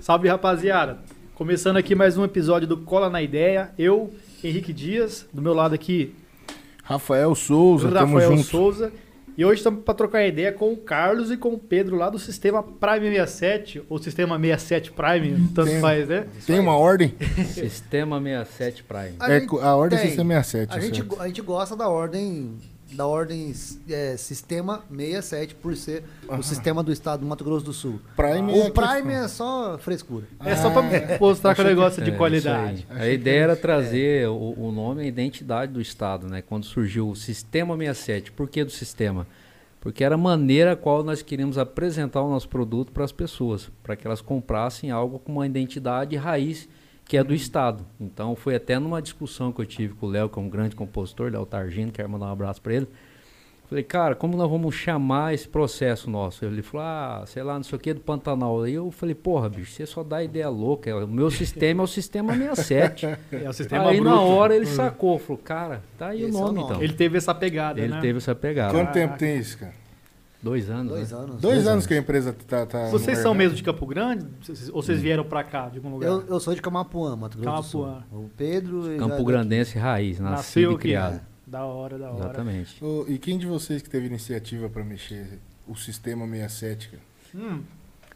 Salve, rapaziada. Começando aqui mais um episódio do Cola na Ideia. Eu, Henrique Dias, do meu lado aqui, Rafael Souza, tamo Rafael junto. Souza. E hoje estamos para trocar ideia com o Carlos e com o Pedro lá do sistema Prime 67, ou sistema 67 Prime, tanto Tem- faz, né? Tem uma ordem? Sistema 67 Prime. A É, gente a ordem tem. sistema 67. A gente, certo. go- a gente gosta da ordem da ordem é, sistema 67 por ser o sistema do estado do Mato Grosso do Sul. Prime é o a Prime é só frescura. É só para mostrar que o negócio é de É, qualidade. A ideia era trazer o, o nome e a identidade do Estado, né? Quando surgiu o Sistema 67. Por que do sistema? Porque era a maneira a qual nós queríamos apresentar o nosso produto para as pessoas, para que elas comprassem algo com uma identidade raiz que é do Estado. Então foi até numa discussão que eu tive com o Léo, que é um grande compositor, Léo Targino, quero mandar um abraço para ele. Falei, cara, como nós vamos chamar esse processo nosso? Ele falou, ah, sei lá, não sei o que, do Pantanal. Aí eu falei, porra, bicho, você só dá ideia louca. O meu sistema é o sistema 67. É o sistema aí na bruto. hora ele sacou, falou, cara, tá aí o Esse é o nome, nome. então. Ele teve essa pegada, Ele né? teve essa pegada. Quanto tempo tem isso, cara? Dois anos. Dois né? anos. Dois anos que a empresa tá. tá Vocês são mesmo de Campo Grande? Ou vocês vieram para cá, de algum lugar? Eu, eu sou de Camapuã, Mato Grosso Camapuã. do Sul. O Pedro e Campo Grandense raiz, nascido Nasceu e aqui. criado. Da hora, da hora. Exatamente. E quem de vocês que teve iniciativa pra mexer o sistema 67, cara? Hum,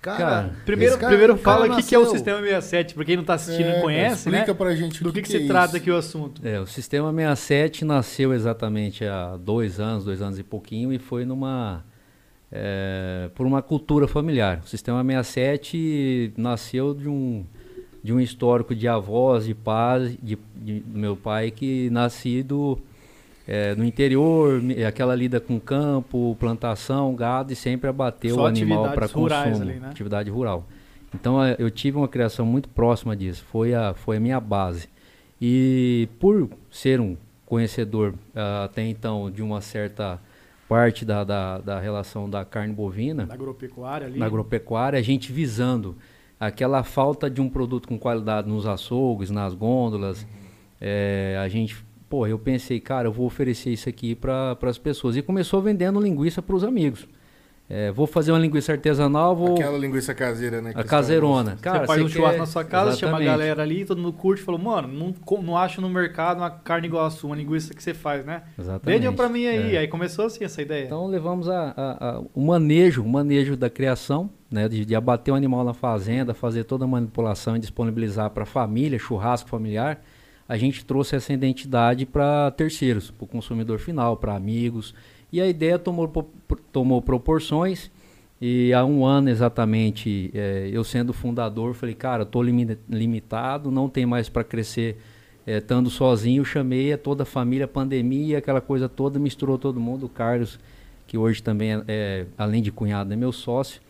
Cara, Cara, primeiro cara- primeiro fala o que, que é o sistema 67, pra quem não tá assistindo e É, não conhece, explica né? pra gente Do que, que, que, se é trata isso. aqui o assunto? É, o Sistema 67 nasceu exatamente há dois anos, dois anos e pouquinho, e foi numa. É, por uma cultura familiar. O Sistema 67 nasceu de um, de um histórico de avós, de pais, de, de- do meu pai, que nascido é, no interior, aquela lida com campo, plantação, gado, e sempre abateu Só o animal para consumo, ali, né? atividade rural. Então eh, eu tive uma criação muito próxima disso, foi a, foi a minha base. E por ser um conhecedor ah, até então de uma certa parte da, da, da relação da carne bovina, Da agropecuária ali. na agropecuária, a gente visando aquela falta de um produto com qualidade nos açougues, nas gôndolas, eh, a gente, pô, eu pensei, cara, eu vou oferecer isso aqui para as pessoas. E começou vendendo linguiça para os amigos. Eh, vou fazer uma linguiça artesanal, vou... Aquela linguiça caseira, né? A caseirona. caras Cara, você faz um quer- churrasco na sua casa, chama a Exatamente. galera ali, todo mundo curte, falou, mano, não, não acho no mercado uma carne igual a sua, uma linguiça que você faz, né? Exatamente. Vende pra mim aí. É. Aí começou assim essa ideia. Então levamos a, a- a- o manejo, o manejo da criação, né, de, de abater o animal na fazenda, fazer toda a manipulação e disponibilizar para a família, churrasco familiar. A gente trouxe essa identidade para terceiros, para o consumidor final, para amigos. E a ideia tomou, tomou proporções. E há um ano exatamente, eh, eu sendo fundador, falei, cara, estou limitado, não tem mais para crescer é, estando sozinho, chamei a toda a família, pandemia, aquela coisa toda, misturou todo mundo. O Carlos, que hoje também, é, é, além de cunhado, é meu sócio,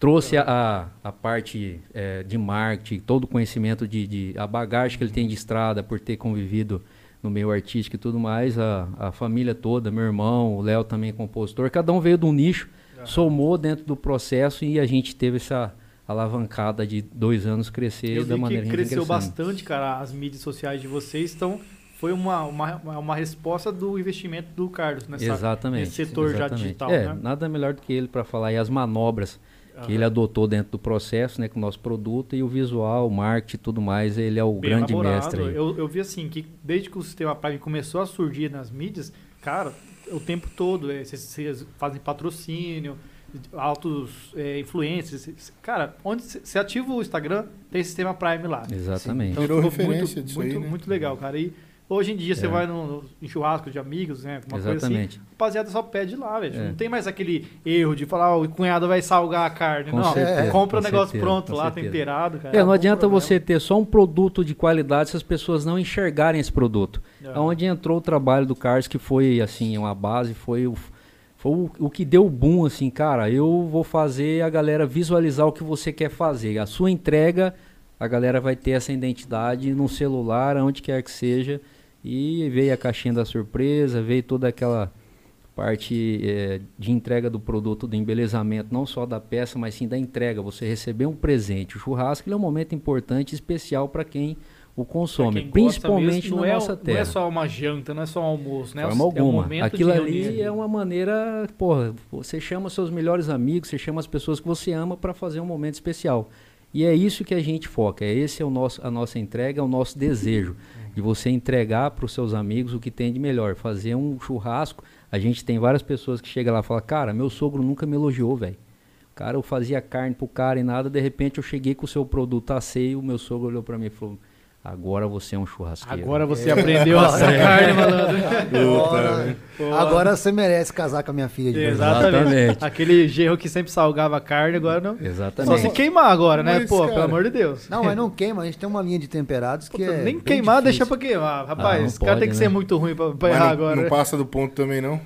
trouxe a, a, a parte é, de marketing, todo o conhecimento de, de. a bagagem que ele tem de estrada, por ter convivido no meio artístico e tudo mais, a, a família toda, meu irmão, o Léo também é compositor, cada um veio de um nicho, somou dentto do processo e a gente teve essa alavancada de dois anos crescer Eu da vi maneira que gente cresceu bastante, cara, as mídias sociais de vocês, então foi uma, uma, uma resposta do investimento do Carlos nessa, Exatamente. nesse setor já exatamente. digital, é, né? nada melhor do que ele para falar aí as manobras que ele adotou dentro do processo, né, com o nosso produto e o visual, o marketing e tudo mais, ele é o Bem grande elaborado. mestre aí. Eu, eu vi assim, que desde que o sistema Prime começou a surgir nas mídias, cara, o tempo todo, é, vocês, vocês fazem patrocínio, altos é, influencers. Cara, onde você ativa o Instagram, tem sistema Prime lá. Exatamente. Então, Virou referência muito, disso muito, aí, né? muito legal, cara. E hoje em dia você É. vai no, churrasco de amigos, né? Uma coisa Exatamente. assim, rapaziada só pede lá, velho. É. Não tem mais aquele erro de falar, "Ó, o cunhado vai salgar a carne. Com não, certeza, compra o com negócio certeza, pronto lá, certeza. temperado, cara. É, não adianta problema. você ter só um produto de qualidade se as pessoas não enxergarem esse produto. É. Onde entrou o trabalho do Cars, que foi assim, uma base, foi o, foi o, o que deu o boom, assim, cara, eu vou fazer a galera visualizar o que você quer fazer. A sua entrega, a galera vai ter essa identidade no celular, aonde quer que seja. E veio a caixinha da surpresa, veio toda aquela parte eh, de entrega do produto, do embelezamento, não só da peça, mas sim da entrega. Você receber um presente. O churrasco ele é um momento importante e especial para quem o consome, quem principalmente mesmo, não na é, nossa Não terra. é só uma janta, não é só um almoço, né? É forma um alguma. momento Aquilo de ali é uma maneira, porra, você chama seus melhores amigos, você chama as pessoas que você ama para fazer um momento especial. E é isso que a gente foca, é esse é o nosso, a nossa entrega, é o nosso desejo de você entregar para os seus amigos o que tem de melhor, fazer um churrasco. A gente tem várias pessoas que chegam lá e falam, cara, meu sogro nunca me elogiou, velho. Cara, eu fazia carne pro cara e nada, de repente eu cheguei com o seu produto assei, o meu sogro olhou para mim e falou, agora você é um churrasqueiro. Agora você aprendeu a assar carne, malandro. Agora, agora você merece casar com a minha filha de verdade. Exatamente. Exatamente. Aquele gerro que sempre salgava a carne, agora não. Exatamente. Só se queimar agora, né? Mas, Pô, cara, pelo amor de Deus. Não, mas não queima. A gente tem uma linha de temperados que Puta, é nem bem queimar, deixa difícil. pra queimar. Rapaz, Ah, esse cara pode, tem que né? ser muito ruim pra, pra Mas errar não, agora. não né? passa do ponto também, não?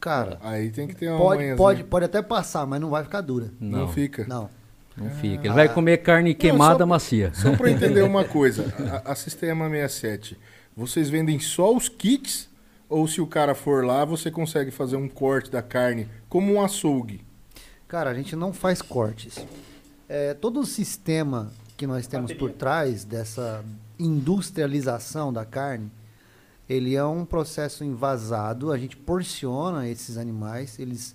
Cara, Aí tem que ter uma pode, manhãzinha. pode, pode até passar, mas não vai ficar dura. Não, Não, fica. Não. Não fica. Ele vai comer carne queimada só- macia. Só eu entender uma coisa, a, a Sistema 67, vocês vendem só os kits? Ou se o cara for lá, você consegue fazer um corte da carne como um açougue? Cara, a gente não faz cortes. É, todo o sistema que nós temos por trás dessa industrialização da carne, ele é um processo envasado. A gente porciona esses animais. Eles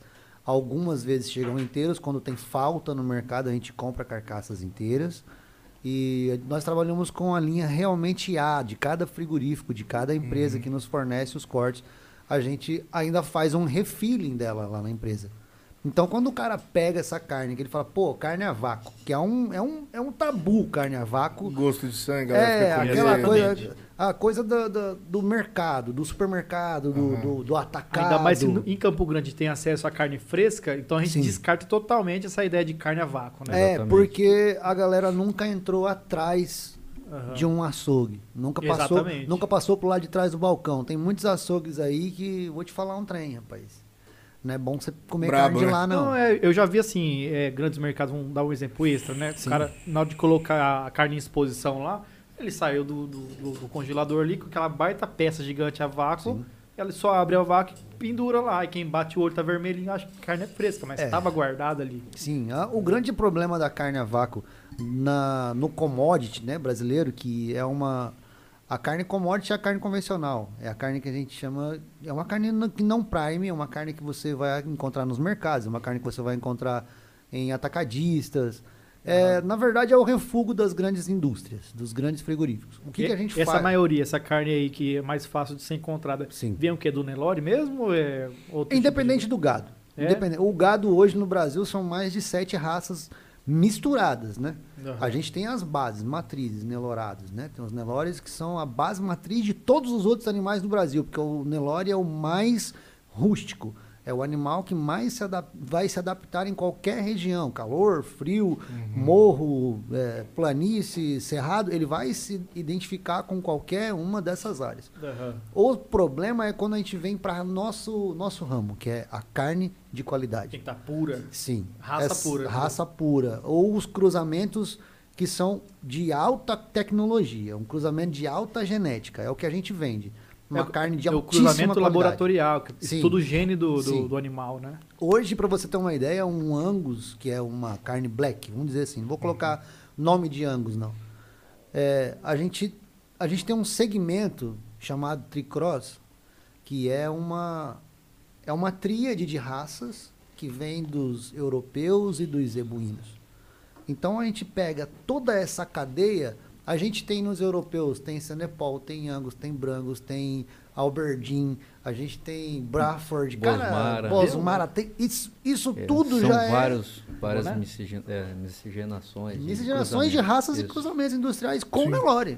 algumas vezes chegam inteiros. Quando tem falta no mercado, a gente compra carcaças inteiras. E nós trabalhamos com a linha realmente A de cada frigorífico, de cada empresa que nos fornece os cortes. A gente ainda faz um refilling dela lá na empresa. Então, quando o cara pega essa carne, que ele fala, pô, carne a vácuo, que é um, é um, é um tabu carne a vácuo. Gosto de sangue, galera É, aquela coisa, a coisa do, do, do mercado, do supermercado, do, do, do atacado. Ainda mais se em Campo Grande tem acesso a carne fresca, então a gente Sim. descarta totalmente essa ideia de carne a vácuo, né? É, Exatamente. porque a galera nunca entrou atrás Aham. de um açougue. Nunca passou, Exatamente. nunca passou pro lado de trás do balcão. Tem muitos açougues aí que vou te falar um trem, rapaz. Não é bom você comer Brabo, carne de né? lá, não. Não, é, eu já vi assim, é, grandes mercados, vamos dar um exemplo extra, né? Sim. O cara, na hora de colocar a carne em exposição lá, ele saiu do, do, do- do congelador ali com aquela baita peça gigante a vácuo, Sim. ela só abre a vácuo e pendura lá. E quem bate o olho tá vermelhinho, acha que a carne é fresca, mas É. estava guardada ali. Sim, a- o grande problema da carne a vácuo na, no commodity né, brasileiro, que é uma. A carne commodity é a carne convencional. É a carne que a gente chama. É uma carne que não prime, é uma carne que você vai encontrar nos mercados, é uma carne que você vai encontrar em atacadistas. É, Na verdade, é o refúgio das grandes indústrias, dos grandes frigoríficos. O que, que a gente essa faz? maioria, essa carne aí que é mais fácil de ser encontrada, Sim. vem o que? Do Nelore mesmo? É outro Independente tipo do gado. É? Independente- O gado hoje no Brasil são mais de sete raças misturadas, né? de... Aham. A gente tem as bases, matrizes, nelorados, né? Tem os nelores que são a base matriz de todos os outros animais do Brasil, porque o nelore é o mais rústico. É o animal que mais se vai se adaptar em qualquer região, calor, frio, morro, é, planície, cerrado, ele vai se identificar com qualquer uma dessas áreas. Aham. O problema é quando a gente vem para nosso nosso ramo, que é a carne de qualidade. Tem que estar pura. Sim. Raça Essa- pura. Raça pura. Ou os cruzamentos que são de alta tecnologia, um cruzamento de alta genética. É o que a gente vende. Uma É carne de é o cruzamento qualidade. laboratorial, que Sim. estuda o gene do, do, do animal, né? Hoje, para você ter uma ideia, um Angus, que é uma carne black, vamos dizer assim, não vou colocar nome de Angus, não. É, a, gente, a gente tem um segmento chamado Tricross, que é uma, é uma tríade de raças que vem dos europeus e dos zebuínos. Então a gente pega toda essa cadeia, a gente tem nos europeus, tem Senepol, tem Angus, tem Brangus, tem Alberdin, a gente tem Braford, cara, Bosmara. Bosmara, tem isso, isso É, tudo já é vários, várias né? miscigen- é, miscigenações. miscigenações de raças e Isso. cruzamentos industriais com Nelore.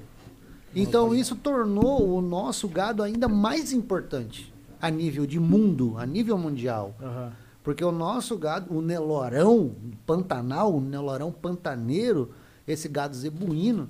Então isso tornou o nosso gado ainda mais importante a nível de mundo, a nível mundial. Aham. Porque o nosso gado, o Nelorão Pantanal, o Nelorão Pantaneiro, esse gado zebuíno,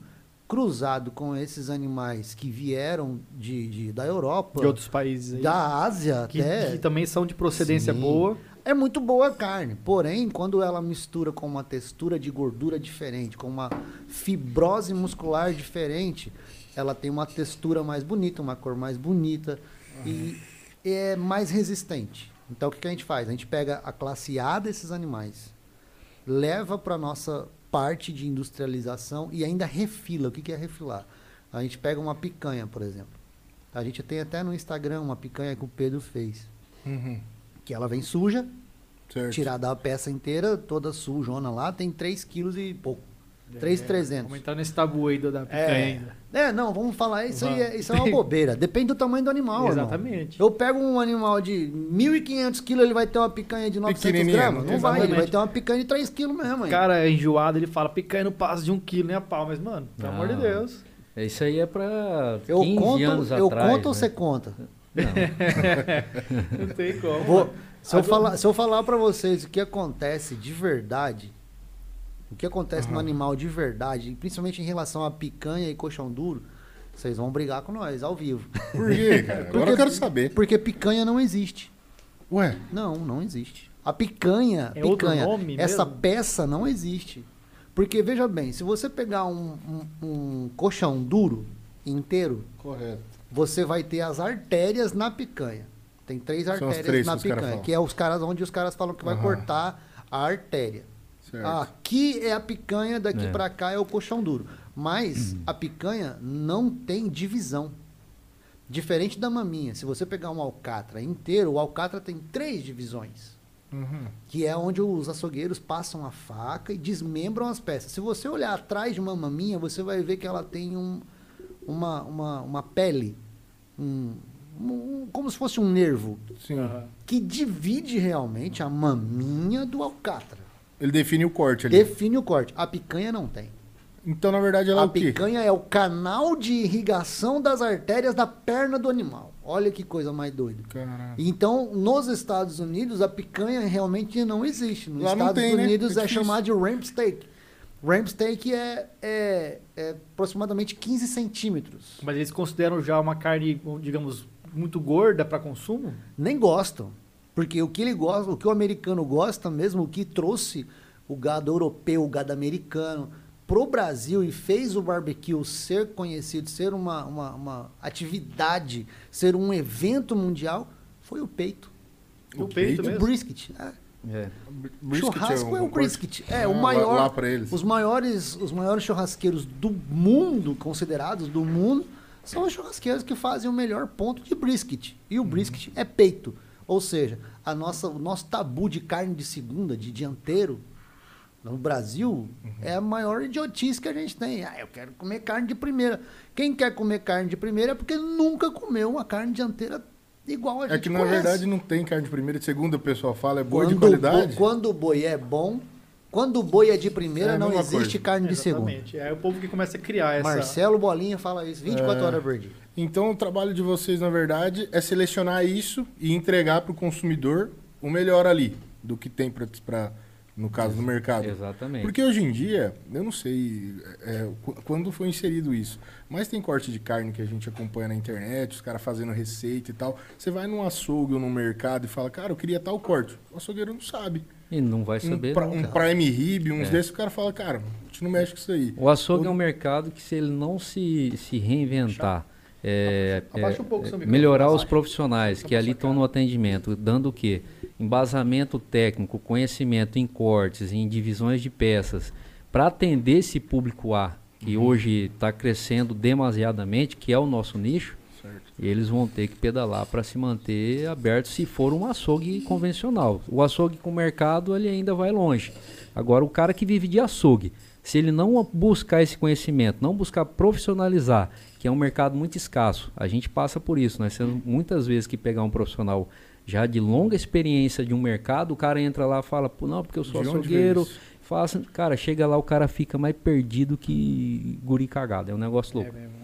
cruzado com esses animais que vieram de, de- da Europa, De outros países aí. da Ásia que, até, que também são de procedência Sim. boa. é muito boa a carne. Porém, quando ela mistura com uma textura de gordura diferente, com uma fibrose muscular diferente, ela tem uma textura mais bonita, uma cor mais bonita e é mais resistente. Então, o que, que a gente faz? A gente pega a classe A desses animais, leva para nossa parte de industrialização e ainda refila. O que, que é refilar? A gente pega uma picanha, por exemplo. A gente tem até no Instagram uma picanha que o Pedro fez. Uhum. Que ela vem suja, Certo. tirada a peça inteira, toda sujona lá, tem 3 quilos e pouco. 3,300. Vamos entrar nesse tabu aí da picanha É. ainda. É, não, vamos falar, isso aí é, isso é uma bobeira. Depende do tamanho do animal, irmão. Exatamente. Eu pego um animal de 1.500 quilos, ele vai ter uma picanha de 900 Pequenininha, gramas? não vai, ele vai ter uma picanha de 3 quilos mesmo. O cara é enjoado, ele fala, picanha não passa de um quilo nem a pau. Mas, mano, pelo amor de. Deus. Isso aí é pra eu 15 conto, anos eu atrás. conto ou né? você conta? Não. Não tem como. Vou- se, eu falar, se eu falar pra vocês o que acontece de verdade, o que acontece no animal de verdade, principalmente em relação a picanha e colchão duro, vocês vão brigar com nós ao vivo. Por quê, cara? Agora Porque- eu quero saber. Porque picanha não existe. Ué, Não, não existe. A picanha, É outro picanha, nome essa mesmo? peça não existe. Porque, veja bem, se você pegar um, um- um colchão duro inteiro, correto. você vai ter as artérias na picanha. Tem três São as artérias três na picanha, que é os caras onde os caras falam que vai cortar a artéria. Certo. Aqui é a picanha, daqui É. pra cá é o colchão duro. Mas a picanha não tem divisão. Diferente da maminha. Se você pegar um alcatra inteiro, o alcatra tem três divisões. Uhum. Que é onde os açougueiros passam a faca e desmembram as peças. Se você olhar atrás de uma maminha, você vai ver que ela tem um, uma, uma, uma pele, um- um- como se fosse um nervo, Sim. Que divide realmente a maminha do alcatra. Ele define o corte ali. Define o corte. A picanha não tem. Então, na verdade, ela é A o quê? picanha é o canal de irrigação das artérias da perna do animal. Olha que coisa mais doida. Caraca. Então, nos Estados Unidos, a picanha realmente não existe. Nos Lá Estados tem, né? Unidos É é, difícil. chamado de ramp steak. Ramp steak é, é, é aproximadamente 15 centímetros. Mas eles consideram já uma carne, digamos, muito gorda para consumo? Nem gostam. Porque o que ele gosta, o que o americano gosta mesmo, o que trouxe o gado europeu, o gado americano pro Brasil e fez o barbecue ser conhecido, ser uma, uma, uma atividade, ser um evento mundial, foi o peito. O, O peito, peito? O mesmo? brisket. É. É. Brisket Churrasco é, um o corte- brisket. É, o lá- maior. Lá pra eles. Os maiores, os maiores churrasqueiros do mundo, considerados do mundo, são os churrasqueiros que fazem o melhor ponto de brisket. E Uhum. o brisket é peito. Ou seja, a nossa, o nosso tabu de carne de segunda, de dianteiro, no Brasil, Uhum. é a maior idiotice que a gente tem. Ah, eu quero comer carne de primeira. Quem quer comer carne de primeira é porque nunca comeu uma carne dianteira igual a gente É que, na conhece. verdade, não tem carne de primeira e de segunda, o pessoal fala, é boa de Quando, qualidade. o, quando o boi é bom, quando o boi é de primeira, É não existe coisa. carne de segunda. Exatamente. É o povo que começa a criar essa... Marcelo Bolinha fala isso 24 É. horas por dia. Então, o trabalho de vocês, na verdade, é selecionar isso e entregar para o consumidor o melhor ali do que tem para, no caso, no mercado. Exatamente. Porque hoje em dia, eu não sei é, qu- quando foi inserido isso, mas tem corte de carne que a gente acompanha na internet, os caras fazendo receita e tal. Você vai num açougue ou num mercado e fala, cara, eu queria tal corte. O açougueiro não sabe. E não vai Um, saber. pra- não, um prime rib, uns É. desses, o cara fala, cara, a gente não mexe com isso aí. O açougue O- é um mercado que se ele não se, se reinventar, é, Abaixa um pouco é, melhorar os profissionais que ali estão no atendimento, dando o quê? Embasamento técnico, conhecimento em cortes, em divisões de peças, para atender esse público A, que Uhum. hoje está crescendo demasiadamente, que é o nosso nicho, Certo. eles vão ter que pedalar para se manter aberto se for um açougue convencional. O açougue com mercado ele ainda vai longe. Agora o cara que vive de açougue, se ele não buscar esse conhecimento, não buscar profissionalizar, que é um mercado muito escasso, a gente passa por isso. Nós temos muitas vezes que pegar um profissional já de longa experiência de um mercado, o cara entra lá e fala, Pô, não, porque eu sou De açougueiro. isso? Faça, cara, chega lá, o cara fica mais perdido que guri cagado. É um negócio louco. É mesmo, né?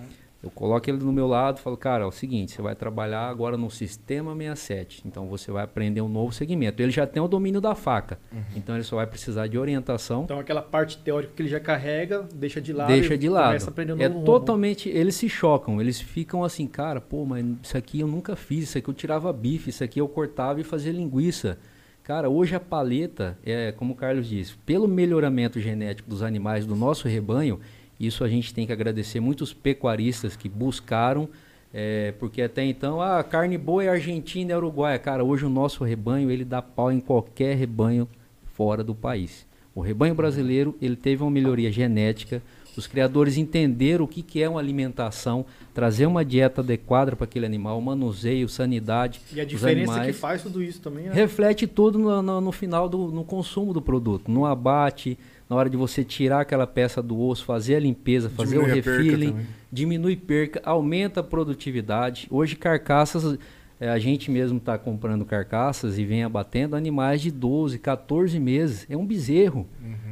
Eu coloco ele do meu lado e falo, cara, é o seguinte, você vai trabalhar agora no sistema 67. Então você vai aprender um novo segmento. Ele já tem o domínio da faca. Uhum. Então ele só vai precisar de orientação. Então aquela parte teórica que ele já carrega, deixa de lado deixa de lado. começa a aprender um É novo rumo. totalmente. Eles se chocam, eles ficam assim, cara, pô, mas isso aqui eu nunca fiz, isso aqui eu tirava bife, isso aqui eu cortava e fazia linguiça. Cara, hoje a paleta, é, como o Carlos disse, pelo melhoramento genético dos animais do nosso rebanho, isso a gente tem que agradecer muitos pecuaristas que buscaram, é, porque até então, ah, carne boa é argentina, é uruguaia. Cara, hoje o nosso rebanho, ele dá pau em qualquer rebanho fora do país. O rebanho brasileiro, ele teve uma melhoria genética, os criadores entenderam o que, que é uma alimentação, trazer uma dieta adequada para aquele animal, manuseio, sanidade. E a diferença que animais. faz tudo isso também, né? Reflete tudo no, no- no final do no consumo do produto, no abate, na hora de você tirar aquela peça do osso, fazer a limpeza, fazer Diminui o perca refilling, diminui perca, aumenta a produtividade. Hoje carcaças, eh, a gente mesmo está comprando carcaças e vem abatendo animais de 12, 14 meses. É um bezerro,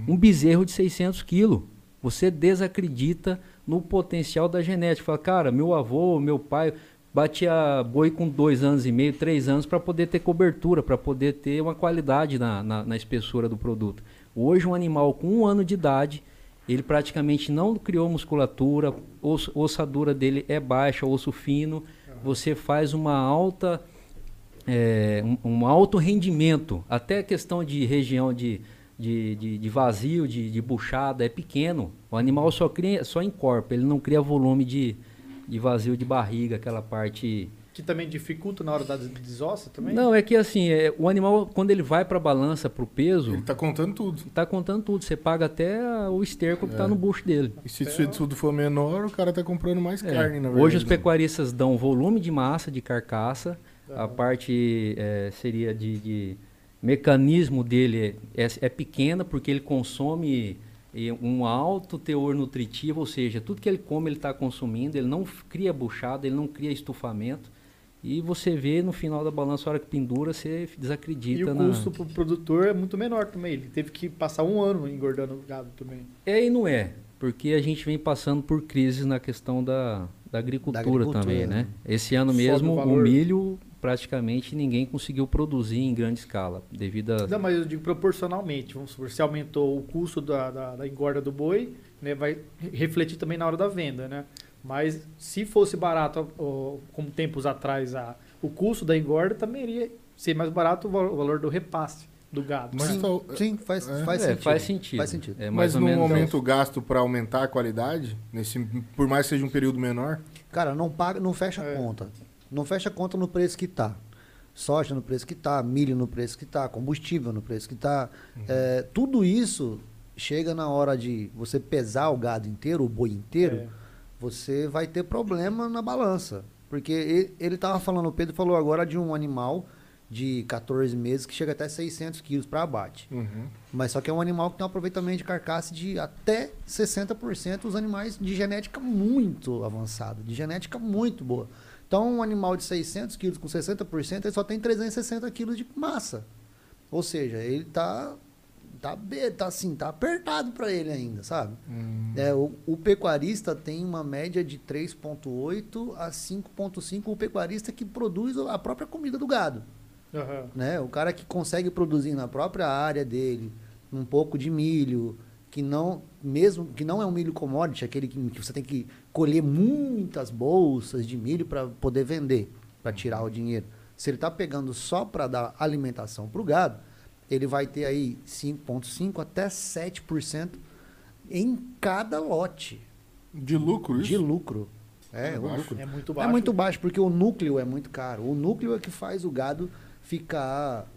um bezerro de 600 quilos. Você desacredita no potencial da genética. Fala, cara, meu avô, meu pai batia boi com dois anos e meio, três anos para poder ter cobertura, para poder ter uma qualidade na, na, na espessura do produto. Hoje, um animal com um ano de idade, ele praticamente não criou musculatura, osso, ossadura dele é baixa, osso fino. Você faz uma alta, é, um, um alto rendimento. Até a questão de região de, de, de, de vazio, de, de buchada, é pequeno. O animal só, cria, só encorpa, ele não cria volume de, de vazio de barriga, aquela parte Que também dificulta na hora da desossa também? não, é que assim, é, o animal, quando ele vai para a balança, para o peso, Ele tá contando tudo. tá contando tudo. Você paga até o esterco que tá no bucho dele. E se isso tudo for menor, o cara tá comprando mais É, carne, na verdade. Hoje os pecuaristas dão volume de massa de carcaça, a parte é, seria de, de mecanismo dele é, é pequena porque ele consome um alto teor nutritivo, ou seja, tudo que ele come ele está consumindo, ele não cria buchada, ele não cria estufamento. E você vê no final da balança, a hora que pendura, você desacredita. E o na- custo pro produtor é muito menor também. Ele teve que passar um ano engordando o gado também. É e não é, porque a gente vem passando por crises na questão da, da, agricultura, agricultura, também, né? Esse ano Sobe mesmo, o o, milho praticamente ninguém conseguiu produzir em grande escala, devido a... Não, mas eu digo proporcionalmente. Vamos supor, se aumentou o custo da, da, da engorda do boi, né, vai refletir também na hora da venda, né? Mas se fosse barato, como tempos atrás, a, o custo da engorda também iria ser mais barato o val- o valor do repasse do gado. Mas sim, tá- sim, faz, é. faz É, sentido. faz sentido. Faz sentido. É mais Mas não aumenta isso. o gasto para aumentar a qualidade, nesse, por mais que seja um período menor? Cara, não paga, não fecha É. conta. Não fecha conta no preço que tá. Soja no preço que tá, milho no preço que tá, combustível no preço que tá. É, tudo isso chega na hora de você pesar o gado inteiro, o boi inteiro, É. você vai ter problema na balança. Porque ele, ele tava falando, o Pedro falou agora de um animal de 14 meses que chega até 600 quilos para abate. Uhum. Mas só que é um animal que tem um aproveitamento de carcaça de até 60% os animais de genética muito avançada, de genética muito boa. Então, um animal de 600 quilos com 60%, ele só tem 360 quilos de massa. Ou seja, ele tá, tá, tá assim, tá apertado para ele ainda, sabe? Hum. É, o, o pecuarista tem uma média de 3,8 a 5,5. O pecuarista que produz a própria comida do gado Aham. né? O cara que consegue produzir na própria área dele um pouco de milho, que não, mesmo que não é um milho commodity, aquele que, que você tem que colher muitas bolsas de milho para poder vender, para tirar o dinheiro. Se ele está pegando só para dar alimentação para o gado, ele vai ter aí 5,5% até 7% em cada lote De lucro, isso? de lucro. É, É lucro. É muito É baixo. muito baixo, porque o núcleo é muito caro. O núcleo é que faz o gado ficar.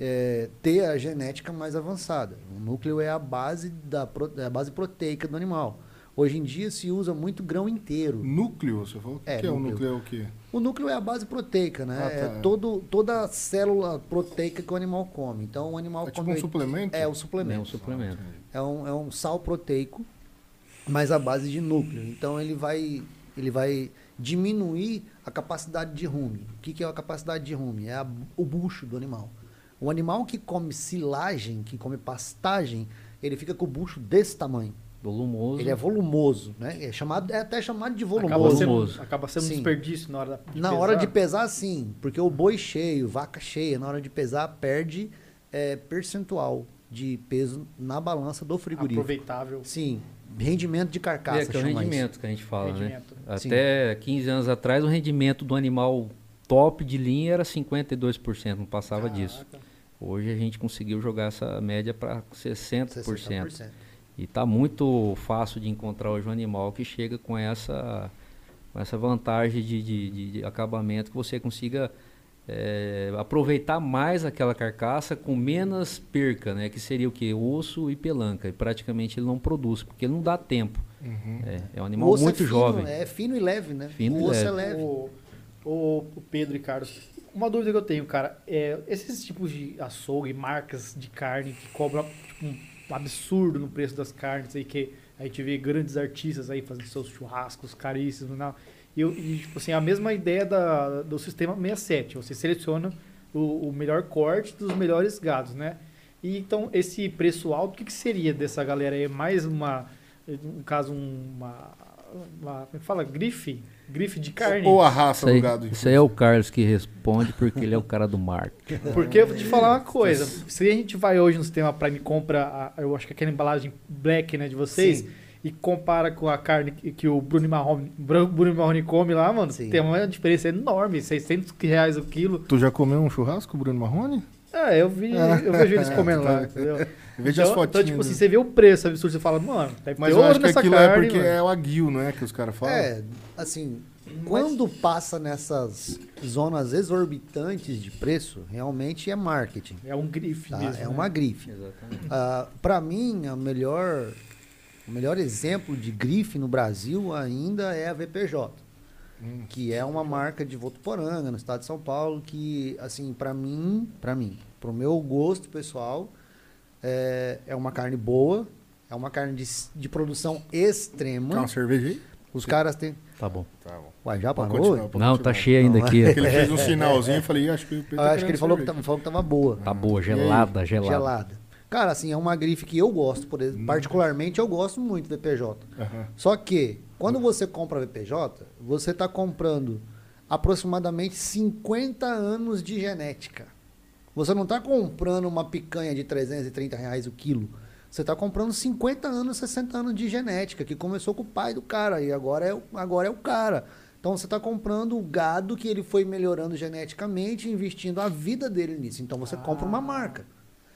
é, ter a genética mais avançada. O núcleo é a base, da, é a base proteica do animal. Hoje em dia se usa muito grão inteiro. Núcleo, você falou? O que É, que é o núcleo. núcleo? É o quê? O núcleo é a base proteica, né? Ah, tá. É todo, toda a célula proteica que o animal come. Então o animal É tipo come. um suplemento? É o É suplemento. um suplemento. É um, é um sal proteico, mas à base de núcleo. Então ele vai, ele vai diminuir a capacidade de rume. O que, que é a capacidade de rume? É a- o bucho do animal. O animal que come silagem, que come pastagem, ele fica com o bucho desse tamanho. Volumoso. Ele é volumoso, né? É, chamado, é até chamado de Acaba volumoso. sendo, Volumoso. acaba sendo um desperdício na hora da- de Na pesar. hora de pesar, sim. Porque o boi cheio, vaca cheia, na hora de pesar, perde é, percentual de peso na balança do frigorífico. aproveitável Sim, rendimento de carcaça. É, que é o chama isso. rendimento que a gente fala, né? rendimento. Até 15 anos atrás, o rendimento do animal top de linha era 52%, não passava disso. Caraca. Hoje a gente conseguiu jogar essa média para 60%. 60%. E está muito fácil de encontrar hoje um animal que chega com essa, com essa vantagem de, de, de- de acabamento, que você consiga é, aproveitar mais aquela carcaça com menos perca, né? Que seria o que? Osso e pelanca. E praticamente ele não produz, porque ele não dá tempo. Uhum. É, é um O animal osso muito é fino, jovem. É fino e leve, né? Fino o e osso leve. é leve. O, o, o Pedro e Carlos, uma dúvida que eu tenho, cara, é esses tipos de açougue, marcas de carne que cobram tipo, um absurdo no preço das carnes aí, que a gente vê grandes artistas aí fazendo seus churrascos caríssimos. Não. E, eu- e, tipo assim, a mesma ideia da, do sistema 67. Você seleciona o, o melhor corte dos melhores gados, né? E então, esse preço alto, o que, que seria dessa galera aí? Mais uma, no caso, uma, uma é fala? Grife? Grife de carne? Ou a raça Isso aí, do gado. isso aí é o Carlos que responde, porque ele é o cara do marketing. Porque eu vou te falar uma coisa. Se a gente vai hoje no sistema Prime e compra, a- eu acho que aquela embalagem black né, de vocês, Sim. e compara com a carne que, que o Bruno Marrone, Bruno Marrone come lá, mano, Sim. tem uma diferença enorme. 600 reais o quilo. Tu já comeu um churrasco, Bruno Marrone? Ah, eu vi, eu vejo eles comendo lá, entendeu? Veja as Então, então, fotinhas. tipo assim, né? você vê o preço absurdo, você fala, mano, deve Mas ter eu ouro acho que nessa aquilo carne, é porque mano. é o aguil, não é? Que os caras falam. É, assim, quando passa nessas zonas exorbitantes de preço, realmente é marketing. É um grife tá? mesmo. É né? uma grife. Ah, Para mim, a melhor, o melhor exemplo de grife no Brasil ainda é a VPJ, Hum. que é uma marca de Votuporanga, no estado de São Paulo, que, assim, para mim, para mim, pro meu gosto pessoal, é, é uma carne boa, é uma carne de, de produção Quer extrema. uma cerveja aí? Os caras têm... Tá bom. Tá bom. Uai, já parou? Não, continuar. tá cheio ainda Não, aqui. Ele fez um sinalzinho e falei, acho que o Pedro Eu tá acho que ele falou que, tá- falou que tava boa. Tá boa, gelada, gelada. Gelada. Cara, assim, é uma grife que eu gosto, por Hum. exemplo. Particularmente, eu gosto muito do VPJ. Aham. Só que, quando você compra VPJ, você está comprando aproximadamente 50 anos de genética. Você não está comprando uma picanha de 330 reais o quilo. Você está comprando 50 anos, 60 anos de genética, que começou com o pai do cara e agora é, o- agora é o cara. Então você está comprando o gado que ele foi melhorando geneticamente, investindo a vida dele nisso. Então você compra uma marca.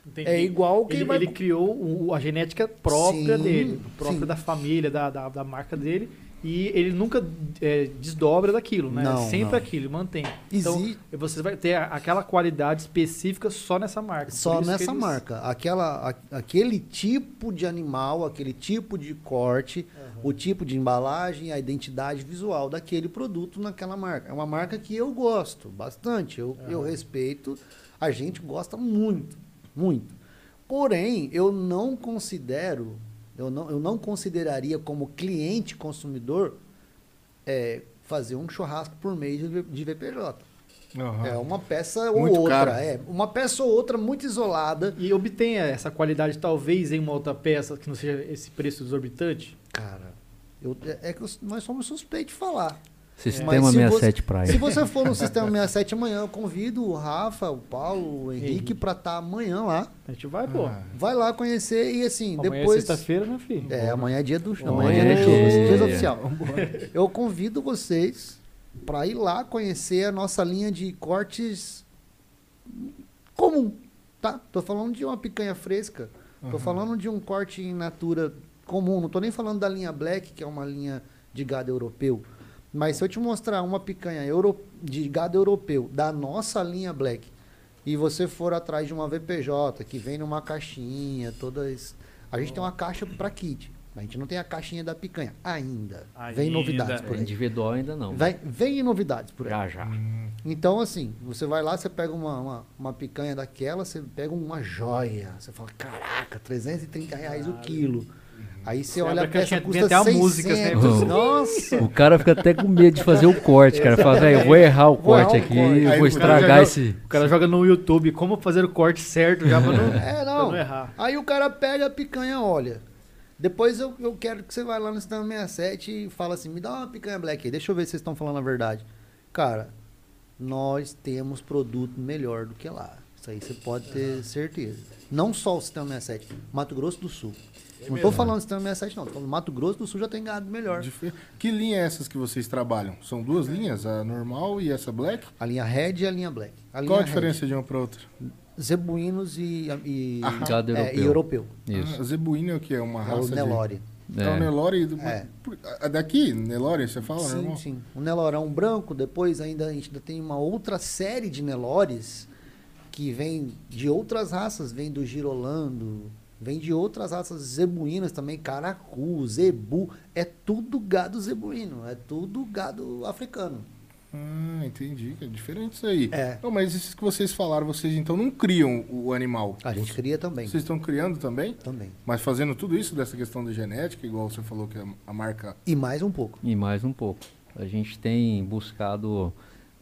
Entendi. É igual quem ele, vai- ele criou o- a genética própria Sim, dele, própria sim. da família, da, da, da marca dele. E ele nunca é, desdobra daquilo, né? Não, É Sempre não. aquilo, mantém. Então, você vai ter aquela qualidade específica só nessa marca. Só nessa eles- marca. Aquela, a- aquele tipo de animal, aquele tipo de corte, o tipo de embalagem, a identidade visual daquele produto naquela marca. É uma marca que eu gosto bastante, eu, eu respeito, a gente gosta muito, muito. Porém, eu não considero, eu não, eu não consideraria como cliente consumidor é, fazer um churrasco por mês de, de VPJ. Aham. É uma peça Muito ou outra. caro. É, uma peça ou outra muito isolada. E obtenha essa qualidade, talvez, em uma outra peça que não seja esse preço exorbitante. Cara, eu- é é que nós somos suspeitos de falar. Sistema se 67 Se praia. você for no Sistema 67 amanhã, eu convido o Rafa, o Paulo, o Henrique pra estar amanhã lá. A gente vai, pô. Ah. Vai lá conhecer e assim, Amanhã depois. é sexta-feira, né, filho? É, amanhã é dia do Amanhã amanhã é dia é do dia. dia oficial. Eu convido vocês para ir lá conhecer a nossa linha de cortes comum, tá? Tô falando de uma picanha fresca, tô falando de um corte in natura comum, não tô nem falando da linha black, que é uma linha de gado europeu. Mas se eu te mostrar uma picanha euro, de gado europeu da nossa linha black e você for atrás de uma VPJ que vem numa caixinha, todas. A gente tem uma caixa para kit. A gente não tem a caixinha da picanha ainda. Vem Ainda. novidades por aí. Individual ainda não. Vem, vem novidades por aí. Já, já. Então, assim, você vai lá, você pega uma, uma, uma picanha daquela, você pega uma joia. Você fala, caraca, 330 reais o quilo. Aí você, Você olha a peça, custa até a 600. música, né? Nossa! O cara fica até com medo de fazer o corte, cara. Fala, velho, eu vou errar o Vou errar corte o aqui, corte. Aí vou estragar esse. O cara joga no YouTube como fazer o corte certo já pra não, É, pra não. não errar. Aí o cara pega a picanha, olha. Depois eu, eu quero que você vá lá no Sistema 67 e fala assim, me dá uma picanha black aí, deixa eu ver se vocês estão falando a verdade. Cara, nós temos produto melhor do que lá. Isso aí você pode ter certeza. Não só o Sistema 67, Mato Grosso do Sul. não tô falando do Sistema 67 não, tô falando Mato Grosso do Sul já tem gado melhor. Que linha é essas que vocês trabalham? São duas linhas, a normal e essa black? A linha Red e a linha Black. A Qual a linha diferença de uma para outra? Red, zebuínos e, e, Gado é, e europeu. europeu. Isso. Ah, zebuíno é o que? É uma É o raça de... Nelore. É o É. Nelore... do- É. Por- a Daqui, Nelore, você fala Sim, normal? sim. O Nelorão branco, depois ainda a gente ainda tem uma outra série de Nelores que vem de outras raças, vem do Girolando, vem de outras raças zebuínas também, caracu, zebu, é tudo gado zebuíno, é tudo gado africano. Ah, entendi. É diferente isso aí. É. Não, mas esses que vocês falaram, vocês então não criam o animal. A gente cria também. Vocês estão criando também? Também. Mas fazendo tudo isso dessa questão da genética, igual você falou que a, a marca. E mais um pouco. E mais um pouco. A gente tem buscado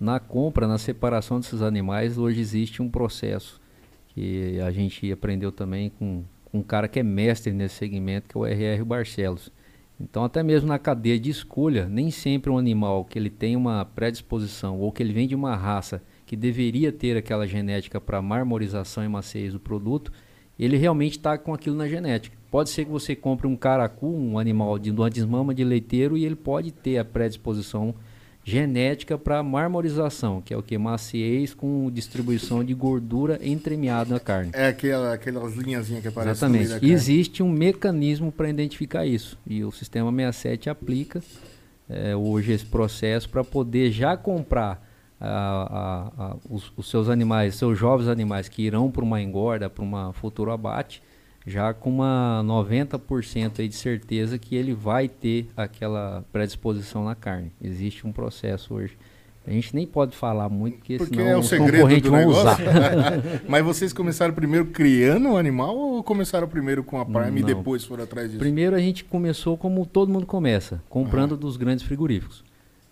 na compra, na separação desses animais, hoje existe um processo que a gente aprendeu também com, com um cara que é mestre nesse segmento, que é o R.R. Barcelos. Então, até mesmo na cadeia de escolha, nem sempre um animal que ele tem uma predisposição ou que ele vem de uma raça que deveria ter aquela genética para marmorização e maciez do produto, ele realmente está com aquilo na genética. Pode ser que você compre um caracu, um animal de uma desmama de leiteiro, e ele pode ter a predisposição genética para marmorização, que é o que? Maciez com distribuição de gordura entremeada na carne. É aquela, aquelas linhazinhas que aparecem Exatamente. no meio existe um mecanismo para identificar isso. E o sistema 67 aplica eh, hoje esse processo para poder já comprar ah, ah, ah, os, os seus animais, seus jovens animais que irão para uma engorda, para uma futuro abate, já com uma 90% aí de certeza que ele vai ter aquela predisposição na carne. Existe um processo hoje. A gente nem pode falar muito, porque, Porque senão é o os segredo do negócio. usar. Mas vocês começaram primeiro criando o animal ou começaram primeiro com a Prime e Não. depois foram atrás disso? Primeiro a gente começou como todo mundo começa, comprando dos grandes frigoríficos.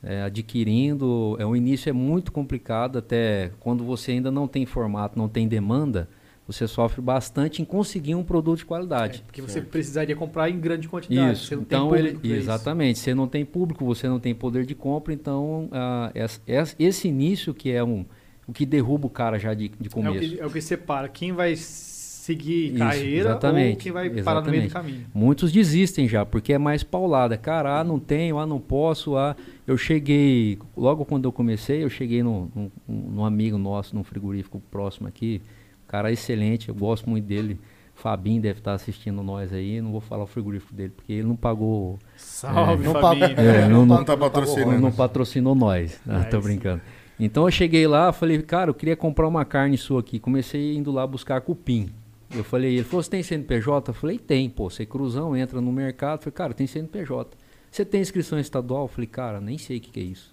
É, adquirindo, é, o início é muito complicado, até quando você ainda não tem formato, não tem demanda, você sofre bastante em conseguir um produto de qualidade. É, porque você precisaria comprar em grande quantidade. Isso, Você não tem então ele, pra isso. exatamente, você não tem público, você não tem poder de compra, então ah, essa- esse início que é um, o que derruba o cara já de, de É o, começo. que, é o que separa quem vai seguir Isso, carreira ou exatamente, quem vai parar no meio do exatamente. caminho. Muitos desistem já, porque é mais paulada. Cara, ah, não tenho, ah, não posso, ah. Eu cheguei, logo quando eu comecei, eu cheguei num, num, num amigo nosso, num frigorífico próximo aqui, cara excelente, eu gosto muito dele. Fabinho deve estar assistindo nós aí, não vou falar o frigorífico dele, porque ele não pagou, Salve, Não Fabinho. É, não- não tá pagou patrocinando. não, patrocinou nós. Ah, tô Nice. brincando. Então eu cheguei lá, falei, cara, eu queria comprar uma carne sua aqui. Comecei indo lá buscar cupim. Eu falei, ele falou, você tem CNPJ? Eu falei, tem, pô, você é cruzão, entra no mercado. Eu falei, cara, tem CNPJ. Você tem inscrição estadual? Eu falei, cara, nem sei o que, que é isso.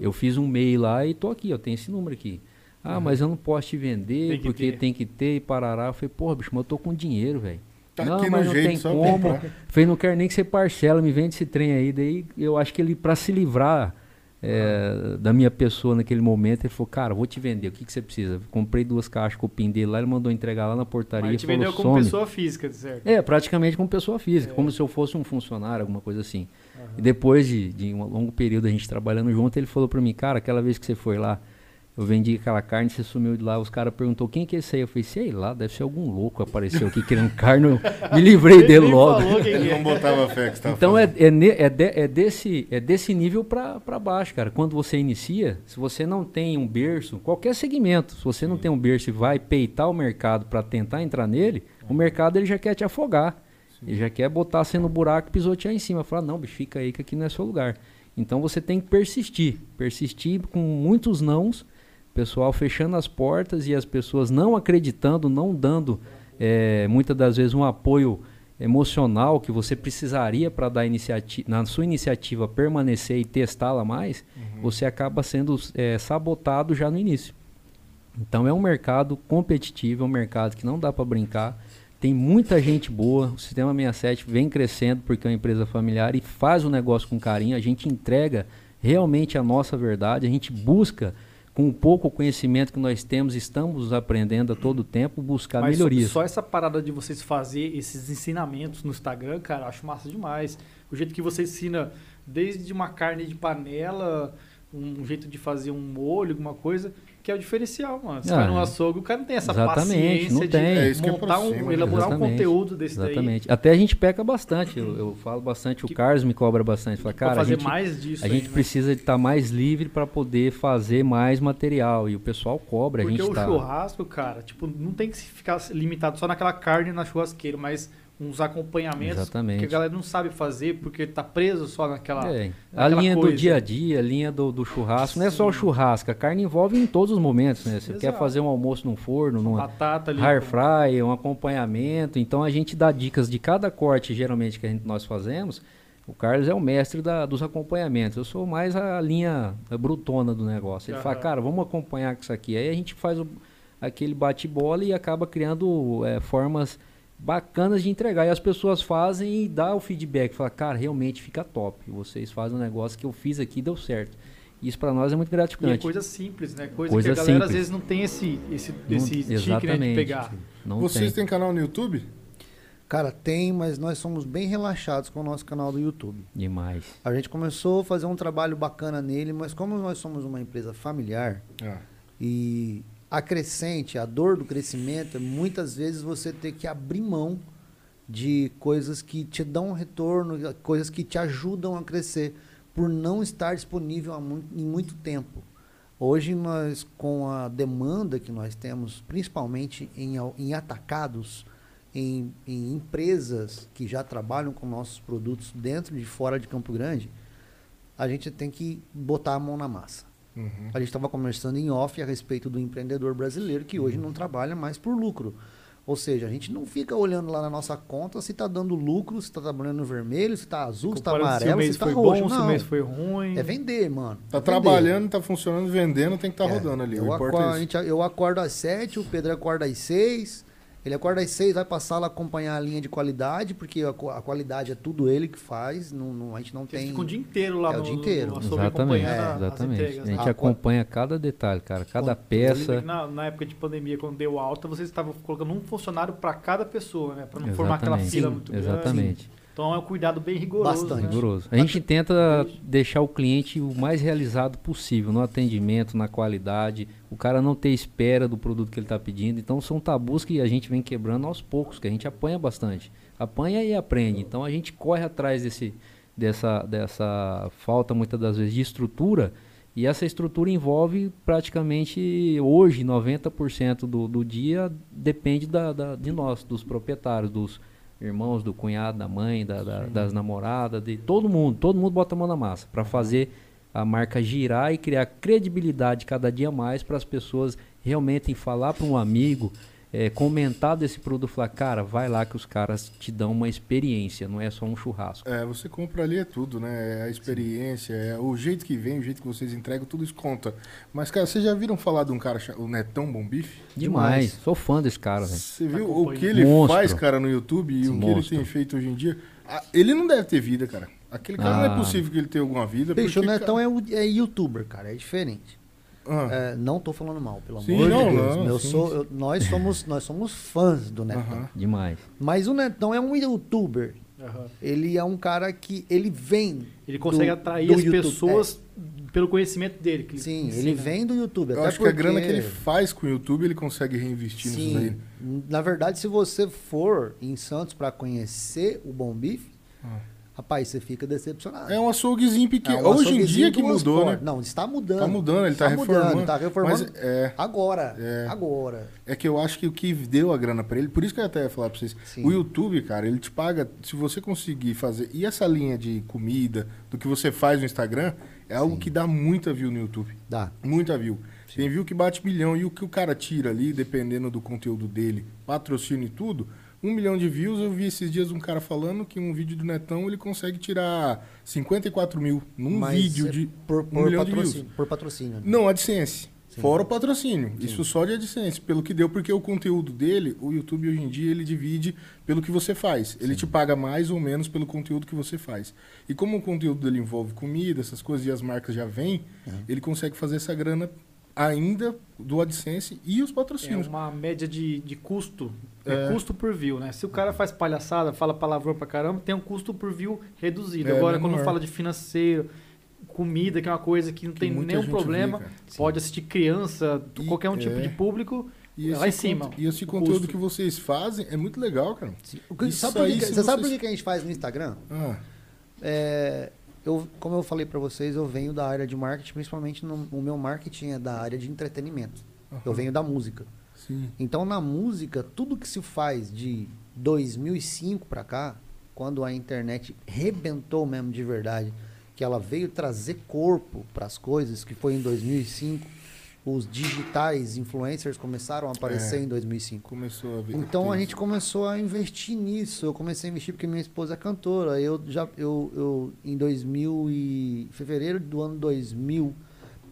Eu fiz um MEI lá e tô aqui, eu tenho esse número aqui. Ah, mas eu não posso te vender Tem que porque ter. tem que ter e parará. Eu falei, porra, bicho, mas eu tô com dinheiro, velho. Tá não, aqui mas no não jeito, tem só como. comprar. Falei, não quero nem que você parcela, me vende esse trem aí. Daí eu acho que ele, pra se livrar é, da minha pessoa naquele momento, ele falou, cara, vou te vender, o que, que você precisa? Comprei duas caixas com o PIN dele lá, ele mandou entregar lá na portaria Mas e te falou, vendeu como some. pessoa física, certo? É, praticamente como pessoa física, É. como se eu fosse um funcionário, alguma coisa assim. E depois de, de um longo período a gente trabalhando junto, ele falou pra mim, cara, aquela vez que você foi lá, eu vendi aquela carne, você sumiu de lá, os caras perguntou quem que é esse aí? Eu falei, sei lá, deve ser algum louco apareceu aqui querendo carne, eu me livrei Ele dele logo. Ele é. não botava fé que Então é, é, é, de- é desse, é desse nível pra pra baixo, cara. Quando você inicia, se você não tem um berço, qualquer segmento, se você não tem um berço e vai peitar o mercado pra tentar entrar nele, o mercado ele já quer te afogar. Ele já quer botar você no buraco e pisotear em cima. Falar, não, bicho, fica aí que aqui não é seu lugar. Então você tem que persistir. Persistir com muitos nãos, pessoal fechando as portas e as pessoas não acreditando, não dando eh, muitas das vezes um apoio emocional que você precisaria para dar iniciati na sua iniciativa permanecer e testá-la mais, você acaba sendo eh, sabotado já no início. Então é um mercado competitivo, é um mercado que não dá para brincar. Tem muita gente boa, o Sistema 67 vem crescendo porque é uma empresa familiar e faz o negócio com carinho. A gente entrega realmente a nossa verdade, a gente busca, com o pouco conhecimento que nós temos, estamos aprendendo a todo tempo, buscar Mas melhorias. só essa parada de vocês fazer esses ensinamentos no Instagram, cara, eu acho massa demais. O jeito que você ensina desde uma carne de panela, um jeito de fazer um molho, alguma coisa, que é o diferencial, mano. Você Ah, vai no açougue, o cara não tem essa exatamente, paciência não de tem. É isso que montar um, elaborar um Exatamente, conteúdo desse daí. Exatamente. Até a gente peca bastante. Eu, eu falo bastante, o Que- Carlos me cobra bastante. Fala, cara, a fazer gente, mais disso a gente aí, né? precisa estar mais livre para poder fazer mais material. E o pessoal cobra, a Porque gente o tá. churrasco, cara, tipo, não tem que ficar limitado só naquela carne na churrasqueira, mas uns acompanhamentos Exatamente. que a galera não sabe fazer porque tá preso só naquela. É, a naquela linha do coisa. dia a dia, a linha do, do churrasco, não é só o Sim. churrasco, a carne envolve em todos os momentos, né? Você quer Exato. fazer um almoço num forno, numa batata ali. air fry, um acompanhamento, então a gente dá dicas de cada corte, geralmente, que a gente, nós fazemos, O Carlos é o mestre da, dos acompanhamentos. Eu sou mais a linha brutona do negócio. Ele fala, Aham. cara, vamos acompanhar com isso aqui. Aí a gente faz o- aquele bate-bola e acaba criando é, formas bacanas de entregar. E as pessoas fazem e dá o feedback. Fala, cara, realmente fica top. Vocês fazem um negócio que eu fiz aqui e deu certo. Isso para nós é muito E é gratificante. coisa simples, né? Coisa, Coisa que a galera às simples. vezes não tem esse, esse, Não- esse tique né, de pegar. Não Vocês têm canal no YouTube? Cara, tem, mas nós somos bem relaxados com o nosso canal do YouTube. Demais. A gente começou a fazer um trabalho bacana nele, mas como nós somos uma empresa familiar Ah, e a a dor do crescimento, é muitas vezes você ter que abrir mão de coisas que te dão retorno, coisas que te ajudam a crescer, por não estar disponível há muito, em muito tempo. Hoje nós, com a demanda que nós temos, principalmente em, em atacados, em, em empresas que já trabalham com nossos produtos dentro e fora de Campo Grande, a gente tem que botar a mão na massa. Uhum. A gente estava conversando em off a respeito do empreendedor brasileiro que hoje não trabalha mais por lucro. Ou seja, a gente não fica olhando lá na nossa conta se está dando lucro, se está trabalhando vermelho, se está azul, se está amarelo, se mês está roxo. bom, se o não. mês foi ruim. É vender, mano. Tá É vender. trabalhando, tá funcionando, vendendo, tem que estar É, rodando ali. Eu, acordo, é isso. gente- eu acordo às sete, o Pedro acorda às seis. Ele acorda às seis, vai pra sala acompanhar a linha de qualidade, porque a, a qualidade é tudo ele que faz. Não, não- a gente não tem. ficam o dia inteiro lá É, o no, dia inteiro. no Exatamente, acompanhando a- exatamente. entregas, a né? gente Ah, acompanha cada detalhe, cara, cada Quando- peça. na, na época de pandemia, quando deu alta, vocês estavam colocando um funcionário para cada pessoa, né? Para não formar aquela Exatamente, fila Sim, muito grande. Exatamente. Então é um cuidado bem rigoroso. Bastante. né? Rigoroso. A gente tenta deixar o cliente o mais realizado possível no atendimento, na qualidade. O cara não ter espera do produto que ele está pedindo. Então são tabus que a gente vem quebrando aos poucos, que a gente apanha bastante. Apanha e aprende. Então a gente corre atrás desse, dessa, dessa falta, muitas das vezes, de estrutura. E essa estrutura envolve praticamente hoje 90% do, do dia depende da, da- de nós, dos proprietários, dos irmãos, do cunhado, da mãe, da- da- das namoradas, de todo mundo. Todo mundo bota a mão na massa para fazer a marca girar e criar credibilidade cada dia mais para as pessoas realmente falar para um amigo, eh, comentar desse produto, falar, cara, vai lá que os caras te dão uma experiência, não é só um churrasco. É, você compra ali é tudo, né? É a experiência, é o jeito que vem, o jeito que vocês entregam, tudo isso conta. Mas, cara, vocês já viram falar de um cara, o Netão Bom Bife? Demais. Sou fã desse cara, velho. Você viu Acompanho. o que ele Monstro. faz, cara, no YouTube e o que ele tem feito hoje em dia? Ah, Ele não deve ter vida, cara. Aquele cara não é Ah. possível que ele tenha alguma vida. Bicho, o porque, Netão cara- é, o- é youtuber, cara, é diferente. Ah, É, não tô falando mal, pelo Sim, amor não, de Deus. não, Eu sim, sou, sim. eu- nós, somos, nós somos fãs do Netão. Demais. Mas o Netão é um youtuber. Ele é um cara que ele vem. Ele consegue do- atrair do as YouTube. pessoas pelo conhecimento dele. que É, sim, ensina. ele vem do YouTube. Eu até acho que a porque- grana que ele faz com o YouTube, ele consegue reinvestir nisso daí. Sim. Na verdade, se você for em Santos para conhecer o Bom Bife, Ah. Rapaz, você fica decepcionado. É um açouguezinho pequeno. É um Hoje em dia que mudou, portas. né? Não, está mudando. Tá mudando, ele tá mudando, reformando. Tá reformando. Mas é, Agora. É. Agora. é que eu acho que o que deu a grana pra ele, por isso que eu até ia falar pra vocês, Sim. o YouTube, cara, ele te paga, se você conseguir fazer, e essa linha de comida, do que você faz no Instagram, é algo Sim. que dá muita view no YouTube. Dá. Muita view. Tem view que bate milhão e o que o cara tira ali, dependendo do conteúdo dele, patrocínio e tudo, um milhão de views. Eu vi esses dias um cara falando que um vídeo do Netão ele consegue tirar 54 mil num Mas vídeo é de por, um por milhão de views. patrocínio. Por patrocínio. né? Não, AdSense. Sim. Fora o patrocínio. Isso só de AdSense, pelo que deu, porque o conteúdo dele, o YouTube hoje em dia, ele divide pelo que você faz. Ele te paga mais ou menos pelo conteúdo que você faz. E como o conteúdo dele envolve comida, essas coisas, e as marcas já vêm, ele consegue fazer essa grana ainda do AdSense e os É patrocínios. uma média de, de custo. É. É. custo por view, né? Se o cara faz palhaçada, fala palavrão pra caramba, tem um custo por view reduzido. É, Agora, quando fala de financeiro, comida, que é uma coisa que não Que tem nenhum problema, vê, pode assistir criança, E- qualquer um tipo é. de público, E lá em cima. E esse o conteúdo custo. que vocês fazem é muito legal, cara. Que- sabe que aí, que- se você sabe por que a gente faz no Instagram? Ah, É, eu, como eu falei para vocês, eu venho da área de marketing, principalmente no, o meu marketing é da área de entretenimento. Eu aham. venho da música. Sim. Então, na música, tudo que se faz de 2005 para cá, quando a internet rebentou mesmo de verdade, que ela veio trazer corpo para as coisas, que foi em 2005, os digitais influencers começaram a aparecer É. em 2005. Começou a ver. Então a gente começou a investir nisso. Eu comecei a investir porque minha esposa é cantora. Eu já eu, eu em 2000 e fevereiro do ano 2000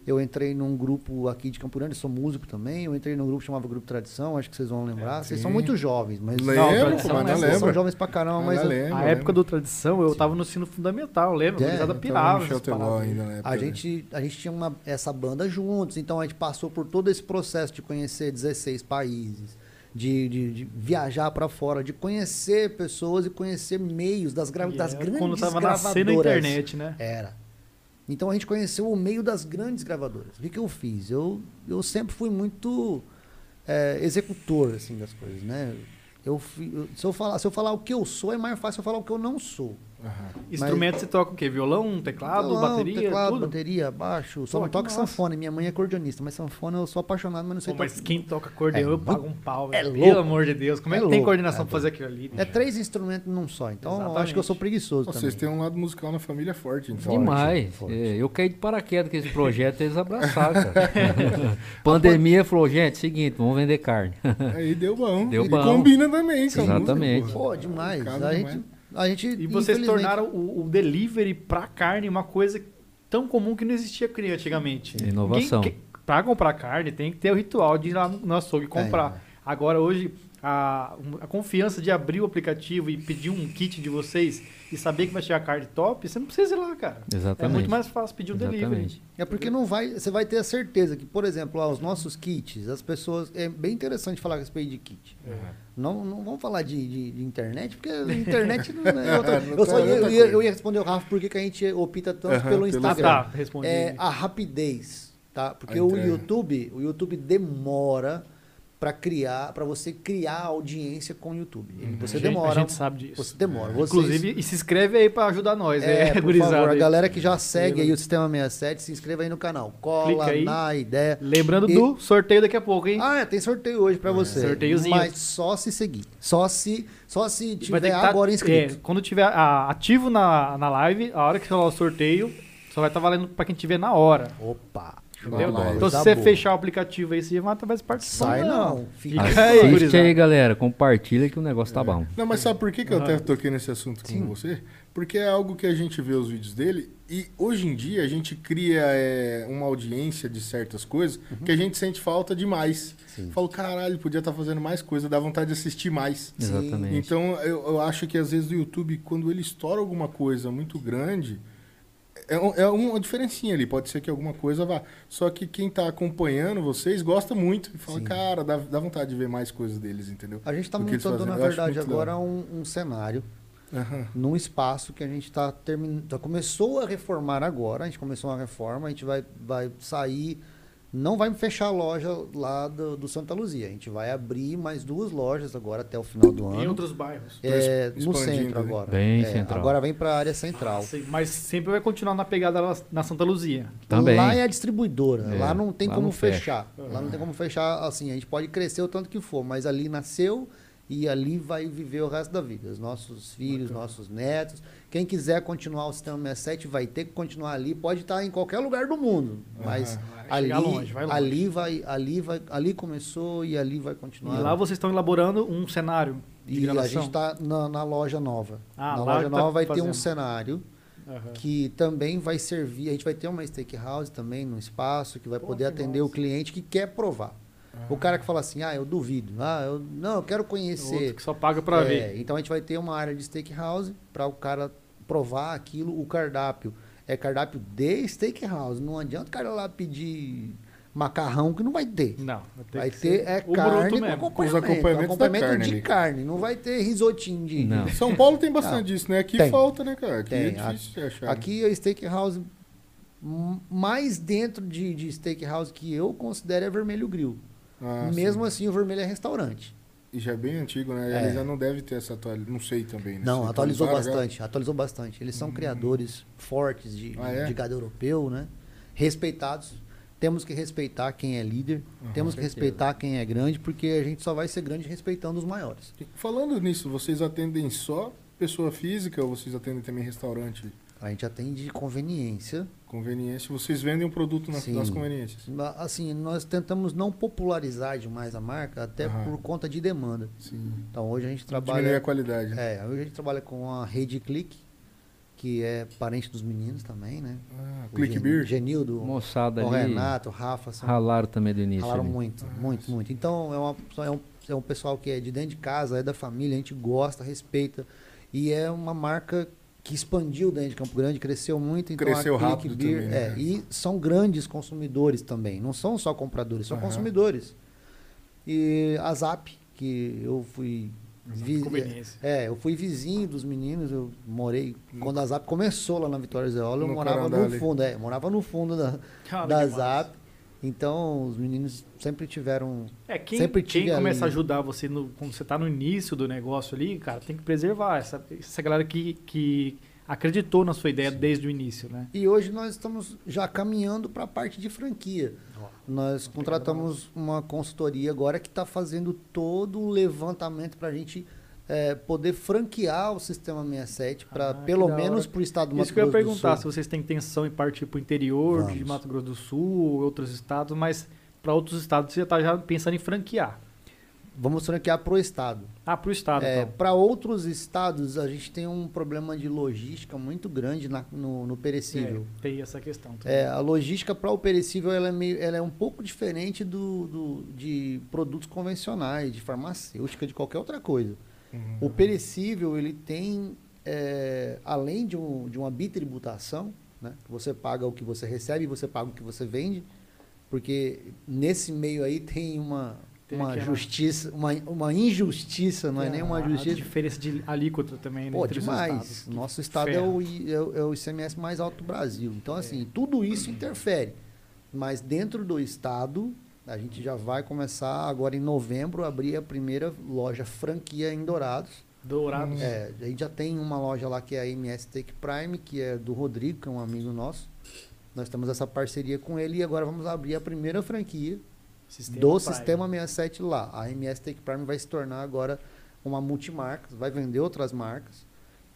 eu entrei num grupo aqui de Campo Grande, sou músico também. Eu entrei num grupo que chamava Grupo Tradição, acho que vocês vão lembrar. vocês são muito jovens, mas Lembro, Não, tradição, mas né? não vocês são lembro. jovens pra caramba, Mas eu lembro, A lembro. época do tradição, eu tava no ensino fundamental, lembra? É, A pirava. ainda na época. A gente, a gente tinha uma, essa banda juntos, então a gente passou por todo esse processo de conhecer 16 países, de, de, de viajar para fora, de conhecer pessoas e conhecer meios das, gra E das era grandes Quando tava gravadoras. nascendo a internet, né? Era. Então a gente conheceu o meio das grandes gravadoras. O que, que eu fiz? Eu, eu sempre fui muito é, executor assim, das coisas, né? Eu, se, eu falar, se eu falar o que eu sou, é mais fácil eu falar o que eu não sou. Aham. Instrumento você toca o quê? Violão, teclado, Violão, bateria, teclado, tudo? bateria, baixo. Só Pô, não massa. sanfona. Minha mãe é acordeonista, mas sanfona eu sou apaixonado, mas não sei Pô, mas quem toca acordeão, É eu pago um pau, é velho. louco. Pelo amor de Deus, como é, É que tem coordenação é pra fazer aquilo ali? É três instrumentos num só. Então eu Exatamente. acho que eu sou preguiçoso Vocês também. têm um lado musical na família forte, então. Demais. forte. É, eu caí de paraquedas com esse projeto, eles abraçaram, cara. Pandemia falou, gente, seguinte, vamos vender carne. Aí deu bom. Deu e bom. combina também, Exatamente. música. Pô, demais. A gente, a gente, E vocês infelizmente- tornaram o, o delivery pra carne uma coisa tão comum que não existia antigamente. Inovação. Pra comprar carne tem que ter o ritual de ir lá no, açougue comprar. É. Agora, hoje, a, a confiança de abrir o aplicativo e pedir um kit de vocês e saber que vai chegar carne top, você não precisa ir lá, cara. É Exatamente. muito mais fácil pedir um delivery. É porque não vai, você vai ter a certeza que, por exemplo, os nossos kits, as pessoas. É bem interessante falar a respeito de kit. Não, não vamos falar de, de- de internet, porque a internet não é outra. Não Eu, só outra eu, ia, coisa. eu ia responder o Rafa por que que a gente opta tanto Aham, pelo pelo Ah, Instagram. tá, respondi. É a rapidez, tá? Porque A o entrega. YouTube, o YouTube demora para criar, para você criar audiência com o YouTube. Ele- Você a, demora. a gente sabe disso. Você demora. Vocês- Inclusive, e se inscreve aí pra ajudar nós, é, é, por favor, a galera que já segue aí o Sistema 67, se inscreva aí no canal. Cola na ideia. Lembrando E- do sorteio daqui a pouco, hein? Ah, é, tem sorteio hoje pra você. Sorteiozinho. Mas só se seguir. Só se, só se tiver tá- agora inscrito. é, quando tiver ah, ativo na, na live, a hora que rolar o sorteio, só vai estar valendo pra quem tiver na hora. Opa. Entendeu? Então, se você boa. fechar o aplicativo aí, você vai vai participar. Sai não. Fica Fica aí, Assiste aí, galera. Compartilha que o negócio tá bom. Não, mas sabe por que, que eu até toquei nesse assunto com você? Porque é algo que a gente vê os vídeos dele e hoje em dia a gente cria é, uma audiência de certas coisas que a gente sente falta demais. Sim. Falo, caralho, podia estar fazendo mais coisa, dá vontade de assistir mais. Exatamente. Então eu, eu acho que às vezes o YouTube, quando ele estoura alguma coisa muito grande, é, é uma diferencinha ali. Pode ser que alguma coisa vá. Só que quem tá acompanhando vocês gosta muito e fala, Sim. cara, dá, dá vontade de ver mais coisas deles, entendeu? A gente está montando, na verdade, agora um, um cenário Aham. num espaço que a gente está terminando. Começou a reformar agora, a gente começou uma reforma, a gente vai, vai sair. Não vai fechar a loja lá do, do Santa Luzia. A gente vai abrir mais duas lojas agora até o final do Em ano. outros bairros. É, no centro agora. Bem É, central. Agora vem para a área central. Sim, Mas sempre vai continuar na pegada lá na Santa Luzia. Também. Lá é a distribuidora. É, lá não tem lá como não fecha. fechar. Lá não tem como fechar assim. A gente pode crescer o tanto que for, mas ali nasceu e ali vai viver o resto da vida. Os nossos filhos, nossos netos. Quem quiser continuar o sistema 67 vai ter que continuar ali. Pode estar em qualquer lugar do mundo, mas Vai ali, longe, vai longe. ali vai, ali vai, ali começou e ali vai continuar. E lá vocês estão elaborando um cenário de e a gravação. gente está na, na loja nova. Ah, na loja tá nova vai ter um fazendo. cenário Aham. que também vai servir. A gente vai ter uma steakhouse também no espaço que vai Pô, poder que atender massa. o cliente que quer provar. O cara que fala assim, ah, eu duvido, ah, eu não, eu quero Outro conhecer. que só paga pra É, ver. Então a gente vai ter uma área de steakhouse para o cara provar aquilo, o cardápio é cardápio de steakhouse. Não adianta o cara lá pedir macarrão que não vai ter. Não, ter Vai que ter é carne com acompanhamento, Os acompanhamentos da acompanhamento carne de ali. carne. Não vai ter risotinho de, Não. São Paulo tem bastante disso, né? Aqui Tem. falta, né, cara? Aqui Tem. é difícil de achar. Aqui a steakhouse m- mais dentro de, de steakhouse que eu considero é Vermelho Grill. Ah, Mesmo sim. assim, o Vermelho é restaurante. E já é bem antigo, né? É. Ele já não deve ter essa atualização. Não sei também, né? Não, Se atualizou atualizaram já. bastante. Atualizou bastante. Eles são criadores fortes de, Ah, é? de gado europeu, né? Respeitados. Temos que respeitar quem é líder. temos que certeza. respeitar quem é grande, porque a gente só vai ser grande respeitando os maiores. Falando nisso, vocês atendem só pessoa física ou vocês atendem também restaurante? A gente atende conveniência. Conveniência. Vocês vendem um produto na, Sim. nas conveniências. Assim, nós tentamos não popularizar demais a marca, até Aham. por conta de demanda. Sim. Então hoje a gente Diminuir trabalha. a qualidade. né? É, hoje a gente trabalha com a Rede Clique, que é parente dos meninos também, né? Ah, O Click Gen- Beer. Genildo, Moçada o ali Renato, o Rafa, são ralaram também do início. Falaram ali. muito, Ah, muito, muito. Então é, uma, é, um, é um pessoal que é de dentro de casa, é da família, a gente gosta, respeita. E é uma marca que expandiu dentro de Campo Grande, cresceu muito. Então Cresceu rápido Beer, também, né? é, E são grandes consumidores também. Não são só compradores, são Aham. consumidores. E a Zap, que eu fui. vi- Conveniência. é, eu fui vizinho dos meninos, eu morei. Quando a Zap começou lá na Vitória Zeola, eu No morava Carandá no fundo, é, eu morava no fundo da, da. Zap. Então, os meninos sempre tiveram. É, quem, Sempre quem começa a ajudar você no, quando você tá no início do negócio ali, cara, tem que preservar essa, essa galera que, que acreditou na sua ideia desde o início, né? E hoje nós estamos já caminhando para a parte de franquia. Nós contratamos uma consultoria agora que está fazendo todo o levantamento para a gente eh, poder franquear o Sistema 67, para Ah, pelo menos para o estado do Mato Isso que eu ia Grosso perguntar, se vocês têm intenção em partir para o interior de Vamos. Mato Grosso do Sul, outros estados, mas para outros estados você está já pensando em franquear. Vamos franquear para o estado. Ah, para o estado, É, então. para outros estados, a gente tem um problema de logística muito grande na- no, no perecível. É, tem essa questão. também. É, a logística para o perecível ela é, meio, ela é um pouco diferente do, do- de produtos convencionais, de farmacêutica, de qualquer outra coisa. Uhum. O perecível ele tem, é, além de, um, de uma bitributação, né, você paga o que você recebe e você paga o que você vende, porque nesse meio aí tem uma, Tem uma justiça, uma, uma injustiça, não é, nem uma justiça. A diferença de alíquota também, né, Pô, entre os demais. Nosso estado é o, I- é, o, é o ICMS mais alto do Brasil. Então, assim, tudo isso interfere. Mas dentro do estado, a gente já vai começar agora em novembro a abrir a primeira loja franquia em Dourados. Dourados. É, a gente já tem uma loja lá que é a MS Take Prime, que é do Rodrigo, que é um amigo nosso. Nós temos essa parceria com ele e agora vamos abrir a primeira franquia Sistema do Prime. Sistema 67 lá. A MS Take Prime vai se tornar agora uma multimarca, vai vender outras marcas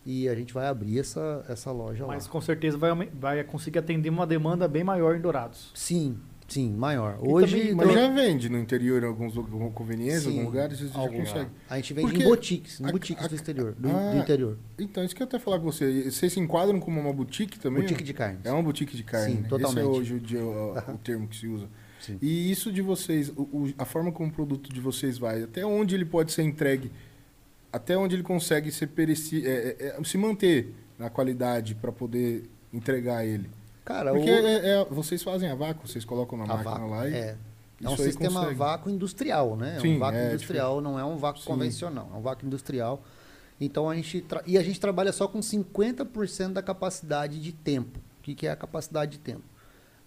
e a gente vai abrir essa, essa loja Mas lá. com certeza vai, vai conseguir atender uma demanda bem maior em Dourados. Sim, sim, maior. E Hoje também- Mas já vende no interior, em alguns lu- alguma conveniência, Sim, alguns lugares, vocês já alguns. conseguem. a gente vende Porque em boutiques, em a- boutiques a- do exterior, do, Ah, do interior. Então, isso que eu até falar com você. Vocês se enquadram como uma boutique também? Boutique de carnes. É uma boutique de carne. Sim, né? totalmente. Esse é hoje o, dia- o- o termo que se usa. Sim. E isso de vocês, o- o- a forma como o produto de vocês vai, até onde ele pode ser entregue, até onde ele consegue ser pereci é, é, é, se manter na qualidade para poder entregar ele. Cara, Porque o, é- é- vocês fazem a vácuo, vocês colocam na a máquina vácuo, lá e é, é um sistema consegue. vácuo industrial, né? É Sim, um vácuo é, industrial, não é um vácuo Sim. convencional, é um vácuo industrial. Então a gente tra- e a gente trabalha só com 50% da capacidade de tempo. O que, que é a capacidade de tempo?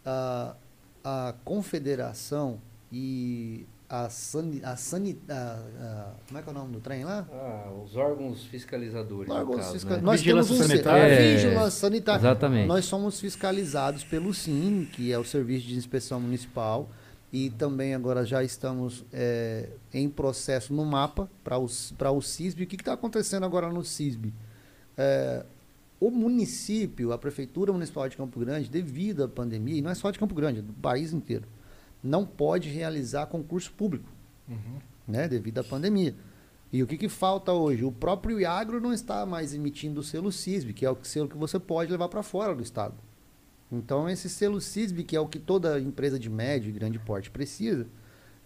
A, a confederação e a sani, a sani, a- a- como é que é o nome do trem lá? Ah, os órgãos fiscalizadores. Órgãos caso, né? Nós Vigilância temos um sanitária. É, vigilância sanitária. exatamente. Nós somos fiscalizados pelo SIM, que é o Serviço de Inspeção Municipal, e também agora já estamos é, em processo no mapa para o, para o CISB. O que está acontecendo agora no CISB? É, o município, a Prefeitura Municipal de Campo Grande, devido à pandemia, e não é só de Campo Grande, é do país inteiro, não pode realizar concurso público Uhum. né, devido à pandemia. E o que, que falta hoje? O próprio Iagro não está mais emitindo o selo CISB, que é o selo que você pode levar para fora do estado. Então, esse selo CISB, que é o que toda empresa de médio e grande porte precisa,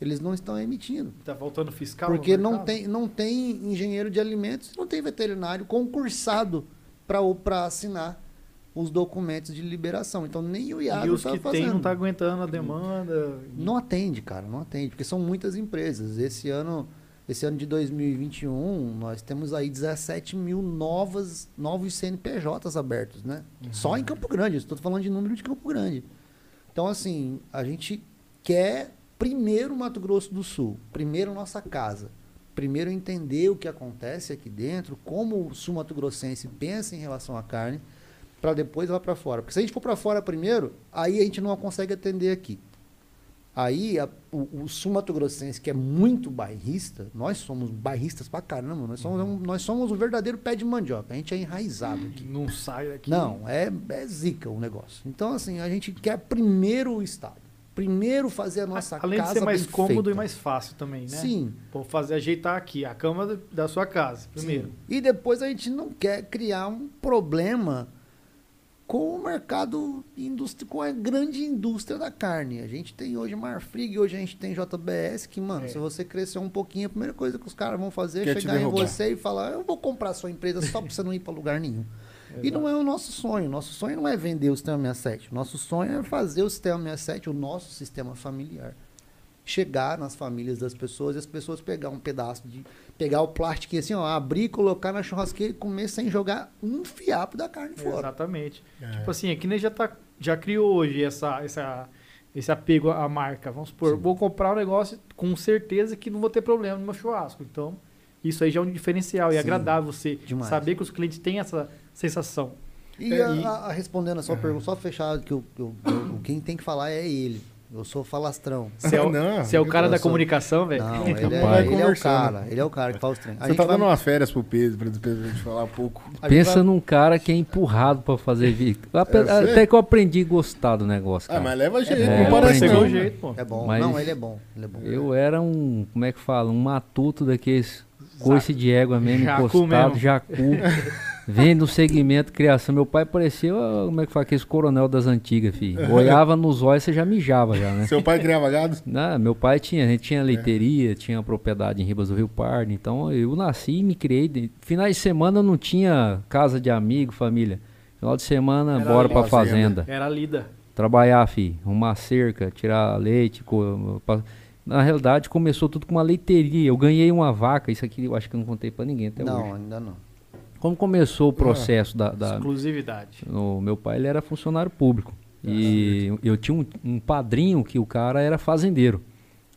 eles não estão emitindo. Tá faltando fiscal Porque não tem, não tem engenheiro de alimentos, não tem veterinário concursado para assinar os documentos de liberação. Então, nem o E Iagro os está que fazendo. tem não tá aguentando a demanda. Não atende, cara, não atende, porque são muitas empresas. Esse ano, esse ano de 2021, nós temos aí 17 mil novas, novos CNPJs abertos, né? Só em Campo Grande, estou falando de número de Campo Grande. Então, assim, a gente quer primeiro Mato Grosso do Sul, primeiro nossa casa, primeiro entender o que acontece aqui dentro, como o sul-mato grossense pensa em relação à carne, para depois lá para fora. Porque se a gente for para fora primeiro, aí a gente não consegue atender aqui. Aí a- o, o sul-mato-grossense, que é muito bairrista, nós somos bairristas pra caramba, nós somos, um, nós somos um verdadeiro pé de mandioca, a gente é enraizado aqui. Não sai daqui. Não, é, é zica o negócio. Então, assim, a gente quer primeiro o Estado. Primeiro fazer a nossa Além de casa ser mais cômodo feita. e mais fácil também, né? Sim. Pô, fazer ajeitar aqui a cama da- da sua casa, primeiro. Sim. E depois a gente não quer criar um problema com o mercado indústria, com a grande indústria da carne. A gente tem hoje Marfrig, hoje a gente tem JBS, que, mano, É. se você crescer um pouquinho, a primeira coisa que os caras vão fazer Quer é chegar em você e falar, eu vou comprar sua empresa só pra você não ir pra lugar nenhum. E não é o nosso sonho. Nosso sonho não é vender o sistema 67. Nosso sonho é fazer o sistema 67, o nosso sistema familiar. Chegar nas famílias das pessoas e as pessoas pegar um pedaço de. Pegar o plástico assim, ó, abrir, colocar na churrasqueira e comer sem jogar um fiapo da carne fora. Exatamente. É. Tipo assim, é que nem já, tá, já criou hoje essa, essa, esse apego à marca. Vamos supor, vou comprar um negócio com certeza que não vou ter problema no meu churrasco. Então, isso aí já é um diferencial. E é Sim. agradável você Demais. saber que os clientes têm essa sensação. E, É, a- e- a- a- respondendo a sua pergunta, só fechar que eu, eu- eu- quem tem que falar é ele. Eu sou falastrão. Você é o, Não, você é o cara da sou- comunicação, velho. Não, ele, é, ele é o conversando. cara. Ele é o cara que faz os treinos. A Você gente tá vai- dando umas férias pro Pedro, pra gente falar um pouco. Pensa vai- num cara que é empurrado pra fazer vídeo. Ape- É, você- Até que eu aprendi a gostar do negócio, Ah, cara. mas leva jeito, É, não parece aprendi. não. Jeito, pô. É bom. Mas- Não, ele é bom. Ele é bom. Eu era um, como é que fala, um matuto daqueles coice de égua mesmo, Jacu encostado, mesmo. jacu. Vem do segmento criação. Meu pai parecia, como é que fala, aqueles coronel das antigas, filho. Olhava nos olhos, você já mijava já, né? Seu pai criava gado? Não, meu pai tinha, a gente tinha leiteria, tinha propriedade em Ribas do Rio Pardo, então eu nasci e me criei. Finais de semana não tinha casa de amigo, família. Final de semana, Era bora pra fazenda. fazenda. Era lida. Trabalhar, fi, arrumar cerca, tirar leite. co- Na realidade, começou tudo com uma leiteria. Eu ganhei uma vaca, isso aqui eu acho que eu não contei pra ninguém até não, hoje. ainda não. Como começou o processo da, da, Exclusividade. o meu pai ele era funcionário público. E eu tinha um, um padrinho que o cara era fazendeiro.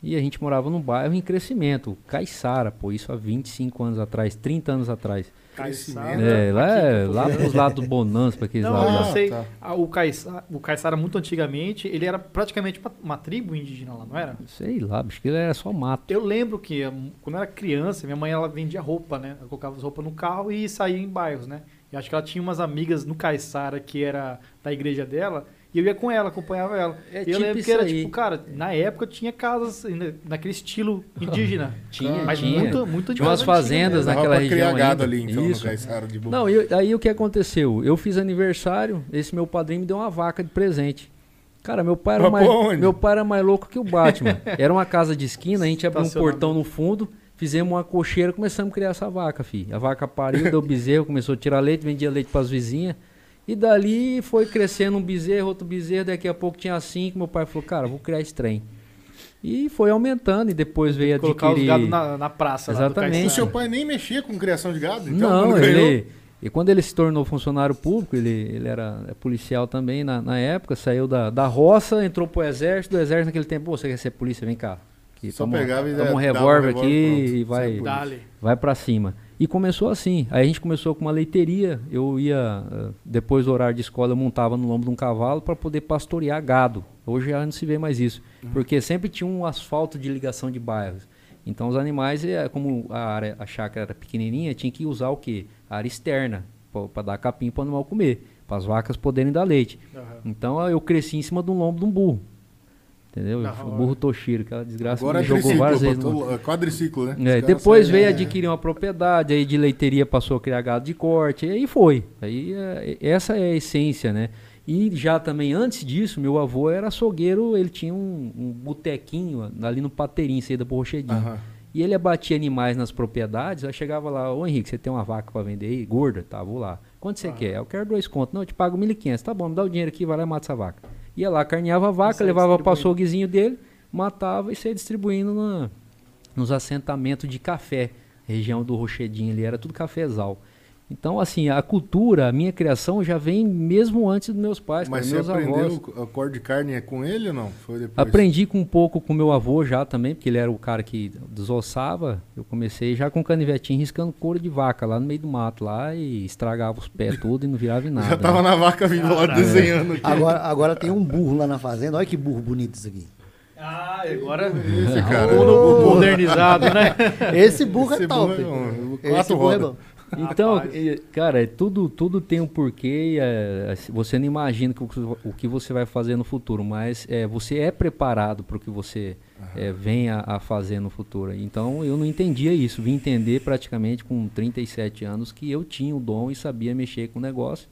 E a gente morava num bairro em crescimento, Caiçara, pô, isso há 25 anos atrás, 30 anos atrás. Caiçara, É, lá, aqui, é, Campo lá pros lados do Bonança, pra aqueles Não, lados eu lá. Ah, sei. tá. O Caiçara, o Caiçara, muito antigamente, ele era praticamente uma, tribo indígena lá, não era? Sei lá, bicho, que era só mato. Eu lembro que hum, quando eu era criança, minha mãe ela vendia roupa, né? Ela colocava as roupas no carro e saía em bairros, né? E acho que ela tinha umas amigas no Caiçara que era da igreja dela. E eu ia com ela, acompanhava ela. É e eu tipo lembro que era aí. tipo, cara, na época tinha casas ainda naquele estilo indígena. Tinha, mas tinha. muito, muito Tinha umas antiga fazendas naquela região criar gado ainda. ali, então, Isso. no de boa. Não, eu- aí o que aconteceu? Eu fiz aniversário, esse meu padrinho me deu uma vaca de presente. Cara, meu pai era, Mas mais, onde? meu pai era mais louco que o Batman. Era uma casa de esquina, a gente abriu um portão no fundo, fizemos uma cocheira, começamos a criar essa vaca, filho. A vaca pariu, deu bezerro, começou a tirar leite, vendia leite pras vizinhas. E dali foi crescendo um bezerro, outro bezerro, daqui a pouco tinha cinco, meu pai falou, cara, vou criar esse trem. E foi aumentando, e depois veio Colocar os adquirir... gados na, na praça. lá do Exatamente. O seu pai nem mexia com criação de gado? Então, não, ganhou- ele. E quando ele se tornou funcionário público, ele, ele era é, policial também na, na época, saiu da, da roça, entrou pro exército, do exército naquele tempo, "Pô, você quer ser polícia, vem cá. Que Só toma, pegava e toma um um revólver aqui pronto. e vai, é Dali. vai para cima. E começou assim. Aí a gente começou com uma leiteria. Eu ia, eh, depois do horário de escola, eu montava no lombo de um cavalo para poder pastorear gado. Hoje já não se vê mais isso. Porque sempre tinha um asfalto de ligação de bairros. Então os animais, eh, como a área, a chácara era pequenininha, tinha que usar o quê? A área externa, para dar capim para o animal comer, para as vacas poderem dar leite. Aham. Então eu cresci em cima de um lombo de um burro. Entendeu? O burro Toshiro, aquela desgraça Agora me jogou várias vezes. no- é quadriciclo, né? É, depois veio é, adquirir uma propriedade, aí de leiteria passou a criar gado de corte, e aí foi. Aí é, essa é a essência, né? E já também antes disso, meu avô era açougueiro, ele tinha um, um botequinho ali no Pateirinho, saída por Rochedinho. Aham. E ele abatia animais nas propriedades, aí chegava lá, ô Henrique, você tem uma vaca pra vender aí? Gorda? Tá, vou lá. Quanto você quer? Eu quero dois contos. Não, eu te pago 1.500. Tá bom, me dá o dinheiro aqui, vai lá e mata essa vaca. Ia lá, carneava a vaca, levava para o açouguezinho dele, matava e saía distribuindo na- nos assentamentos de café. Região do Rochedinho ali, era tudo cafezal. Então, assim, a cultura, a minha criação já vem mesmo antes dos meus pais, Mas com você meus aprendeu avós. a cor de carne é com ele ou não? Foi depois? Aprendi com um pouco com meu avô já também, porque ele era o cara que desossava. Eu comecei já com canivetinho riscando couro de vaca lá no meio do mato lá e estragava os pés tudo e não virava em nada. Já tava né? na vaca viva lá desenhando aqui. Agora, agora tem um burro lá na fazenda. Olha que burro bonito isso aqui. Ah, agora Esse cara. mundo modernizado, né? Esse burro Esse é top. burro é. Esse Quatro burro é rodas. bom. Então, cara, é tudo, tudo tem um porquê e é, assim, você não imagina que o, que você vai fazer no futuro, mas é, você é preparado para o que você é, venha a fazer no futuro. Então, eu não entendia isso. Vim entender praticamente com 37 anos que eu tinha o dom e sabia mexer com o negócio.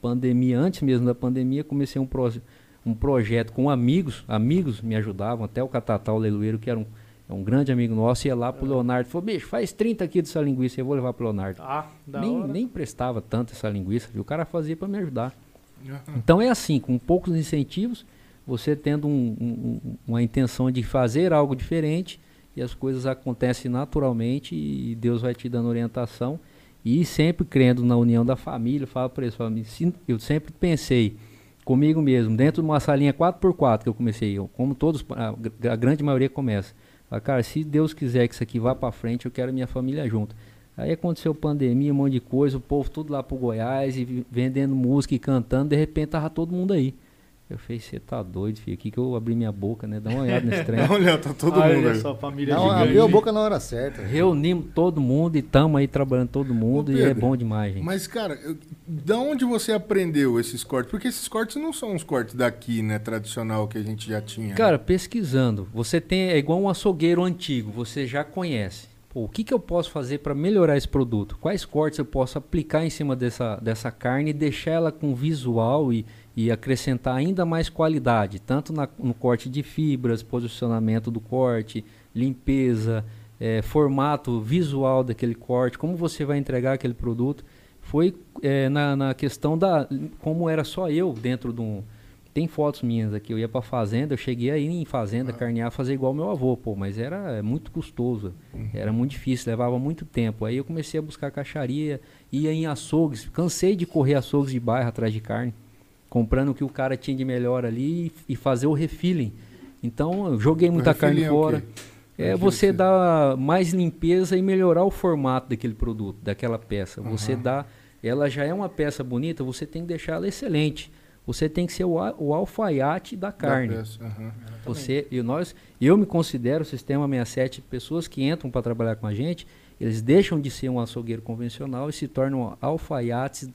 Pandemia, antes mesmo da pandemia, comecei um, proje- um projeto com amigos. Amigos me ajudavam, até o Catatal Leiloeiro, que era um, é um grande amigo nosso, ia lá pro Leonardo e falou: bicho, faz 30 aqui dessa linguiça, eu vou levar pro Leonardo Ah, da nem, hora. nem prestava tanto essa linguiça, viu? o cara fazia para me ajudar. Então é assim, com poucos incentivos, você tendo um- um- um- uma intenção de fazer algo diferente e as coisas acontecem naturalmente e Deus vai te dando orientação e sempre crendo na união da família, fala para eles, fala, "Me sin- eu sempre pensei comigo mesmo, dentro de uma salinha 4x4 que eu comecei, eu, como todos, a, a grande maioria começa, fala, cara, se Deus quiser que isso aqui vá para frente, eu quero minha família junto. Aí aconteceu pandemia, um monte de coisa, o povo tudo lá pro Goiás e vendendo música e cantando, de repente tava todo mundo aí. Eu falei, você tá doido, filho, aqui que eu abri minha boca, né? Dá uma olhada nesse trem. Olha, tá todo Olha mundo aí. só, família Não, gigante. abriu a boca na hora certa. Reunimos todo mundo e tamo aí trabalhando todo mundo Ô, e é Pedro, bom demais, gente. Mas, cara, eu- da onde você aprendeu esses cortes? Porque esses cortes não são os cortes daqui, né? Tradicional que a gente já tinha. Cara, pesquisando, você tem é igual um açougueiro antigo, você já conhece. Pô, o que, que eu posso fazer para melhorar esse produto? Quais cortes eu posso aplicar em cima dessa, dessa carne e deixar ela com visual e, e acrescentar ainda mais qualidade, tanto na- no corte de fibras, posicionamento do corte, limpeza, eh, formato visual daquele corte, como você vai entregar aquele produto. Foi eh, na, na questão da como era só eu dentro de um, tem fotos minhas aqui, eu ia pra fazenda, eu cheguei aí em fazenda, carnear, fazer igual meu avô, pô, mas era é, muito custoso, era muito difícil, levava muito tempo. Aí eu comecei a buscar caixaria, ia em açougues, cansei de correr açougues de bairro atrás de carne, comprando o que o cara tinha de melhor ali e, fazer o refilling. Então eu joguei muita carne é o fora. É Aquilo você você- dar mais limpeza e melhorar o formato daquele produto, daquela peça. Você Aham. dá, ela já é uma peça bonita, você tem que deixar ela excelente. Você tem que ser o, o alfaiate da Da carne. peça, aham. Você e nós, eu me considero Sistema 67 pessoas que entram para trabalhar com a gente, eles deixam de ser um açougueiro convencional e se tornam alfaiates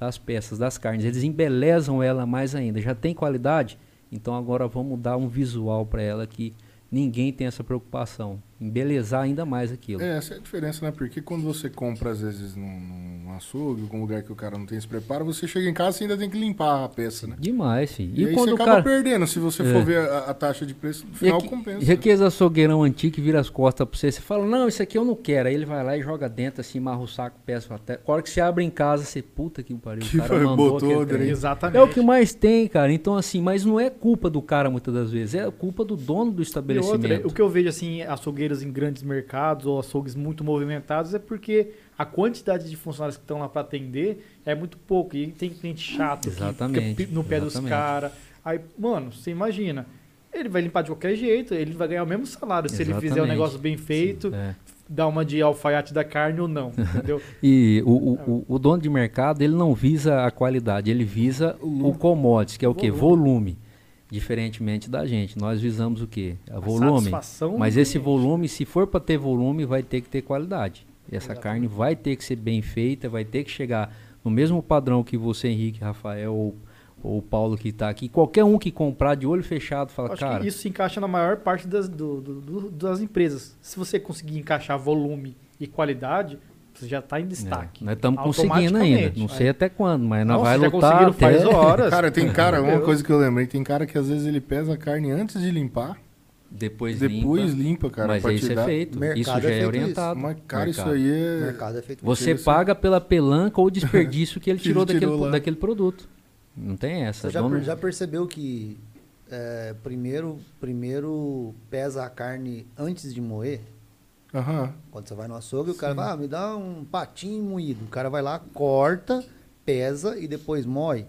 das peças, das carnes. Eles embelezam ela mais ainda. Já tem qualidade, então agora vamos dar um visual para ela que ninguém tem essa preocupação, embelezar ainda mais aquilo. É, essa é a diferença, né? Porque quando você compra, às vezes, num, num açougue, algum lugar que o cara não tem esse preparo, você chega em casa e ainda tem que limpar a peça, né? Demais, filho. E, E, aí quando você o acaba cara perdendo. Se você É. for ver a, a taxa de preço, no E final aqui- compensa. E aqueles açougueirão antigo que vira as costas pra você, você fala, não, isso aqui eu não quero. Aí ele vai lá e joga dentro, assim, marra o saco, peça até. A hora que você abre em casa, você, puta que pariu, Que o cara foi, mandou botou. Exatamente. É o que mais tem, cara. Então, assim, mas não é culpa do cara muitas das vezes, é culpa do dono do E estabelecimento. outra, o que eu vejo assim, açougueiros em grandes mercados ou açougues muito movimentados é porque a quantidade de funcionários que estão lá para atender é muito pouco. E tem cliente chato que Exatamente, fica no pé dos exatamente. caras. Aí, mano, você imagina, ele vai limpar de qualquer jeito, ele vai ganhar o mesmo salário se ele fizer o Exatamente. negócio bem feito, É. dar uma de alfaiate da carne ou não, entendeu? E o, o, o, dono de mercado, ele não visa a qualidade, ele visa o commodities, que é o quê? Volume. Diferentemente da gente. Nós visamos o quê? A volume. satisfação Mas esse volume, se for para ter volume, vai ter que ter qualidade. E essa Exatamente. carne vai ter que ser bem feita, vai ter que chegar no mesmo padrão que você, Henrique, Rafael ou, ou o Paulo que está aqui. Qualquer um que comprar de olho fechado fala, Acho cara, que isso se encaixa na maior parte das, do- do- do- das empresas. Se você conseguir encaixar volume e qualidade, você já está em é, destaque. nós estamos conseguindo ainda. Não sei até quando, mas Não, nós vai já lutar até... faz horas. Cara, tem cara, uma coisa que eu lembrei, tem cara que às vezes ele pesa a carne antes de limpar, Depois, depois limpa. limpa, cara. mas pra isso é dar- feito. Mercado isso é já é feito orientado. Mas, cara, isso Mercado. aí O é. mercado é feito Você Isso. paga pela pelanca ou desperdício que ele Que tirou, ele tirou daquele, lá. daquele produto. Não tem essa. Você já, dono- já percebeu que é, primeiro, primeiro pesa a carne antes de moer? Aham. Quando você vai no açougue, o cara vai, ah, me dá um patinho moído. O cara vai lá, corta, pesa e depois moe.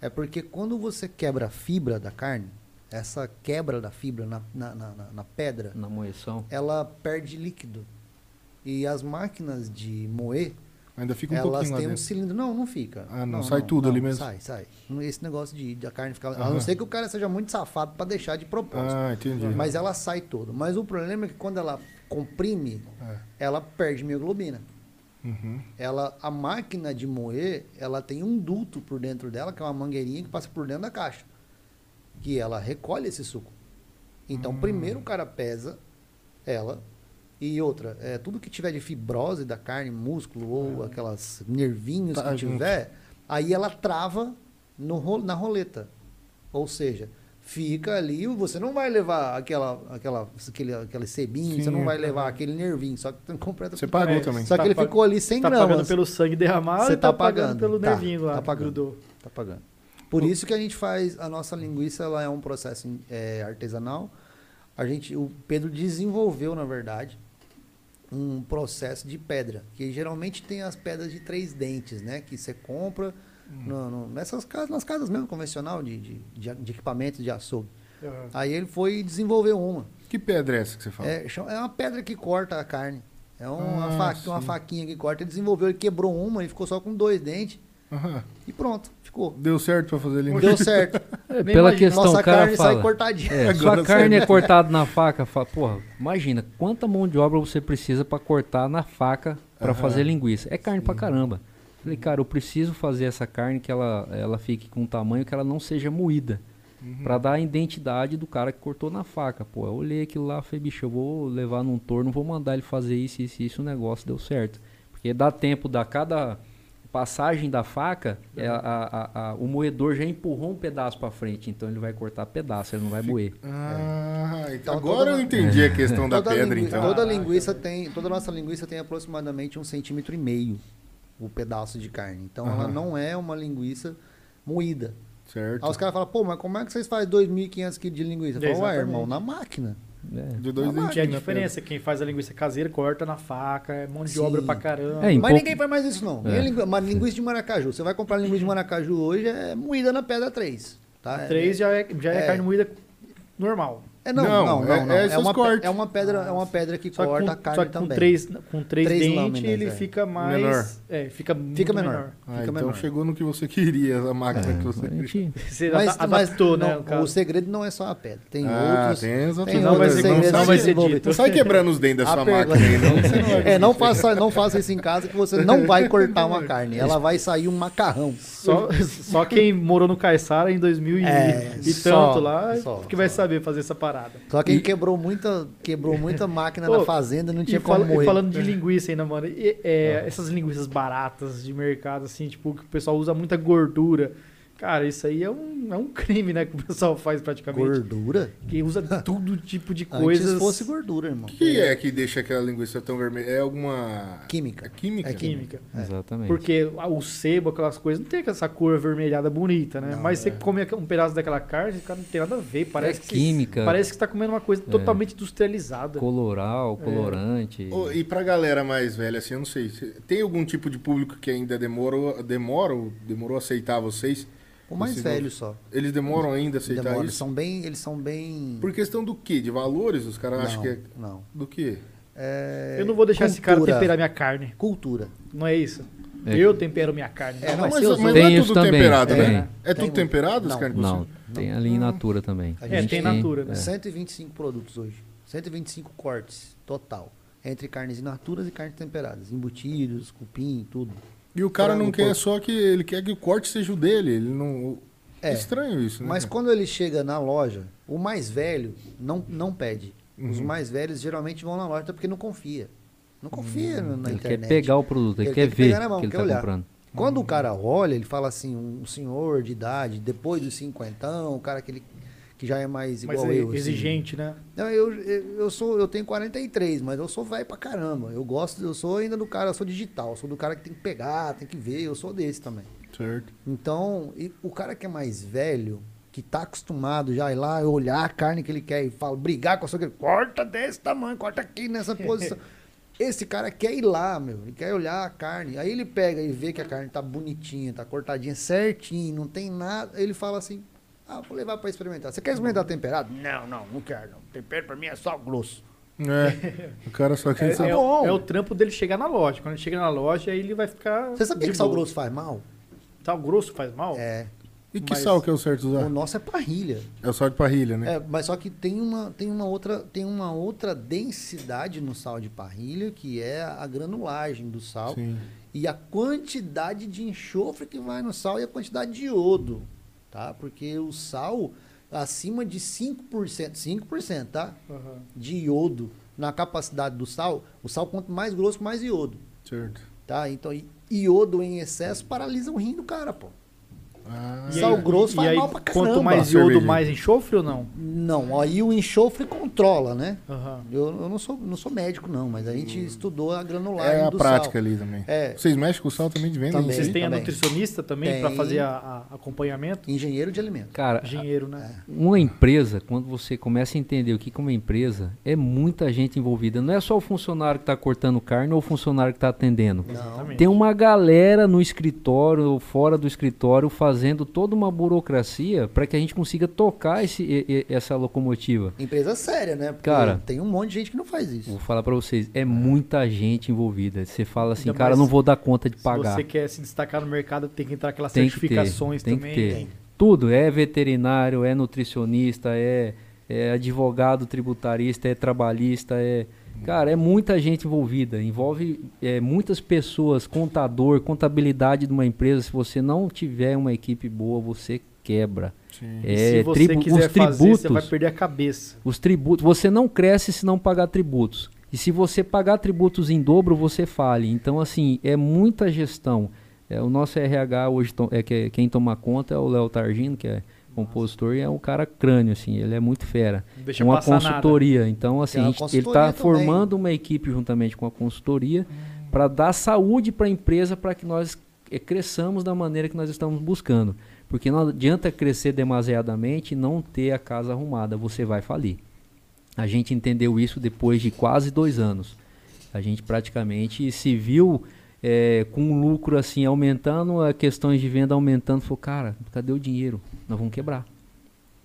É porque quando você quebra a fibra da carne, essa quebra da fibra na, na, na, na- na pedra, Na moeção. ela perde líquido. E as máquinas de moer, Ainda fica um elas pouquinho lá têm um dentro. cilindro. Não, não fica. Ah, não, sai tudo ali mesmo? Sai, sai. Esse negócio de, de a carne ficar. A Aham. não ser que o cara seja muito safado pra deixar de propósito. Ah, entendi. Mas ela sai toda. Mas o problema é que quando ela comprime, É. ela perde mioglobina. Uhum. Ela, a máquina de moer, ela tem um duto por dentro dela, que é uma mangueirinha que passa por dentro da caixa. Que ela recolhe esse suco. Então, Hum. primeiro o cara pesa ela. E outra, é, tudo que tiver de fibrose da carne, músculo ou aquelas nervinhos Tá que junto. tiver, aí ela trava no, na roleta. Ou seja, fica ali, você não vai levar aquela, aquela, aquele, aquele sebinho, Sim, você não vai é. levar aquele nervinho, só que completa Você pagou É, também. Só que Tá ele ficou ali 100 tá gramas. pagando pelo sangue derramado Você tá, tá pagando pagando. pelo Tá, nervinho lá tá pagando. Tá pagando. Por isso que a gente faz a nossa linguiça, ela é um processo é, artesanal. A gente, o Pedro desenvolveu, na verdade, um processo de pedra, que geralmente tem as pedras de três dentes, né? Que você compra no- no- nessas casas, nas casas mesmo convencional de, de, de, de equipamentos de açougue. Aí ele foi e desenvolveu uma. Que pedra é essa que você fala? É, é uma pedra que corta a carne. É uma, Ah, fa- uma faquinha que corta. Ele desenvolveu, ele quebrou uma e ficou só com dois dentes. Aham. E pronto, ficou. Deu certo pra fazer linguiça? Deu certo. É, pela imagino. questão, Nossa o cara carne sai fala. cortadinha. É, sua carne é cortada na faca, fala, porra, imagina quanta mão de obra você precisa pra cortar na faca pra Aham. fazer linguiça. É carne pra caramba. Falei, cara, eu preciso fazer essa carne que ela, ela fique com um tamanho que ela não seja moída. Uhum. Pra dar a identidade do cara que cortou na faca. Pô, eu olhei aquilo lá, falei, bicho, eu vou levar num torno, vou mandar ele fazer isso, isso, isso, o negócio deu certo. Porque dá tempo da cada passagem da faca, é, a- a- a- o moedor já empurrou um pedaço pra frente, então ele vai cortar pedaço, ele não vai moer. Ah, então Então, agora toda- eu entendi a questão da Toda, pedra, então. toda Caraca, linguiça tem, toda nossa linguiça tem aproximadamente um centímetro e meio o pedaço de carne. Então ela Aham. não é uma linguiça moída. Certo. Aí os caras falam, pô, mas como é que vocês fazem 2.500 kg de linguiça? Eu falo, ué, irmão, na máquina. É. De dois dentinhos Que é a na diferença, quem faz a linguiça caseira corta na faca, é mão de Sim. obra pra caramba. É, Mas pouco- ninguém faz mais isso, não. É. Lingu- Mas linguiça de maracaju. Você vai comprar linguiça de maracaju hoje, é moída na pedra 3. Tá? Três já é, já é, É. carne moída normal. É, não, Não, não, não. é- não. é É, uma, cortes. é uma pedra, é uma pedra que Só que corta com, a carne só que com também. três, com três, Três dentes lâminas, ele é. fica mais. Menor. É, fica, muito Fica menor. menor. Ah, Fica então menor. chegou no que você queria, a máquina que É, você a queria. Você Mas, ada- mas adaptou, né? não, o segredo não é só a pedra. Tem ah, outros. tem outras tem Não vai ser- segredos não vai ser dito. Não sai quebrando os dentes da sua máquina não. Você É, não faça, não faça isso em casa que você não vai cortar uma carne. Ela vai sair um macarrão. Só, só quem morou no Caiçara em 2000 e, É, e tanto lá que vai saber fazer essa parada. Só quem quebrou muita, quebrou muita máquina Pô, na fazenda não E, tinha fala- como e moer. falando de linguiça ainda, mano, e, é, essas linguiças baratas de mercado, assim, tipo, que o pessoal usa muita gordura. Cara, isso aí é um, é um crime, né, que o pessoal faz praticamente. Gordura? Que usa todo tipo de Antes coisas. fosse gordura, irmão. O que é que deixa aquela linguiça tão vermelha? É alguma. Química. É química? É química. Exatamente. Porque o sebo, aquelas coisas, não tem essa cor avermelhada bonita, né? Não, Mas você é. come um pedaço daquela carne, cara, não tem nada a ver. Parece É que química. Parece que você tá comendo uma coisa totalmente industrializada. Coloral, colorante. Ô, E pra galera mais velha, assim, eu não sei. se- Tem algum tipo de público que ainda demorou, demora, ou demorou a aceitar vocês? O mais velho só. Eles demoram ainda a aceitar Demora. Eles isso? são bem. Eles são bem. Por questão do quê? De valores? Os caras acham que é. não. Do quê? É, Eu não vou deixar esse cara cultura. temperar minha carne. Cultura. Não é isso? É. Eu tempero minha carne. É, não mas mas os mas não é Tem isso tudo também, temperado, tem. né? É Tem tudo temperado as não, carnes? Não, tem ali in natura também. A É, gente tem natura, né? é. 125 produtos hoje. 125 cortes total. Entre carnes in naturas e carnes temperadas. Embutidos, cupim, tudo. E o cara não quer porco. só que ele quer que o corte seja o dele. Ele não. É É. estranho isso, né? Mas quando ele chega na loja, o mais velho não, não pede. Os Uhum. mais velhos geralmente vão na loja até porque não confia. Não confia na Ele internet. quer pegar o produto, ele, Ele quer tem que ver pegar na mão, o que ele quer tá olhar. comprando. Quando o cara olha, ele fala assim, um senhor de idade, depois dos cinquentão, o cara que, ele, que já é mais igual Mas é eu. assim. exigente, né? Não, eu, eu, eu sou, eu tenho 43, mas eu sou velho pra caramba. Eu gosto, eu sou ainda do cara, eu sou digital, eu sou do cara que tem que pegar, tem que ver, eu sou desse também. Certo. Então, e o cara que é mais velho, que tá acostumado já a ir lá olhar a carne que ele quer e fala, brigar com a sua corta desse tamanho, corta aqui nessa posição. Esse cara quer ir lá, meu, ele quer olhar a carne. Aí ele pega e vê que a carne tá bonitinha, tá cortadinha certinho, não tem nada. Ele fala assim: "Ah, vou levar pra experimentar. Você quer experimentar temperado?" Não, não, não quero, não. Tempero pra mim é só grosso. É, o cara só quer É, saber. é, bom. é o trampo dele chegar na loja. Quando ele chega na loja, aí ele vai ficar. Você sabia que sal grosso faz mal? Sal grosso faz mal? É. E que mas- sal que é o certo O usar? nosso é parrilha. É o sal de parrilha, né? É, mas só que tem uma, tem uma outra tem uma outra densidade no sal de parrilha, que é a granulagem do sal Sim. e a quantidade de enxofre que vai no sal e a quantidade de iodo, tá? Porque o sal acima de 5%, 5%, tá? Aham. De iodo na capacidade do sal, o sal quanto mais grosso, mais iodo, Certo. tá? Então, iodo em excesso paralisa o rim do cara, pô. Ah, Sal aí- grosso e faz aí, mal pra Quanto caramba. mais A iodo, mais enxofre ou não? Não, aí o enxofre controla, né? Aham. Eu, eu não, sou, não sou médico, não, mas a gente estudou a granulagem é a do prática sal. ali também. É. Vocês mexem com o sal também de venda? Também. Vocês têm a nutricionista também para fazer a, a- acompanhamento? Engenheiro de alimentos. Cara, Engenheiro, né? uma empresa, quando você começa a entender o que é uma empresa, é muita gente envolvida. Não é só o funcionário que está cortando carne ou o funcionário que está atendendo. Não. Tem uma galera no escritório ou fora do escritório fazendo toda uma burocracia para que a gente consiga tocar esse, e- e- essa locomotiva. Empresa séria, né? Porque Cara, tem um monte de gente que não faz isso. Vou falar para vocês, é muita gente envolvida. Você fala assim, Ainda cara, não vou dar conta de Se pagar. você quer se destacar no mercado, tem que entrar aquelas Tem que ter, certificações tem que também. ter. Tem. Tudo, é veterinário, é nutricionista, é, é advogado tributarista, é trabalhista, é. Cara, é muita gente envolvida. Envolve é, muitas pessoas, contador, contabilidade de uma empresa. Se você não tiver uma equipe boa, você quebra. Sim. É, se você tribu- quiser os fazer, tributos, você vai perder a cabeça. os tributos, você não cresce se não pagar tributos. E se você pagar tributos em dobro, você fale. Então, assim, é muita gestão. É, o nosso RH hoje, é que, quem toma conta é o Léo Targino, que é compositor, e é um cara crânio, assim, ele é muito fera. Deixa uma nada. consultoria. Então, assim, gente, ele consultoria está também. formando uma equipe juntamente com a consultoria para dar saúde para a empresa para que nós eh, cresçamos da maneira que nós estamos buscando. Porque não adianta crescer demasiadamente e não ter a casa arrumada, você vai falir. A gente entendeu isso depois de quase dois anos. A gente praticamente se viu eh, com um lucro assim aumentando, a questões de venda aumentando. Falou, cara, cadê o dinheiro? Nós vamos quebrar.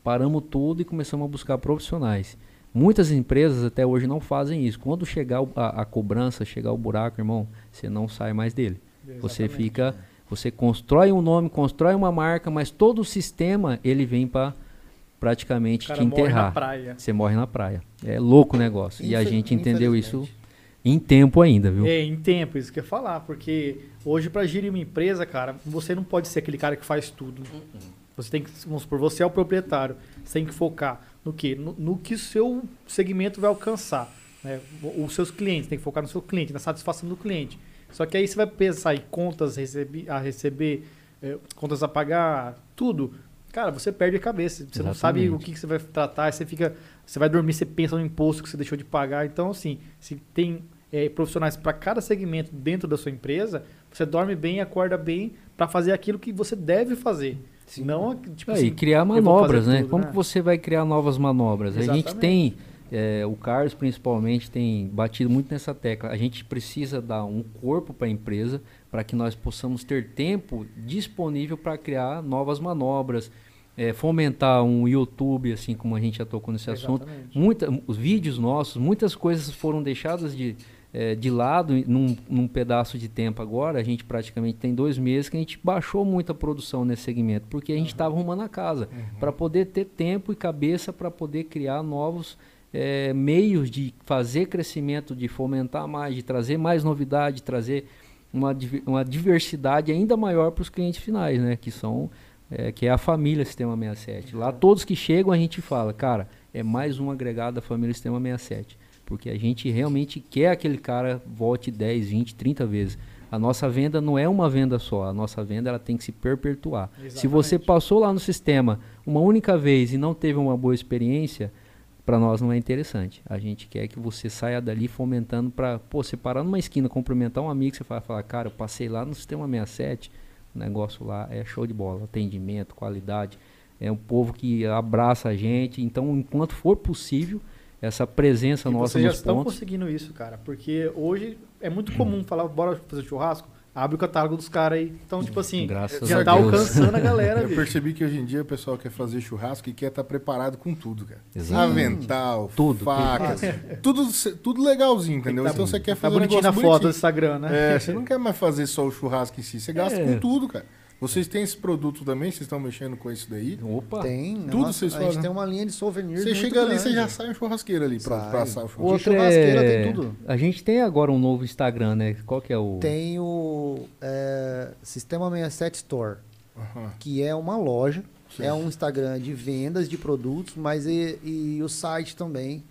Paramos tudo e começamos a buscar profissionais. Muitas empresas até hoje não fazem isso. Quando chegar o- a, a cobrança, chegar o buraco, irmão, você não sai mais dele. Você Exatamente. fica, você constrói um nome, constrói uma marca, mas todo o sistema ele vem para O praticamente te morre na enterrar. praia. Você morre na praia. É louco o negócio. e a gente entendeu isso. Em tempo ainda, viu? É, em tempo, isso que eu ia falar, porque hoje para gerir uma empresa, cara, você não pode ser aquele cara que faz tudo. Você tem que, vamos supor, você é o proprietário, você tem que focar no quê? No, no que o seu segmento vai alcançar. Né? Os seus clientes, tem que focar no seu cliente, na satisfação do cliente. Só que aí você vai pensar em contas recebi- a receber, eh, contas a pagar, tudo. Cara, você perde a cabeça. Você não sabe Exatamente. o que, que você vai tratar, você fica. Você vai dormir, você pensa no imposto que você deixou de pagar. Então, assim, se tem eh, profissionais para cada segmento dentro da sua empresa, você dorme bem, acorda bem para fazer aquilo que você deve fazer. Não, tipo É, assim, e criar manobras, né? tudo, Como né? que você vai criar novas manobras? A gente Exatamente. tem, é, o Carlos principalmente tem batido muito nessa tecla. A gente precisa dar um corpo para a empresa para que nós possamos ter tempo disponível para criar novas manobras, é, fomentar um YouTube, assim como a gente já tocou nesse assunto. Exatamente. Muita, os vídeos nossos, muitas coisas foram deixadas de, eh, de lado num, num pedaço de tempo agora. A gente praticamente tem dois meses que a gente baixou muito a produção nesse segmento, porque a gente estava arrumando a casa para poder ter tempo e cabeça para poder criar novos eh, meios de fazer crescimento, de fomentar mais, de trazer mais novidade, de trazer uma, uma diversidade ainda maior para os clientes finais, né? Que são é, que é a família Sistema 67. Lá todos que chegam a gente fala, cara, é mais um agregado da família Sistema 67. Porque a gente realmente quer aquele cara volte 10, 20, 30 vezes. A nossa venda não é uma venda só, a nossa venda ela tem que se perpetuar. Se você Exatamente. passou lá no sistema uma única vez e não teve uma boa experiência, para nós não é interessante. A gente quer que você saia dali fomentando para, pô, você parar numa esquina, cumprimentar um amigo, você fala, falar, cara, eu passei lá no sistema 67, o negócio lá é show de bola, atendimento, qualidade, é um povo que abraça a gente. Então, enquanto for possível, essa presença E nossa vocês já nos estão pontos, conseguindo isso, cara. Porque hoje é muito comum falar, bora fazer churrasco. abre o catálogo dos caras aí. Então, tipo assim, Graças já tá Deus. alcançando a galera, Eu bicho. percebi que hoje em dia o pessoal quer fazer churrasco e quer estar preparado com tudo, cara. Exato. Avental, Tudo, faca, tudo, tudo legalzinho, entendeu? Tá- então você quer Tá fazer um bonitinho na negócio foto do. Instagram, né? É, você não quer mais fazer só o churrasco em si, você gasta É. com tudo, cara. Vocês têm esse produto também? Vocês estão mexendo com isso daí? Opa. Tem. Tudo nossa, vocês A gente fazem. tem uma linha de souvenirs Você chega ali, grande. você já sai um churrasqueiro ali Sai. pra assar o O churrasco. outro- churrasqueira tem tudo. A gente tem agora um novo Instagram, né? Qual que é o... Tem o é, Sistema 67 Store, Aham. que é uma loja, Sim. é um Instagram de vendas de produtos, mas e, e o site também,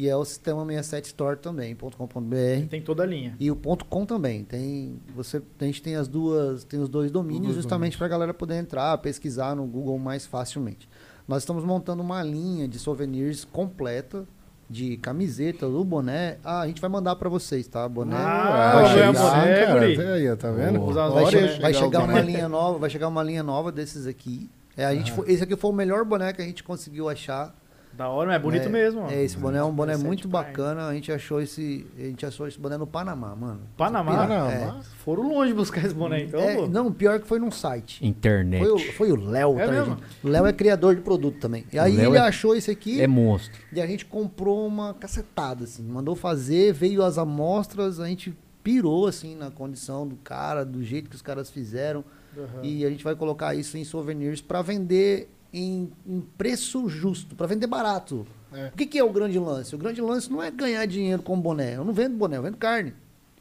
que é o Sistema 67 Store também, .com.br. Tem toda a linha. E o ponto .com também. Tem, você, a gente tem as duas, tem os dois domínios dois justamente para a galera poder entrar, pesquisar no Google mais facilmente. Nós estamos montando uma linha de souvenirs completa de camiseta, do boné. Ah, a gente vai mandar para vocês, tá? Boné. Ah, vai chegar, boné, cara. Vê aí, tá vendo? As vai, che- boné. vai chegar chegar uma linha nova, vai chegar uma linha nova desses aqui. É, a gente foi- esse aqui foi o melhor boné que a gente conseguiu achar. Da hora, mas é bonito É, mesmo. ó. É, esse boné é um boné 17 muito bacana. A gente achou esse, a gente achou esse boné no Panamá, mano. Panamá? Panamá. É. Foram longe buscar esse boné, então, É, não, pior que foi num site. Internet. Foi o, foi o Léo, É tá? O Léo é criador de produto também. E aí Léo ele é- achou esse aqui É monstro. e a gente comprou uma cacetada, assim. Mandou fazer, veio as amostras, a gente pirou, assim, na condição do cara, do jeito que os caras fizeram. Aham. E a gente vai colocar isso em souvenirs para vender em, em preço justo, para vender barato. É. O que, que é o grande lance? O grande lance não é ganhar dinheiro com boné. Eu não vendo boné, eu vendo carne.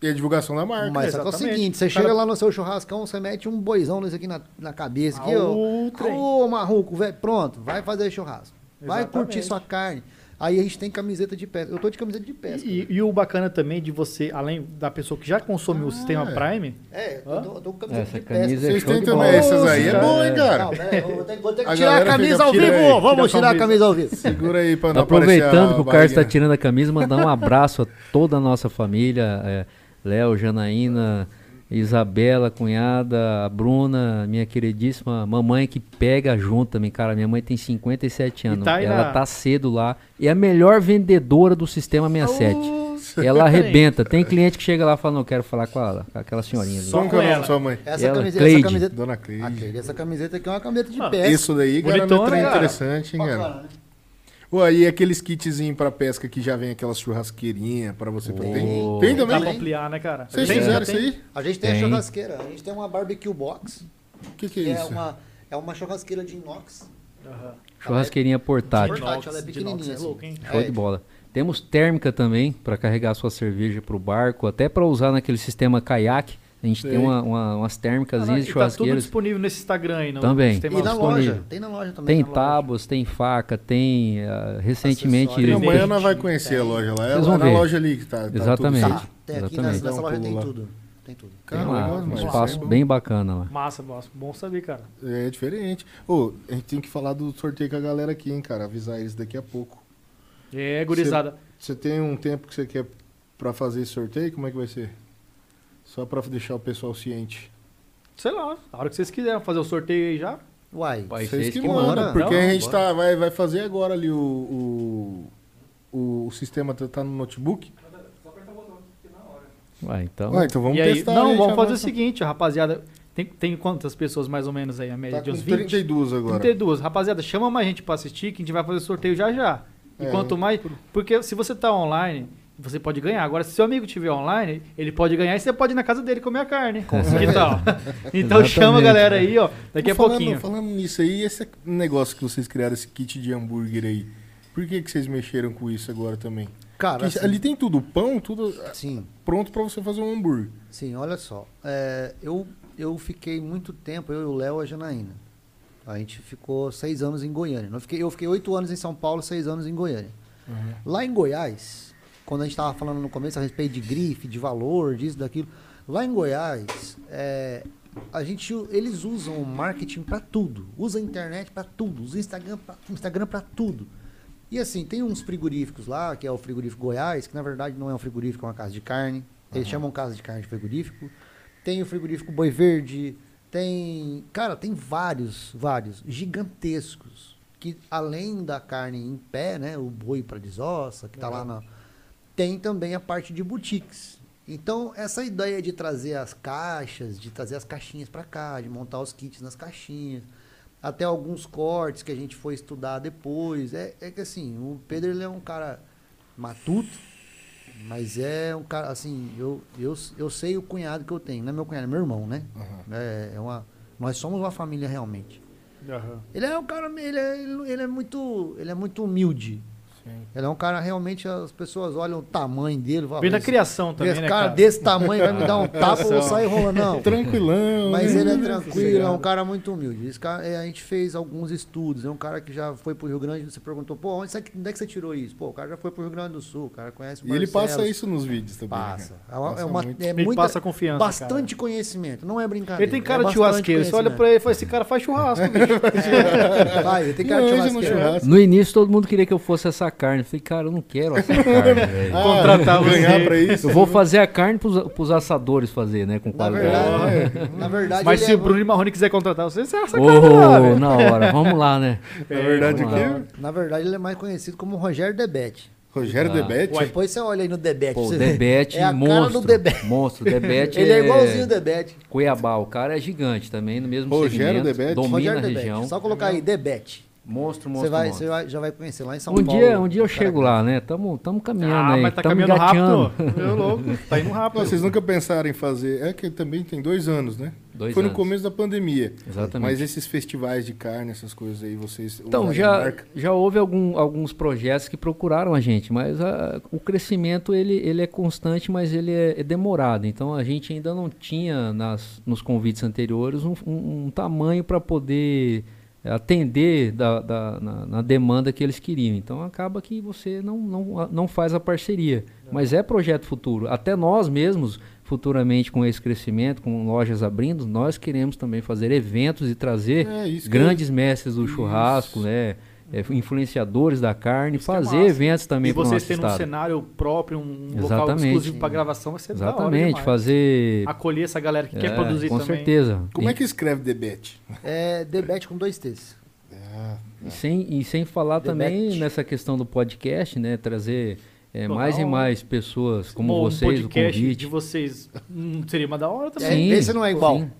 E a divulgação da marca. Mas que é o seguinte, você cara- chega lá no seu churrascão, você mete um boizão desse aqui na, na cabeça, aqui, Ah, trem. Ô, marruco, velho, pronto, vai fazer churrasco. Vai Exatamente. curtir sua carne. Aí a gente tem camiseta de pesca. Eu tô de camiseta de pesca. E, e o bacana também de você, além da pessoa que já consome o sistema é. Prime, É, eu tô, eu tô com camiseta Essa de pesca. camisa é Vocês têm também, essas aí é bom, hein, Não, cara? aí, eu vou ter, vou ter que A tirar a camisa fica- ao vivo. aí, Vamos tirar a camisa. camisa ao vivo. Segura aí pra não aparecer Aproveitando a que o Carlos está barriguinha. tirando a camisa, mandar um abraço a toda a nossa família. é, Léo, Janaína, Isabela, cunhada, a Bruna, minha queridíssima mamãe que pega junto também, cara. Minha mãe tem 57 anos. tá ela na- tá cedo lá. E é a melhor vendedora do Sistema 67. Nossa. Ela arrebenta. Tem cliente que chega lá e fala, não, quero falar com, a, com aquela senhorinha. Só é nome ela. da sua mãe? Essa Ela, camiseta, Cleide. essa camiseta. Dona Cleide. Aquele, essa camiseta aqui é uma camiseta de Ah, pesca. Isso daí, cara, é cara. interessante, hein, cara? Né? Pô, aí aqueles kitzinhos pra pesca que já vem aquelas churrasqueirinhas pra você... Tem, Oh. tem Dá pra também? ampliar, né, cara? Vocês Tem, fizeram tem. isso aí? A gente tem, a Tem. churrasqueira, a gente tem uma barbecue box, O que que que é é isso? uma, é uma churrasqueira de inox. Aham. Churrasqueirinha portátil. Portátil, Inox, ela é de pequenininha, inox, é assim. louco, hein? Show É. de bola. Temos térmica também para carregar sua cerveja para o barco, até para usar naquele sistema caiaque. A gente Sei. tem uma, uma- umas térmicas Ah, de e tá tudo churrasqueiras. disponível nesse Instagram aí, não? Também. Sistema E na disponível. loja, tem na loja também. Tem tábuas, tem faca, tem ah, recentemente. Acessório. Amanhã Tem. nós vai conhecer a loja lá. É Vocês lá vão na ver. loja ali que tá. tá Exatamente. tudo Tá, tem aqui Exatamente. nessa, loja tem lá. tudo. Tem tudo. Tem Cara, lá, legal um espaço é bem bacana lá. Massa, massa. Bom saber, cara. É diferente. Ô, a gente tem que falar do sorteio com a galera aqui, hein, cara. Avisar eles daqui a pouco. É, gurizada. Você tem um tempo que você quer pra fazer esse sorteio? Como é que vai ser? Só pra deixar o pessoal ciente. Sei lá, a hora que vocês quiserem fazer o sorteio aí já. Uai, Vai Vocês ser que que mandam, manda. porque Não, a gente bora. tá, vai, vai fazer agora ali o, o, o, o sistema tá, tá no notebook. Vai, então. Ah, então vamos e aí, testar. não, aí, vamos fazer o seguinte, rapaziada. Tem, tem quantas pessoas mais ou menos aí? A média Tá de uns 20? 32 agora. 32. Rapaziada, chama mais gente pra assistir que a gente vai fazer sorteio já já. E É. quanto mais. Porque se você tá online, você pode ganhar. Agora, se seu amigo estiver online, ele pode ganhar e você pode ir na casa dele comer a carne. Que tal? Então chama a galera aí, ó. Daqui a falando, pouquinho. Falando nisso aí, esse negócio que vocês criaram, esse kit de hambúrguer aí, por que, que vocês mexeram com isso agora também? cara, assim, ali tem tudo, pão, tudo sim, pronto pra você fazer um hambúrguer. sim, olha só. É, eu, eu fiquei muito tempo, eu e o Léo e a Janaína. A gente ficou seis anos em Goiânia. Eu fiquei, eu fiquei oito anos em São Paulo, seis anos em Goiânia. Lá em Goiás, quando a gente estava falando no começo a respeito de grife, de valor, disso, daquilo, lá em Goiás, é, a gente, eles usam o marketing para tudo, usa a internet para tudo, usa o Instagram para tudo. E assim, tem uns frigoríficos lá, que é o frigorífico Goiás, que na verdade não é um frigorífico, é uma casa de carne. Eles chamam casa de carne de frigorífico. Tem o frigorífico Boi Verde, tem, cara, tem vários, vários gigantescos que além da carne em pé, né, o boi para desossa, que tá lá na tem também a parte de boutiques. Então, essa ideia de trazer as caixas, de trazer as caixinhas para cá, de montar os kits nas caixinhas, até alguns cortes que a gente foi estudar depois, é, é que assim, o Pedro ele é um cara matuto, mas é um cara, assim, eu, eu, eu sei o cunhado que eu tenho, não é meu cunhado, é meu irmão, né? Aham. É, é uma, nós somos uma família realmente. Aham. Ele é um cara, ele é, ele é muito, ele é muito humilde. Sim. Ele é um cara realmente as pessoas olham o tamanho dele, falam, Vem da "Esse- criação também, esse né, cara, cara? desse tamanho vai me dar um tapa, eu vou sair rolando não. Tranquilão. Mas né? ele é tranquilo, é um cara muito humilde. Esse cara, é, a gente fez alguns estudos. É um cara que já foi pro Rio Grande. Você perguntou, pô, onde, você, onde é que você tirou isso? Pô, o cara já foi pro Rio Grande do Sul, o cara conhece o E ele passa isso nos vídeos também. Passa. né? É, uma, Passa é, uma, muito. é Ele muita- passa confiança, bastante conhecimento. Não é brincadeira. Ele tem cara é de churrasqueiro. Você olha pra ele e fala, esse cara faz churrasco, bicho. Vai, ele tem cara de no churrasqueiro. churrasco. No início todo mundo queria que eu fosse essa carne. Eu falei, cara, eu não quero essa carne, velho. Ah, Contratar ganhar pra isso. Eu vou fazer a carne pros, pros assadores fazer, né? Com Na verdade, na verdade Mas se é o Bruno Marrone quiser contratar você, você é essa Ô, cara, velho. na hora, vamos lá, né? Na verdade, o quê? Na verdade, ele é mais conhecido como Rogério Debete. Rogério Ah. Debete? Ué, Depois você olha aí no Debete. Pô. Debete, é monstro. Debete. Monstro, Debete Ele é igualzinho o Debete. Cuiabá, o cara é gigante também, no mesmo Rogério segmento. Debete? Domina Rogério a Debete. região. Só colocar aí, Debete. Monstro, monstro, Você vai, monstro. você vai- já vai conhecer lá em São Um Paulo. dia, um dia eu chego lá, né? Tamo, tamo caminhando Ah, aí. mas tá tamo caminhando engateando. rápido. Meu louco. Tá indo rápido. vocês nunca pensaram em fazer. É que também tem dois anos, né? Dois Foi no anos. começo da pandemia. Exatamente. Mas esses festivais de carne, essas coisas aí, vocês. Então, já, marca? já houve algum- alguns projetos que procuraram a gente, mas a- o crescimento ele, ele é constante, mas ele é, é demorado. Então, a gente ainda não tinha nas, nos convites anteriores um, um- um tamanho para poder atender da, da- na, na demanda que eles queriam. Então, acaba que você não, não, não faz a parceria. Mas é projeto futuro. Até nós mesmos, futuramente, com esse crescimento, com lojas abrindo, nós queremos também fazer eventos e trazer É, grandes mestres do Isso. churrasco, né? É, influenciadores da carne, Isso é fazer massa. eventos também E para o vocês nosso tendo um estado. cenário próprio, um local Exatamente. exclusivo pra gravação, vai ser da hora Exatamente, fazer. Acolher essa galera que é, quer produzir com também. certeza. Como e, é que escreve Debete? É Debete com dois T's. e sem, e sem falar também nessa questão do podcast, né? Trazer é, Pô, mais e mais pessoas como um vocês, o podcast convite. de vocês hum, seria uma da hora também. Sim, esse não é igual. sim.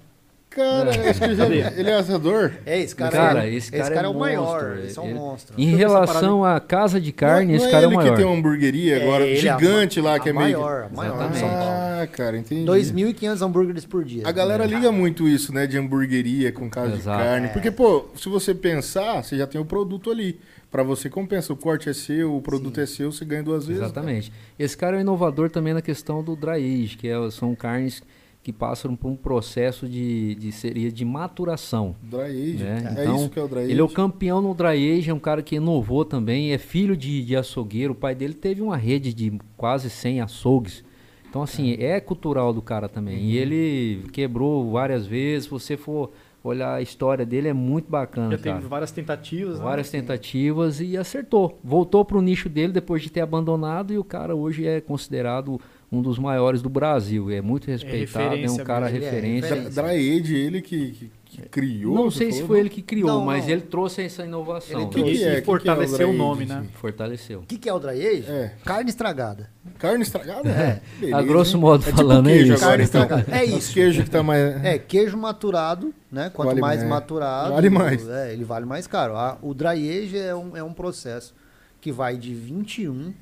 Cara, acho que já- ele é assador. É, esse cara, Cara, é, esse cara é é o maior. monstro, Esse é um ele- monstro. Em relação à casa de carne, não, esse não cara é o ele maior. que tem uma hamburgueria agora É, ele é a gigante ma- lá, que a é meio. maior, a maior Exatamente. Ah, cara, entendi. 2.500 hambúrgueres por dia. A galera liga muito isso, né? De hamburgueria com casa Exato. de carne. É. Porque, pô, se você pensar, você já tem o produto ali. Pra você compensa. O corte é seu, o produto é seu, você ganha duas vezes. Exatamente. Esse cara é um inovador também na questão do dry age, que é- são carnes que passam por um processo de, de seria de maturação. Dry age. né? É Então, isso que é o dry age. Ele é o campeão no dry age, é um cara que inovou também, é filho de, de açougueiro. O pai dele teve uma rede de quase 100 açougues. Então, assim, é cultural do cara também. Uhum. E ele quebrou várias vezes. Se você for olhar a história dele, é muito bacana, Já cara. teve várias tentativas. né? Várias tentativas e acertou. Voltou pro nicho dele depois de ter abandonado e o cara hoje é considerado um dos maiores do Brasil. É muito respeitado, é, um referência cara é referência. Dry age, ele que, que, que criou. Não sei se foi não? ele que criou, Não, mas não. ele trouxe essa inovação. Ele né? Que que E- é? e Que que é fortaleceu dry o nome, né? assim? Fortaleceu. O que, que é o dry age? É. Carne estragada. Carne estragada? É. Beleza, A grosso modo é falando, tipo é queijo isso. agora, Carne então. estragada. É isso. queijos que tá mais... É, queijo maturado, né? Quanto Vale mais mais. maturado. Vale mais. É, ele vale mais caro. O dry age é um, é um processo que vai de 21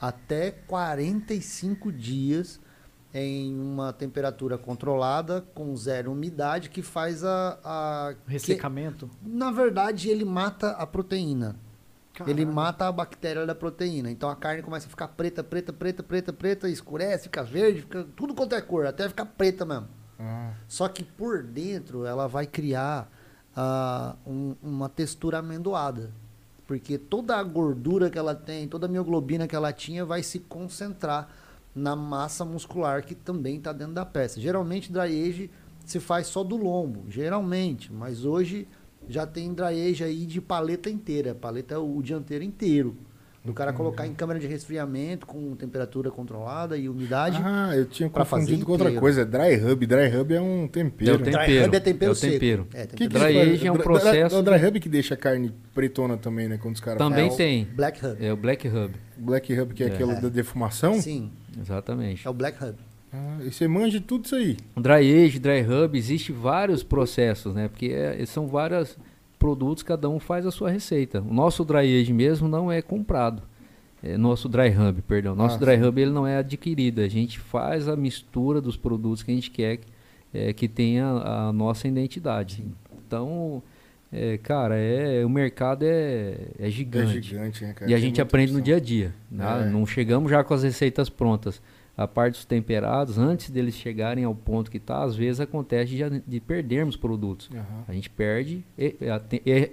até 45 dias em uma temperatura controlada, com zero umidade, que faz a. a que- Ressecamento. na verdade, ele mata a proteína. Ele Caralho. mata a bactéria da proteína. Então a carne começa a ficar preta, preta, preta, preta, preta, escurece, fica verde, fica tudo quanto é cor, até ficar preta mesmo. Ah, Só que por dentro ela vai criar ah, um- uma textura amendoada. Porque toda a gordura que ela tem, toda a mioglobina que ela tinha vai se concentrar na massa muscular que também está dentro da peça. Geralmente dry age se faz só do lombo, geralmente, mas hoje já tem dry age aí de paleta inteira, paleta o dianteiro inteiro. Do cara colocar em câmera de resfriamento com temperatura controlada e umidade. Ah, eu tinha confundido com outra inteiro. coisa. É dry rub. Dry rub é um É o tempero. tempero. Dry rub é tempero é o seco. tempero. É, Que tempero que Dry isso age é um Dry- processo É o dry rub que deixa a carne pretona também, né? Quando os caras Também falam. tem. Black Hub. É o Black Hub. Black rub, que é, É. aquele da defumação. Sim, Exatamente. é o Black Hub. Ah, e você manja tudo isso aí. Dry age, dry hub, existe vários processos, né? Porque é- são vários produtos, cada um faz a sua receita. O nosso dry age mesmo não é comprado. É nosso dry hub, perdão. Nosso Ah, dry hub ele não é adquirido. A gente faz a mistura dos produtos que a gente quer é, que tenha a nossa identidade. Então, é, cara, é, o mercado é, é É gigante. gigante, né, cara? E a gente aprende no opção. dia a dia. né? É. Não chegamos já com as receitas prontas. A parte dos temperados, antes deles chegarem ao ponto que está, às vezes acontece de, de perdermos produtos. Aham. A gente perde,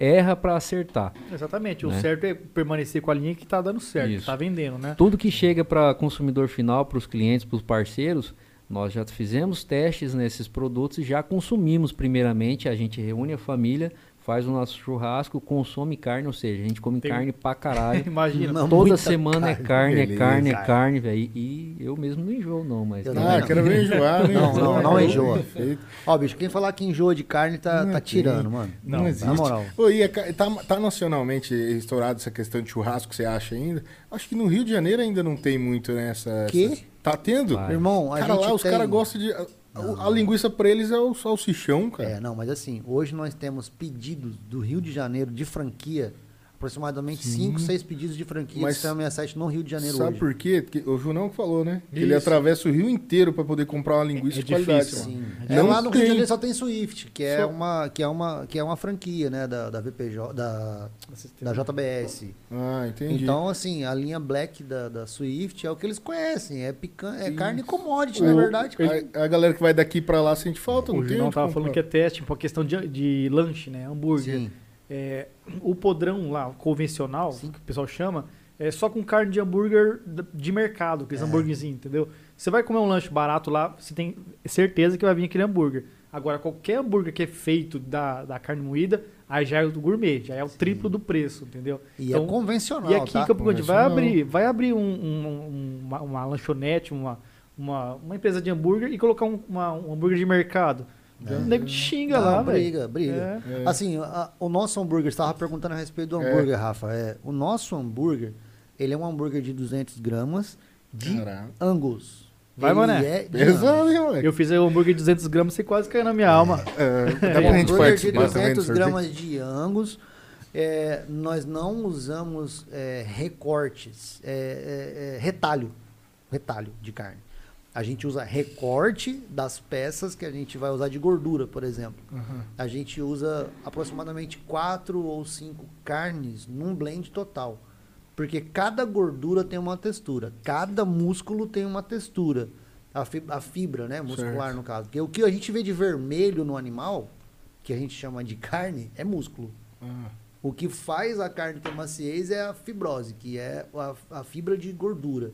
erra para acertar. Exatamente. O Né? certo é permanecer com a linha que tá dando certo, Isso. tá vendendo, né? Tudo que chega para consumidor final, para os clientes, para os parceiros, nós já fizemos testes nesses produtos e já consumimos primeiramente. A gente reúne a família, faz o nosso churrasco, consome carne, ou seja, a gente come Tem- carne pra caralho. Imagina. Não, Toda semana é carne. carne, é carne, é carne, velho. E eu mesmo não enjoo, não, mas. Eu também Ah, vendo? quero ver enjoar, né? Não, não, não enjoa. Perfeito. Ó, bicho, quem falar que enjoa de carne tá, Não tá tirando, mano. Não, Não, existe. na moral. Ô, e é tá, tá nacionalmente estourado essa questão de churrasco, você acha ainda? Acho que no Rio de Janeiro ainda não tem muito, né? Essa, essa- Tá tendo? Vai. Irmão, a Cara, gente lá os tem... caras gostam de. A, linguiça pra eles é o salsichão, cara. É, não, mas assim, hoje nós temos pedidos do Rio de Janeiro de franquia, aproximadamente Sim. 5, 6 pedidos de franquia Mas de Sistema 67 no Rio de Janeiro Sabe hoje. por quê? Porque o Junão que falou, né? Que ele Isso. atravessa o Rio inteiro pra poder comprar uma linguiça É de qualidade. difícil. Sim. Não É, lá no Rio de. Janeiro só tem Swift, que é, Só- uma, que é, uma, que é uma franquia, né, da, da VPJ, da, da JBS. Ah, entendi. Então, assim, a linha Black da, da Swift é o que eles conhecem, é, pican é Sim. carne commodity, O- na verdade. a, a galera que vai daqui pra lá sente falta, não O tem Junão onde tava comprar. falando que é teste, por questão de, de lanche, né? Hambúrguer. Sim. É, o podrão lá, convencional, Sim. que o pessoal chama, é só com carne de hambúrguer de mercado, aqueles É. hambúrguerzinhos, entendeu? Você vai comer um lanche barato lá, você tem certeza que vai vir aquele hambúrguer. Agora, qualquer hambúrguer que é feito da, da carne moída, aí já é o do gourmet, já é o triplo do preço, entendeu? E Então, é convencional, E aqui tá? em Campo Grande vai abrir, vai abrir um- um- uma, uma lanchonete, uma, uma, uma empresa de hambúrguer e colocar um, uma- um hambúrguer de mercado. É. O nego te xinga Não, lá, velho. briga, briga. É. É. Assim, a- o nosso hambúrguer, você estava perguntando a respeito do É. hambúrguer, Rafa. É, o nosso hambúrguer, ele é um hambúrguer de 200 gramas de Caraca. Angus. Vai, mané. É Pesado, hein, moleque? Eu fiz o hambúrguer de 200 gramas, você quase caiu na minha alma. É, dá É, pra gente hambúrguer de participar também do 200 sorteio? gramas de Angus. É, nós não usamos é, recortes, é, é, é, retalho, retalho de carne. A gente usa recorte das peças que a gente vai usar de gordura, por exemplo. Aham. A gente usa aproximadamente quatro ou cinco carnes num blend total. Porque cada gordura tem uma textura, cada músculo tem uma textura. A fibra, a fibra né, muscular Certo. no caso. Porque o que a gente vê de vermelho no animal, que a gente chama de carne, é músculo. Ah, O que faz a carne ter maciez é a fibrose, que é a, a fibra de gordura.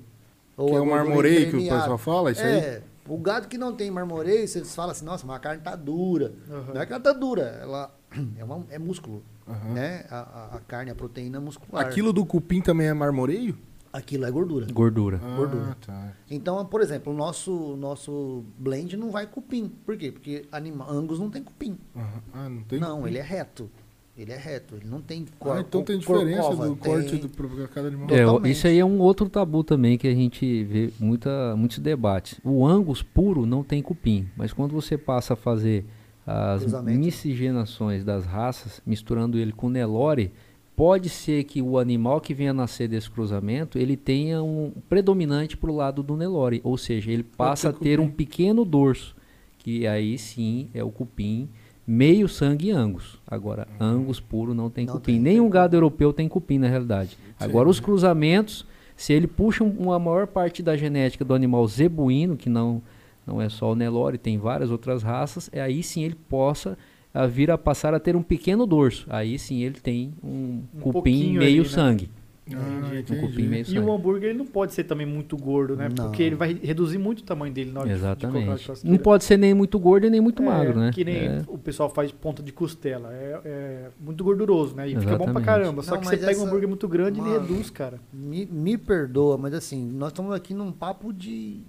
Que Ou é a o marmoreio que o pessoal fala, isso aí? É, o gado que não tem marmoreio, você fala assim, nossa, mas a carne tá dura. Uhum. Não é que ela tá dura, ela é, uma- é músculo, Aham. né? A, a- a carne, a proteína muscular. Aquilo do cupim também é marmoreio? Aquilo é gordura. Gordura. Ah, Gordura. tá. Então, por exemplo, o nosso, nosso blend não vai cupim. Por quê? Porque anima, Angus não tem cupim. Aham. Ah, não tem não, cupim? ele é reto. Ele é reto, ele não tem cor. Ah, então tem cor- diferença corcova, do corte tem- do pra cada animal. É, Totalmente. isso aí é um outro tabu também que a gente vê muita, muitos debates. O Angus puro não tem cupim, mas quando você passa a fazer as miscigenações das raças, misturando ele com Nelore, pode ser que o animal que venha nascer desse cruzamento, ele tenha um predominante para o lado do Nelore, ou seja, ele passa a ter ter um cupim. pequeno dorso, que aí sim é o cupim meio sangue Angus. Agora, Angus puro não tem Não cupim. tem, Nenhum tem. gado europeu tem cupim na realidade. Agora, os cruzamentos, se ele puxa um- uma maior parte da genética do animal zebuíno, que não, não é só o Nelore, tem várias outras raças, é aí sim ele possa a vir a passar a ter um pequeno dorso. Aí sim ele tem um, Um cupim meio ali, né? Ah, Um entendi. cupim meio E sangue. o hambúrguer ele não pode ser também muito gordo, né? Não. Porque ele vai reduzir muito o tamanho dele na hora de- de colocar na Exatamente. churrasqueira. Não pode ser nem muito gordo e nem muito É, magro, né? Que nem É. o pessoal faz ponta de costela. É, é muito gorduroso, né? E fica bom pra Exatamente. caramba. Só Não, que você pega um hambúrguer muito grande e ele reduz, cara. Me, me perdoa, mas assim, nós estamos aqui num papo de,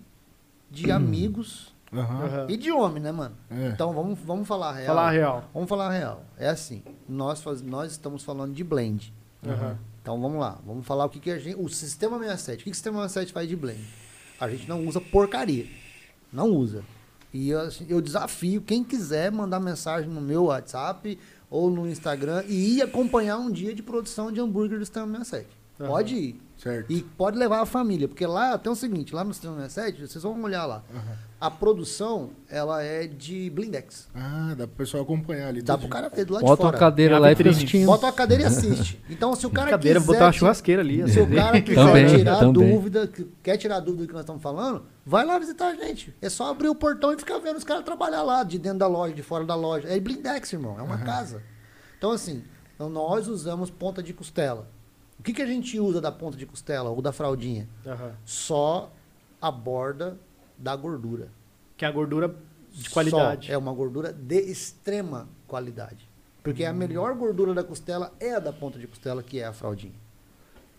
de amigos Aham. Aham. e de homem, né, mano? É. Então vamos, vamos falar a real. Falar a real. Vamos falar a real. É assim, nós, faz, nós estamos falando de blend. Aham. Então vamos lá, vamos falar o que, que a gente. O sistema 67. O que, que o sistema 67 faz de blend? A gente não usa porcaria. Não usa. E eu, assim, eu desafio quem quiser mandar mensagem no meu WhatsApp ou no Instagram e ir acompanhar um dia de produção de hambúrguer do Sistema 67. Aham. Pode ir. Certo. E pode levar a família, porque lá tem o seguinte, lá no Sistema 67, vocês vão olhar lá. A produção, ela é de blindex. Ah, dá pro pessoal acompanhar ali. Dá pro cara ver do lado de Bota uma fora. cadeira É a lá e fica assistindo. Bota uma cadeira e assiste. Então, se o cara Cadeira, quiser... botar uma churrasqueira ali. Se o acender. cara quiser Também, tirar também. dúvida, que quer tirar dúvida do que nós estamos falando, vai lá visitar a gente. É só abrir o portão e ficar vendo os caras trabalhar lá, de dentro da loja, de fora da loja. É blindex, irmão. É uma casa. Então, assim, então nós usamos ponta de costela. O que, que a gente usa da ponta de costela ou da fraldinha? Aham. Só a borda da gordura. Que é a gordura de qualidade. Só. É uma gordura de extrema qualidade. Porque a melhor gordura da costela é a da ponta de costela, que é a fraldinha.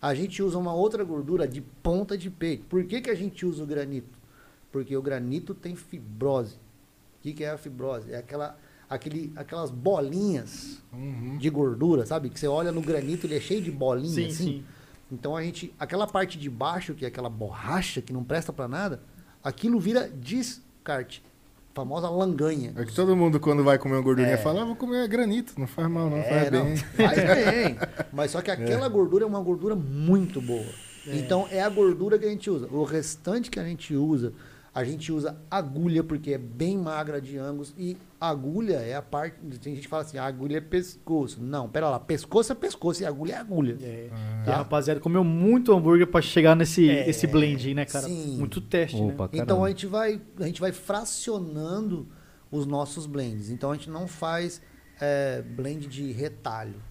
A gente usa uma outra gordura de ponta de peito. Por que, que a gente usa o granito? Porque o granito tem fibrose. O que, que é a fibrose? É aquela, aquele, aquelas bolinhas Uhum. de gordura, sabe? Que você olha no granito, ele é cheio de bolinhas, Sim, assim. sim. Então a gente, aquela parte de baixo, que é aquela borracha que não presta pra nada, aquilo vira descarte. Famosa langanha. É que todo mundo, quando vai comer uma gordurinha, É. fala, ah, vou comer granito. Não faz mal, não. É, faz não, bem. faz bem. Mas só que aquela gordura é uma gordura muito boa. Então é a gordura que a gente usa. O restante que a gente usa, a gente usa agulha, porque é bem magra de ângulos. E agulha é a parte. Tem gente que fala assim: a agulha é pescoço. Não, pera lá, pescoço é pescoço e agulha é agulha. É. Ah. E a rapaziada comeu muito hambúrguer pra chegar nesse É, esse blend aí, né, cara? sim. Muito teste, Opa, né? Então a gente vai, a gente vai fracionando os nossos blends. Então a gente não faz é, blend de retalho.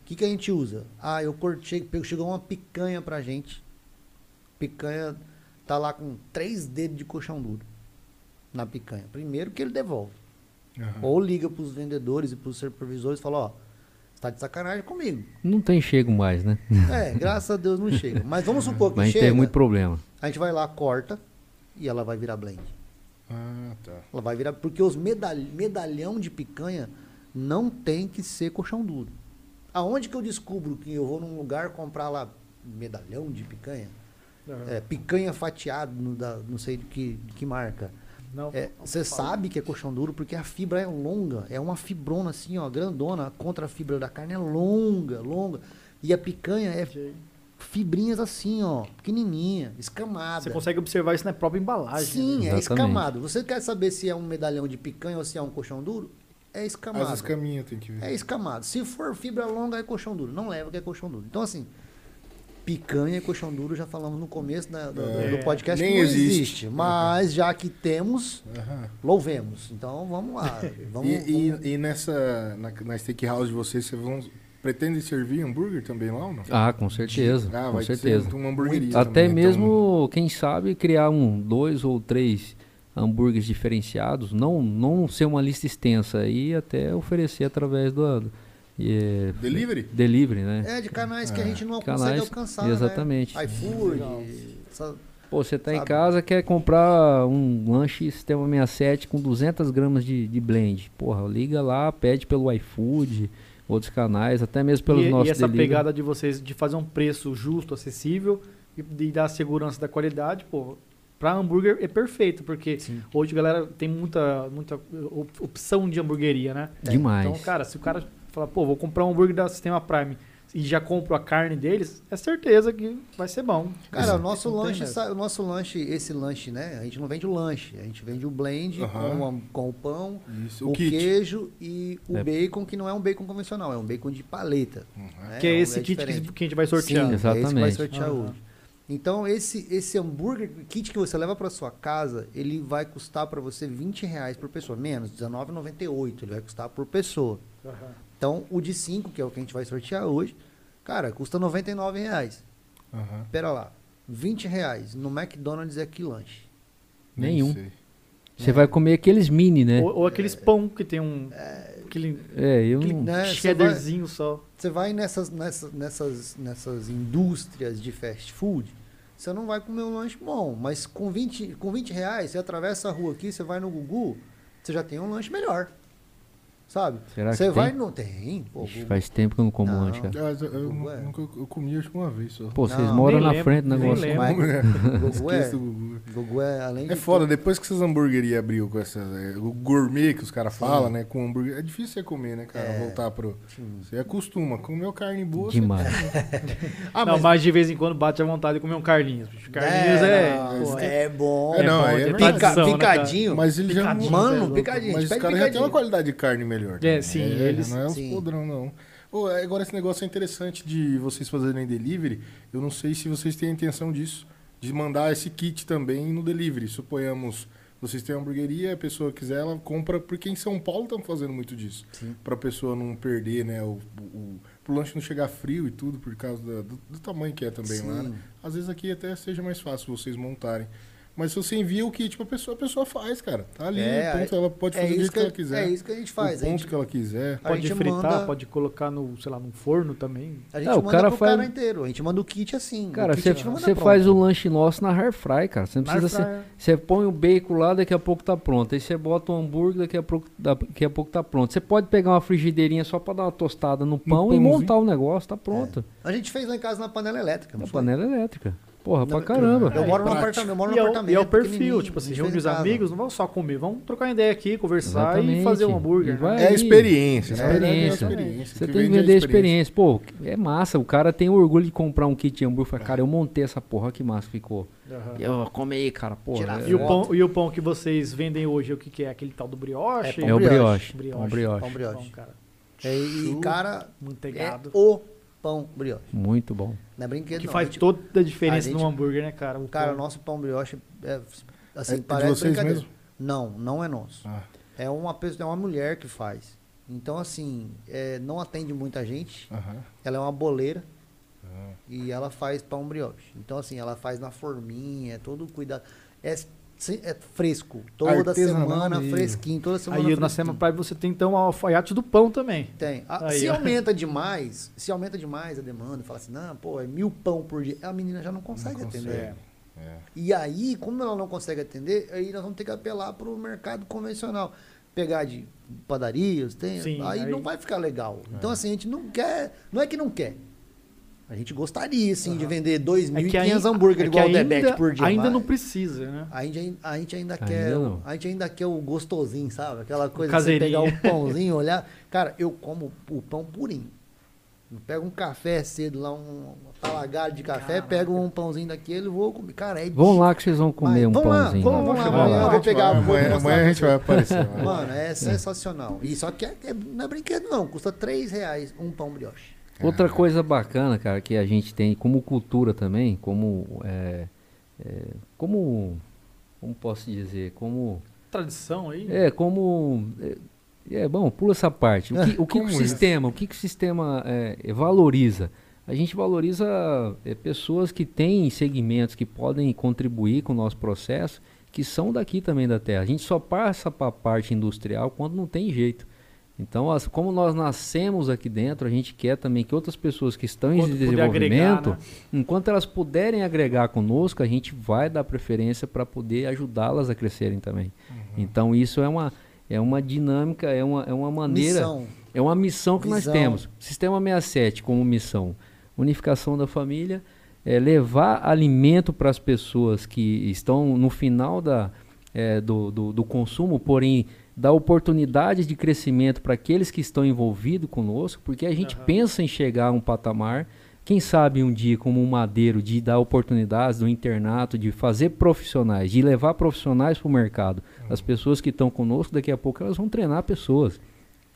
O que, que a gente usa? Ah, eu cortei, chegou uma picanha pra gente. Picanha tá lá com três dedos de colchão duro na picanha. Primeiro que ele devolve. Aham. Ou liga pros vendedores e pros supervisores e fala, ó, você tá de sacanagem comigo. Não tem chego mais, né? É, graças a Deus não chega. Mas vamos supor que Mas a gente chega, teve muito problema. a gente vai lá, corta e ela vai virar blend. Ah, tá. Ela vai virar. Porque os medalh, medalhão de picanha não tem que ser colchão duro. Aonde que eu descubro que eu vou num lugar comprar lá medalhão de picanha? É, picanha fatiado, no da, não sei de que, de que marca. Não, É, Você sabe que é colchão duro porque a fibra é longa. É uma fibrona assim, ó, grandona. Contra a fibra da carne é longa, longa. E a picanha é fibrinhas assim, ó, pequenininha, escamada. Você consegue observar isso na própria embalagem. Sim, né? é escamado. Você quer saber se é um medalhão de picanha ou se é um colchão duro? É escamado. As escaminhas tem que ver. É escamado. Se for fibra longa, é colchão duro. Não leva que é colchão duro. Então, assim, picanha e colchão duro, já falamos no começo né, do, do- É, do podcast nem que não existe. existe. Mas já que temos, Aham. louvemos. Então, vamos lá. Vamos, E, e- vamos- e nessa, na, na steakhouse de vocês, vocês vão, pretendem servir hambúrguer também lá ou não? Ah, com certeza. Ah, com vai certeza. ser uma hamburgueria Até também, então. mesmo, quem sabe, criar um, dois ou três hambúrgueres diferenciados, não, não ser uma lista extensa e até oferecer através do, do e, é, Delivery? delivery, né? É, de canais que a É. gente não consegue Canais, alcançar. exatamente. Né? iFood. Essa- Pô, você tá em Sabe? casa, quer comprar um lanche Sistema 67 com 200 gramas de, de blend. Porra, liga lá, pede pelo iFood, outros canais, até mesmo pelos e, nossos e essa delivery. pegada de vocês de fazer um preço justo, acessível e de dar segurança da qualidade, pô, pra hambúrguer é perfeito, porque hoje, galera, tem muita, muita op- opção de hamburgueria, né? Demais. Então, cara, se o cara falar, pô, vou comprar um hambúrguer da Sistema Prime e já compro a carne deles, é certeza que vai ser bom. Cara, o nosso não lanche, o nosso lanche, esse lanche, né? A gente não vende o lanche, a gente vende o blend Aham. com, a- com o pão, Isso, o, o, queijo e o É. bacon, que não é um bacon convencional, é um bacon de paleta. Uhum. né? Que é um- esse kit que, diferente. que a gente vai sortear. Sim, é esse que vai Exatamente. sortear Aham. hoje. Então, esse, esse hambúrguer kit que você leva para sua casa, ele vai custar para você 20 reais por pessoa, menos, R$19,98 ele vai custar por pessoa. Aham. Então, o de 5, que é o que a gente vai sortear hoje, cara, custa 99 reais. Aham. Pera lá, 20 reais no McDonald's é que lanche? Nenhum. Você vai comer aqueles mini, né? Ou, ou aqueles pão que tem um. Aquele, É, eu aquele não... né, cheddarzinho só. Você vai nessas, nessas, nessas, nessas indústrias de fast food, você não vai comer um lanche bom, mas com 20, com 20 reais, você atravessa a rua aqui, você vai no Gugu, você já tem um lanche melhor. Sabe? Será que Você tem? vai no. Tem. Pô, Ixi, faz tempo que eu não como Não. lanche, cara. Eu, eu, Gugu é. nunca, eu comi acho que uma vez só. Pô, vocês Não, moram na lembro, frente do negócio. lembro. Mas Gugu é, Gugu. Gugu é além É foda, depois que essas hamburguerias abriu com essa. é, o gourmet que os caras falam, né? Com hambúrguer. É difícil você comer, né, cara? É. Voltar pro. Você acostuma. Comeu carne boa. você- Demais. Ah, não, mas... de vez em quando bate a vontade de comer um Carlinhos. Carlinhos é. não, pô, é bom. É, não, é tem tradição, né, picadinho. Mas ele já. Mano, é picadinho. Mas os caras já têm uma qualidade de carne melhor. Também, sim, né? eles- Não é os sim. podrão, não. Ô, agora, esse negócio é interessante de vocês fazerem delivery. Eu não sei se vocês têm a intenção disso, de mandar esse kit também no delivery. Suponhamos, vocês têm uma hamburgueria, a pessoa quiser, ela compra, porque em São Paulo estão fazendo muito disso. Sim. Pra pessoa não perder, né? O, o, pro lanche não chegar frio e tudo, por causa da- do, do tamanho que é também lá, Sim. né? Às vezes aqui até seja mais fácil vocês montarem. Mas se você envia o kit pra pessoa, a pessoa faz, cara. Tá ali, É, ponto, ela pode fazer É isso que, que, ela quiser. é isso que a gente faz. O A ponto gente, que ela quiser. a Pode fritar, manda- pode colocar no, sei lá, num forno também. a gente É, o cara pro faz- cara inteiro. A gente manda o kit assim. Cara, você a gente não manda você pronto. faz o lanche nosso na air fry, cara. Você não precisa. Você põe o bacon lá, daqui a pouco tá pronto. Aí você bota o hambúrguer, daqui a pouco, daqui a pouco tá pronto. Você pode pegar uma frigideirinha só pra dar uma tostada no pão e montar o negócio, tá pronto. A gente fez lá em casa na panela elétrica. Na panela elétrica. Porra, pra caramba. Eu É, moro num apartamento. Eu moro E num é, o, apartamento. e é o perfil, tipo assim, fez os amigos, não vamos só comer, vamos trocar uma ideia aqui, conversar Exatamente. e fazer um hambúrguer. E vai- né? É experiência. É experiência. É a experiência. Você que tem que vende é vender a experiência. Pô, é massa. O cara tem orgulho de comprar um kit de hambúrguer. Fala, cara, eu montei essa porra, olha que massa ficou. Aham. Eu come aí, cara. Porra. É- E o, pão, e o pão que vocês vendem hoje, o que, que é? Aquele tal do brioche? É É o brioche. brioche. Pão brioche. Pão brioche. Pão, cara. É, e, cara, é Manteigado. o pão brioche. Muito bom. Não é brinquedo, que não. faz gente- toda a diferença a gente- no hambúrguer, né, cara? O Cara, o nosso pão brioche é, assim, É de parece vocês brincadeira. mesmo? Não, não é nosso. Ah, É uma pessoa, é uma mulher que faz. Então, assim, é, não atende muita gente. Ela é uma boleira Ah. e ela faz pão brioche. Então, assim, ela faz na forminha, é todo cuidado. É, é fresco. Toda Artesanal semana mesmo. fresquinho, toda semana Aí na Pride você tem então o alfaiate do pão também. Tem. Ah, Aí, se ó. aumenta demais, se aumenta demais a demanda, fala assim, não, pô, é mil pão por dia. A menina já não consegue Não atender. consegue. É. E aí, como ela não consegue atender, aí nós vamos ter que apelar para o mercado convencional. Pegar de padarias, tem, Sim, aí, aí- não vai ficar legal. Então, assim, a gente não quer. Não é que não quer. A gente gostaria, sim, de vender 2.500 hambúrguer é igual o ainda, Debete por dia. Ainda mas não precisa, né? A gente, a gente ainda Ainda quer. o- não. A gente ainda quer o gostosinho, sabe? Aquela coisa de você pegar o pãozinho, olhar. Cara, eu como o pão purinho. Eu pego um café cedo lá, um talagado de café, pego um pãozinho daquele e vou comer. Cara, é Vamos lá que vocês vão comer Mas um vamos lá, pãozinho. vamos, vamos lá, Vai amanhã eu vou pegar, Amanhã, amanhã a gente vai aparecer. lá. Mano, é sensacional. E só que é, é- não é brinquedo, não. Custa 3 reais um pão brioche. Outra coisa bacana, cara, que a gente tem como cultura também, como. É, é, como. Como posso dizer? Como. Tradição aí. É, como. É, é, bom, pula essa parte. O que, o, que o sistema, o que, que o sistema é, valoriza? A gente valoriza é, pessoas que têm segmentos que podem contribuir com o nosso processo, que são daqui também da terra. A gente só passa para a parte industrial quando não tem jeito. Então, as- como nós nascemos aqui dentro, a gente quer também que outras pessoas que estão em Enquanto puder desenvolvimento, agregar, né? enquanto elas puderem agregar conosco, a gente vai dar preferência para poder ajudá-las a crescerem também. Então, isso é uma, é uma dinâmica, é uma, é uma maneira, Missão. é uma missão que nós Visão. temos. Sistema 67 como missão, unificação da família, é levar alimento para as pessoas que estão no final da, é, do, do, do consumo, porém dar oportunidade de crescimento para aqueles que estão envolvidos conosco, porque a gente Aham. pensa em chegar a um patamar, quem sabe um dia como um madeiro, de dar oportunidades do internato, de fazer profissionais, de levar profissionais para o mercado. As pessoas que estão conosco, daqui a pouco elas vão treinar pessoas.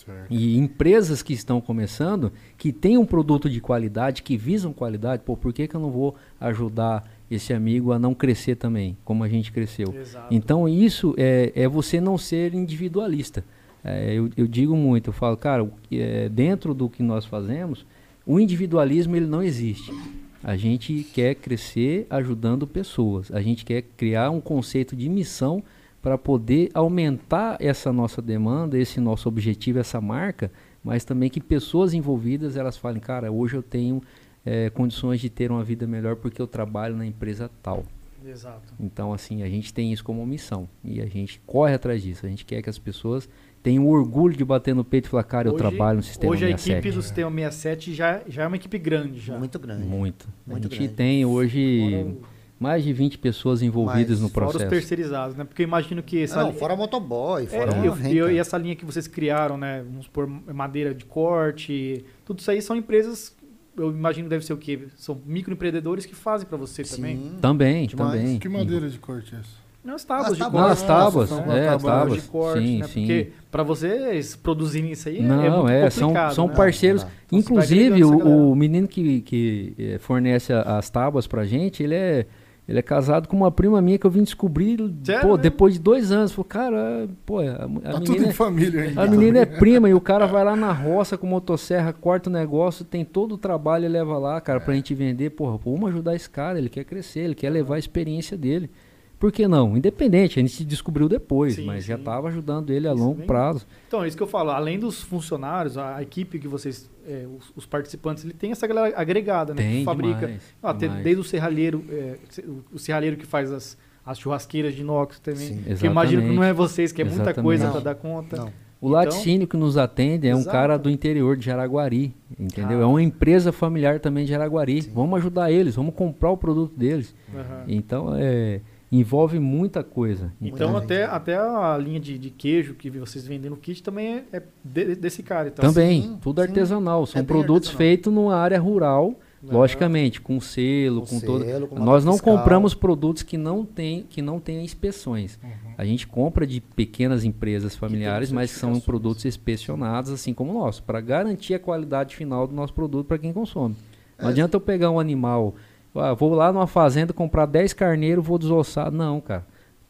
Certo. E empresas que estão começando, que têm um produto de qualidade, que visam qualidade, pô, por que, que eu não vou ajudar esse amigo a não crescer também, como a gente cresceu? Exato. Então isso é, é você não ser individualista. É, eu, eu digo muito, eu falo, cara, é, dentro do que nós fazemos, o individualismo ele não existe. A gente quer crescer ajudando pessoas. A gente quer criar um conceito de missão para poder aumentar essa nossa demanda, esse nosso objetivo, essa marca, mas também que pessoas envolvidas elas falem, cara, hoje eu tenho eh, condições de ter uma vida melhor porque eu trabalho na empresa tal. Exato. Então, assim, a gente tem isso como missão e a gente corre atrás disso. A gente quer que as pessoas tenho orgulho de bater no peito e falar, cara, eu Hoje- trabalho no sistema Hoje a 67. equipe do Sistema 67 já, já é uma equipe grande. Já. Muito grande. Muito. Muito a gente grande. tem hoje o- mais de 20 pessoas envolvidas Mas no Fora os processo. terceirizados, né? Porque eu imagino que essa Não, li- fora motoboy, É, fora eu- renta. eu- e essa linha que vocês criaram, né? Vamos supor, madeira de corte, tudo isso aí são empresas, eu imagino deve ser o quê? São microempreendedores que fazem para você também. Sim. Também, Demais. também. Que madeira de corte é essa? Nas tábuas As de tábuas. Não, corte. as tábuas, Nossa, é, as tábuas tábuas. de corte, sim, né? sim. Porque para vocês produzirem isso aí Não, é muito é, são, complicado, são né? parceiros. Não, não Então, Inclusive, o, o menino que, que eh, fornece as tábuas pra gente, ele é, ele é casado com uma prima minha que eu vim descobrir Sério pô, depois de dois anos. Falei, cara, pô, a, a Tá tudo menina, em família ainda. a menina é prima e o cara vai lá na roça com motosserra, corta o negócio, tem todo o trabalho e leva lá, cara, É. pra gente vender. Porra, vamos ajudar esse cara, ele quer crescer, ele quer levar a experiência dele. Por que não? Independente, a gente descobriu depois, Sim, mas já sim. tava ajudando ele a Isso longo nem- prazo. Então, é isso que eu falo. Além dos funcionários, a, a equipe que vocês, é, os, os participantes, ele tem essa galera agregada, né? Tem que fabrica. demais, Ah, tem demais. desde o serralheiro, é, o- o serralheiro que faz as, as churrasqueiras de inox também. Sim. Que eu imagino que não é vocês, que é muita Exatamente. coisa Não. para dar conta. Não. O Então- laticínio que nos atende é um Exato. cara do interior de Jaraguari, entendeu? Ah. É uma empresa familiar também de Jaraguari. Vamos ajudar eles, vamos comprar o produto deles. Aham. Então, é, envolve muita coisa. Então, até, até a linha de, de queijo que vocês vendem no kit também é, é de- desse cara. Então, também, sim, tudo sim. artesanal. São É produtos artesanal. feitos numa área rural, Aham. logicamente, com selo, Com com, todo. selo, com Nós não fiscal. compramos produtos que não têm que não tenham inspeções. Uhum. A gente compra de pequenas empresas familiares, mas que são produtos inspecionados, assim como o nosso, para garantir a qualidade final do nosso produto para quem consome. Não É. adianta eu pegar um animal, ah, vou lá numa fazenda comprar 10 carneiros, vou desossar. Não, cara.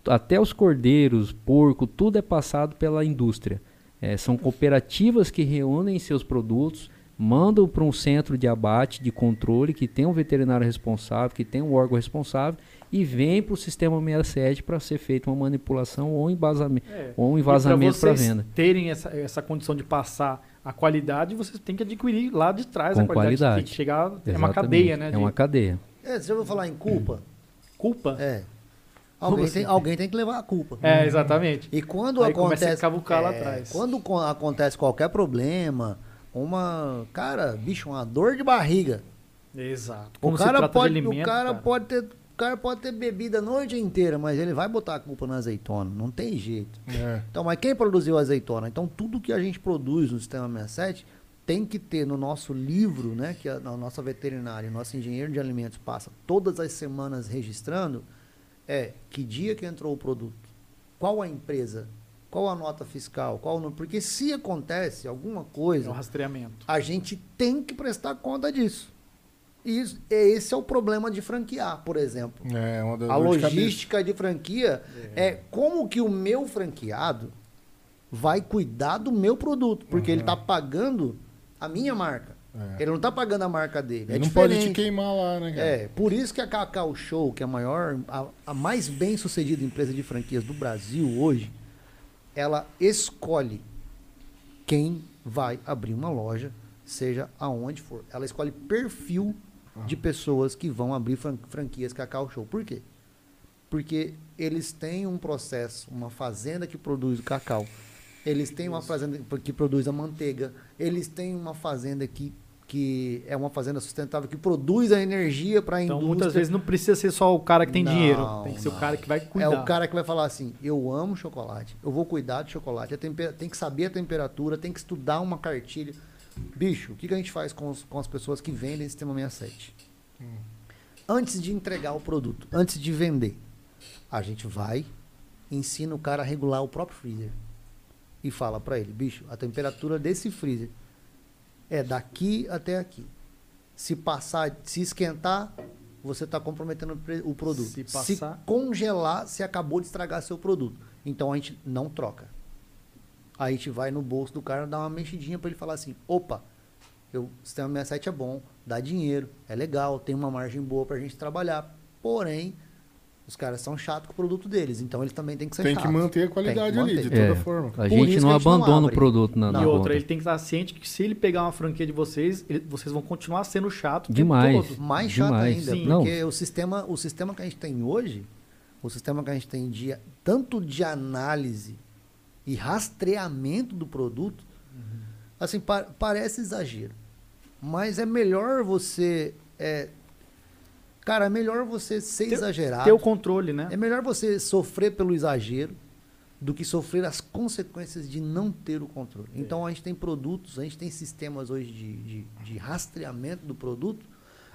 Até os cordeiros, porco, tudo é passado pela indústria. É, são cooperativas que reúnem seus produtos, mandam para um centro de abate, de controle, que tem um veterinário responsável, que tem um órgão responsável, e vem para o sistema 67 para ser feita uma manipulação ou, embasame- É. ou um envasamento para venda. terem essa, essa condição de passar a qualidade, vocês têm que adquirir lá de trás a Com qualidade. qualidade. Que chegar. É uma cadeia, né? É de uma cadeia. É, você já ouviu falar em culpa? culpa. É. Alguém tem, alguém tem que levar a culpa. É, exatamente. E quando Aí acontece. cavucar lá é, atrás. Quando co- acontece qualquer problema, uma. Cara, bicho, uma dor de barriga. Exato. O Como se cara, pode, de alimento, o cara, pode ter. O cara pode ter bebido a noite inteira, mas ele vai botar a culpa na azeitona. Não tem jeito. É. Então, mas quem produziu a azeitona? Então, tudo que a gente produz no Sistema 67 tem que ter no nosso livro, né? Que a, a nossa veterinária, o nosso engenheiro de alimentos passa todas as semanas registrando, é que dia que entrou o produto, qual a empresa, qual a nota fiscal, qual o número. Porque se acontece alguma É um coisa, rastreamento. a gente tem que prestar conta disso. E isso- esse é o problema de franquear, por exemplo. É, uma das A dor de logística de franquia é. como que o meu franqueado vai cuidar do meu produto, porque ele está pagando a minha marca. É. Ele não está pagando a marca dele. Ele é não pode te diferente. queimar lá, né, cara? É, por isso que a Cacau Show, que é a maior, a, a mais bem sucedida empresa de franquias do Brasil hoje, ela escolhe quem vai abrir uma loja, seja aonde for. Ela escolhe perfil de pessoas que vão abrir fran- franquias Cacau Show. Por quê? Porque eles têm um processo, uma fazenda que produz o cacau. Eles têm uma fazenda que produz a manteiga. Eles têm uma fazenda que, que é uma fazenda sustentável que produz a energia para a Então, indústria. muitas vezes não precisa ser só o cara que tem Não, dinheiro. Tem que ser o cara que vai É cuidar. o cara que vai falar assim: eu amo chocolate, eu vou cuidar de chocolate, tem que saber a temperatura, tem que estudar uma cartilha. Bicho, o que, que a gente faz com, os- com as pessoas que vendem sistema 67? Antes de entregar o produto, antes de vender, a gente vai, ensina o cara a regular o próprio freezer. E fala pra ele: bicho, a temperatura desse freezer é daqui até aqui. Se passar, se esquentar, você está comprometendo o produto. Se passar- congelar, você acabou de estragar seu produto. Então a gente não troca. Aí a gente vai no bolso do cara dar uma mexidinha para ele falar assim: opa, eu, o sistema 67 é bom, dá dinheiro, é legal, tem uma margem boa para a gente trabalhar. Porém, os caras são chatos com o produto deles, então eles também têm que ser Tem que chatos. manter a qualidade que ali, de manter. toda É. forma. A gente não que a gente não abandona o abre. produto na, na E outra, ele tem que estar ciente que se ele pegar uma franquia de vocês, ele- vocês vão continuar sendo chato o Demais. todo. Mais chato Demais. ainda, Sim. porque o sistema, o sistema que a gente tem hoje, o sistema que a gente tem de tanto de análise e rastreamento do produto, assim, pa- parece exagero. Mas é melhor você. É, cara, é melhor você ser exagerado. Ter o controle, né? É melhor você sofrer pelo exagero do que sofrer as consequências de não ter o controle. Então a gente tem produtos, a gente tem sistemas hoje de, de, de rastreamento do produto.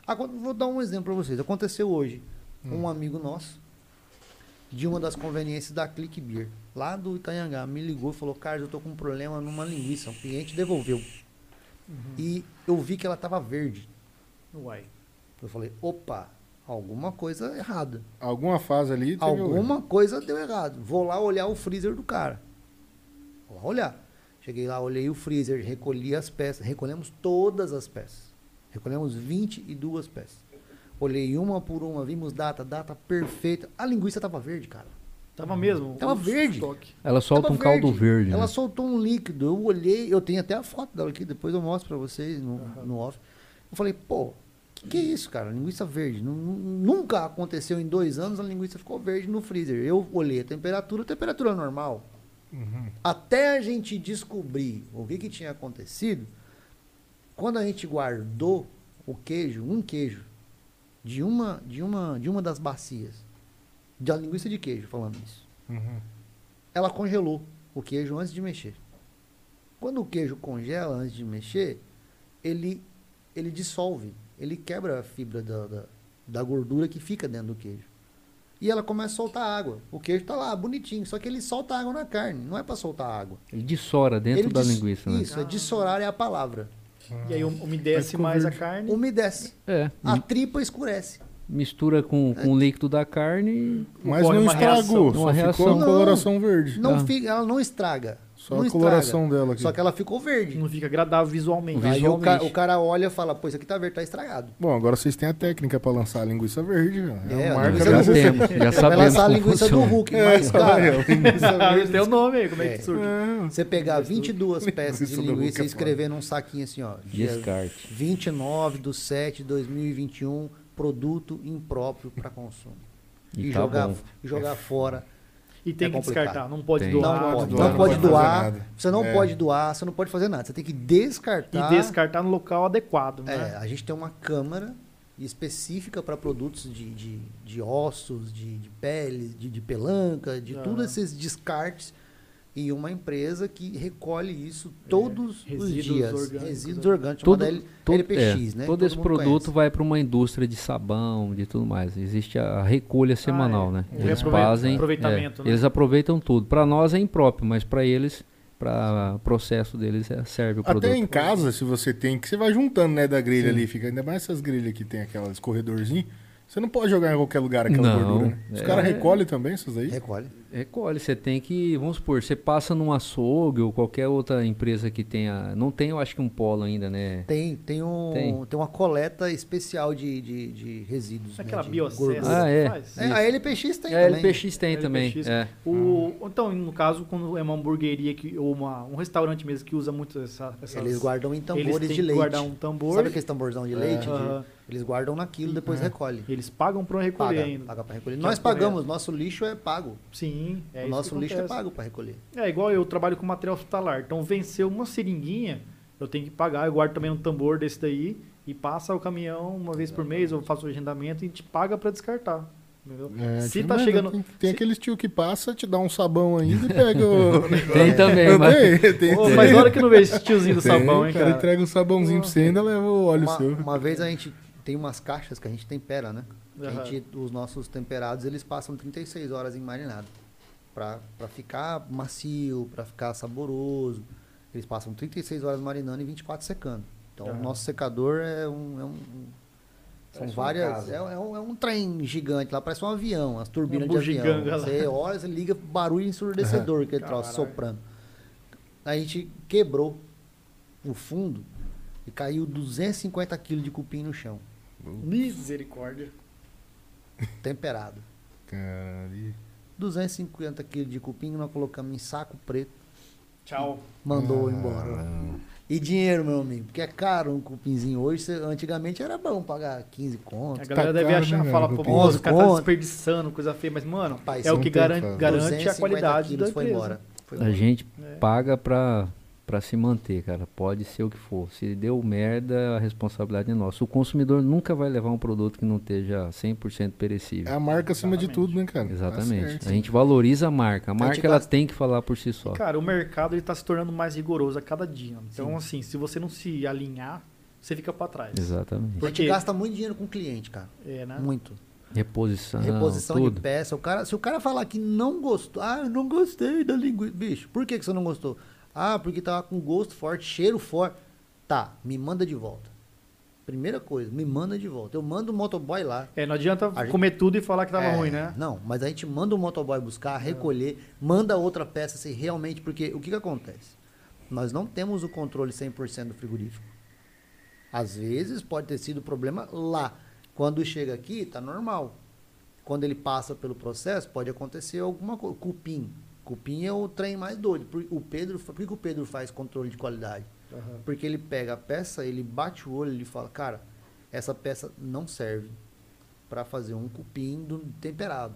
Acon- Vou dar um exemplo para vocês. Aconteceu hoje. Um amigo nosso, de uma das conveniências da Click Beer, lá do Itanhangá, me ligou e falou: Carlos, eu tô com um problema numa linguiça. Um cliente devolveu. E eu vi que ela estava verde. Uai. Eu falei: opa, alguma coisa errada. Alguma fase ali. Alguma coisa deu errado. Vou lá olhar o freezer do cara. Vou lá olhar. Cheguei lá, olhei o freezer, recolhi as peças. Recolhemos todas as peças. Recolhemos 22 peças. Olhei uma por uma, vimos data, data perfeita. A linguiça estava verde, cara. Tava mesmo. Tava verde. estoque. Ela solta Tava um caldo verde. Ela né? soltou um líquido. Eu olhei, eu tenho até a foto dela aqui, depois eu mostro pra vocês no, no off. Eu falei, pô, que, que é isso, cara? Linguiça verde. Nu- nu- Nunca aconteceu em dois anos a linguiça ficou verde no freezer. Eu olhei a temperatura, a temperatura normal. Uhum. Até a gente descobrir o que, que tinha acontecido, quando a gente guardou o queijo, um queijo, de uma, de uma, de uma das bacias, da linguiça de queijo, falando isso Uhum. ela congelou o queijo antes de mexer. Quando o queijo congela antes de mexer, ele, ele dissolve, ele quebra a fibra da, da, da gordura que fica dentro do queijo. E ela começa a soltar água. O queijo tá lá, bonitinho, só que ele solta água na carne, não é para soltar água. Ele dissora dentro Ele da linguiça, né? Isso, é dissorar é a palavra. E aí um- umedece ficou mais a carne. Umedece. É, A tripa escurece. mistura com, com o líquido da carne e Mas não uma estragou, reação. só Uma ficou reação. a coloração verde. Não Ah. fica, ela não estraga. Só não a estraga. coloração dela aqui. Só que ela ficou verde. Não fica agradável visualmente. Aí o, ca- Visualmente. o cara olha e fala, pô, isso aqui tá verde, tá estragado. Bom, agora vocês têm a técnica pra lançar a linguiça verde. velho. É, uma a marca linguiça já do temos, já Vai sabemos lançar a linguiça do funciona. Hulk, mas, cara, Tem o nome aí, como é, É. que surge? você pegar 22 peças de Linguiça do Hulk linguiça é e escrever num saquinho assim, ó. Descarte. 29 de 7 de 2021, produto impróprio para consumo. E, E, tá jogar, bom. e jogar fora. E tem É que complicado. descartar. Não pode Tem. doar. Não pode, doar, não pode doar. Você não É. pode doar, você não pode fazer nada. Você tem que E descartar. descartar no local adequado, É, né? a gente tem uma câmara específica para produtos de, de, de ossos, de, de peles, de, de pelanca, de Ah. todos esses descartes. E uma empresa que recolhe isso todos os É, resíduos dias. orgânicos, resíduos né? orgânicos, Todo, chamada todo, LPX, é, né? todo esse mundo produto conhece. vai para uma indústria de sabão, de tudo mais. Existe a recolha semanal, é. né? O Eles fazem, aproveitamento, é, né? eles aproveitam tudo. Para nós é impróprio, mas para eles, para processo deles é- serve o produto. Até em casa, se você tem, que você vai juntando, né, da grelha Sim. ali, fica ainda mais essas grelhas que tem aquelas corredorzinho. Você não pode jogar em qualquer lugar aquela Não, gordura, né? Os é. caras recolhem também essas aí? Recolhe. Recolhe, você tem que, vamos supor, você passa num açougue ou qualquer outra empresa que tenha, não tem, eu acho que um polo ainda, né? Tem, tem, um, tem. Tem. uma coleta especial de, de, de resíduos. Aquela né, de biocessa gordura. Ah, é. faz. É, a LPX tem É, também. LPX tem também. LPX. É. O, então, no caso, quando é uma hamburgueria que, ou uma, um restaurante mesmo que usa muito essa, essas... Eles guardam em eles tambores têm de que leite. guardar um tambor. Sabe aquele tamborzão de leite? de- Aham. Eles guardam naquilo, depois É. recolhe. Eles pagam para recolher Paga, ainda. paga para recolher. Que Nós é correto. pagamos, nosso lixo é pago. Sim, é o isso nosso que lixo é pago para recolher. É igual eu trabalho com material hospitalar. Então, venceu uma seringuinha, eu tenho que pagar. Eu guardo também um tambor desse daí e passa o caminhão uma vez por mês. Eu faço o agendamento e a gente paga para descartar. Entendeu? É, Se tá mas chegando. Tem, tem se- aqueles tio que passa, te dá um sabão ainda e pega o. Tem também, mas tem, tem. faz hora que eu não vejo esse tiozinho do Tem, sabão, hein, o cara cara. entrega um sabãozinho pra você e ainda leva o óleo Uma, seu. uma vez a gente tem umas caixas que a gente tempera, né? Que A gente, os nossos temperados, eles passam 36 horas em marinado. Pra ficar macio, pra ficar saboroso. Eles passam 36 horas marinando e 24 secando. Então, Aham. o nosso secador é um... É um são Parece várias... casa. É, é um, é um trem gigante lá, parece um avião, as turbinas Uma de avião. lá. Você olha, você liga barulho ensurdecedor, aquele troço Caralho. soprando. A gente quebrou o fundo e caiu 250 quilos de cupim no chão, Misericórdia. temperado. Caralho. 250 quilos de cupim, nós colocamos em saco preto, Tchau. mandou Ah, embora. E dinheiro, meu amigo, porque é caro um cupinzinho hoje. antigamente era bom pagar 15 A contos. galera Tá deve caro, achar, né, fala, pô, os caras tá desperdiçando, coisa feia, mas, mano, Rapaz, é o não que garante, garante a 250 qualidade da quilos foi empresa. embora. A gente É. paga pra, pra se manter, cara. Pode ser o que for. Se deu merda, a responsabilidade é nossa. O consumidor nunca vai levar um produto que não esteja 100% perecível. É a marca acima de Exatamente. tudo, né, cara? Tá Exatamente. certo. a gente valoriza a marca. A marca gente ela gasta- tem que falar por si só. Cara, o mercado ele tá se tornando mais rigoroso a cada dia. Então, assim, se você não se alinhar, você fica para trás. Exatamente. A Porque- gente gasta muito dinheiro com o cliente, cara. É, né? Muito. Reposição, Reposição tudo. de peça. O cara, se o cara falar que não gostou, ah, eu não gostei da linguiça. Bicho, por que, que você não gostou? Ah, porque tava com gosto forte, cheiro forte. Tá, me manda de volta. Primeira coisa, me manda de volta. Eu mando o motoboy lá. É, não adianta A gente- comer tudo e falar que tava É, ruim, né? Não, mas a gente manda o motoboy buscar, recolher, manda outra peça se realmente. Porque o que, que acontece? Nós não temos o controle 100% do frigorífico. Às vezes pode ter sido problema lá. Quando chega aqui, tá normal. Quando ele passa pelo processo, pode acontecer alguma coisa. Cupim. Cupim é o trem mais doido. Por- O Pedro, por que que o Pedro faz controle de qualidade? Aham. Porque ele pega a peça, ele bate o olho e fala, cara, essa peça não serve para fazer um cupim do temperado.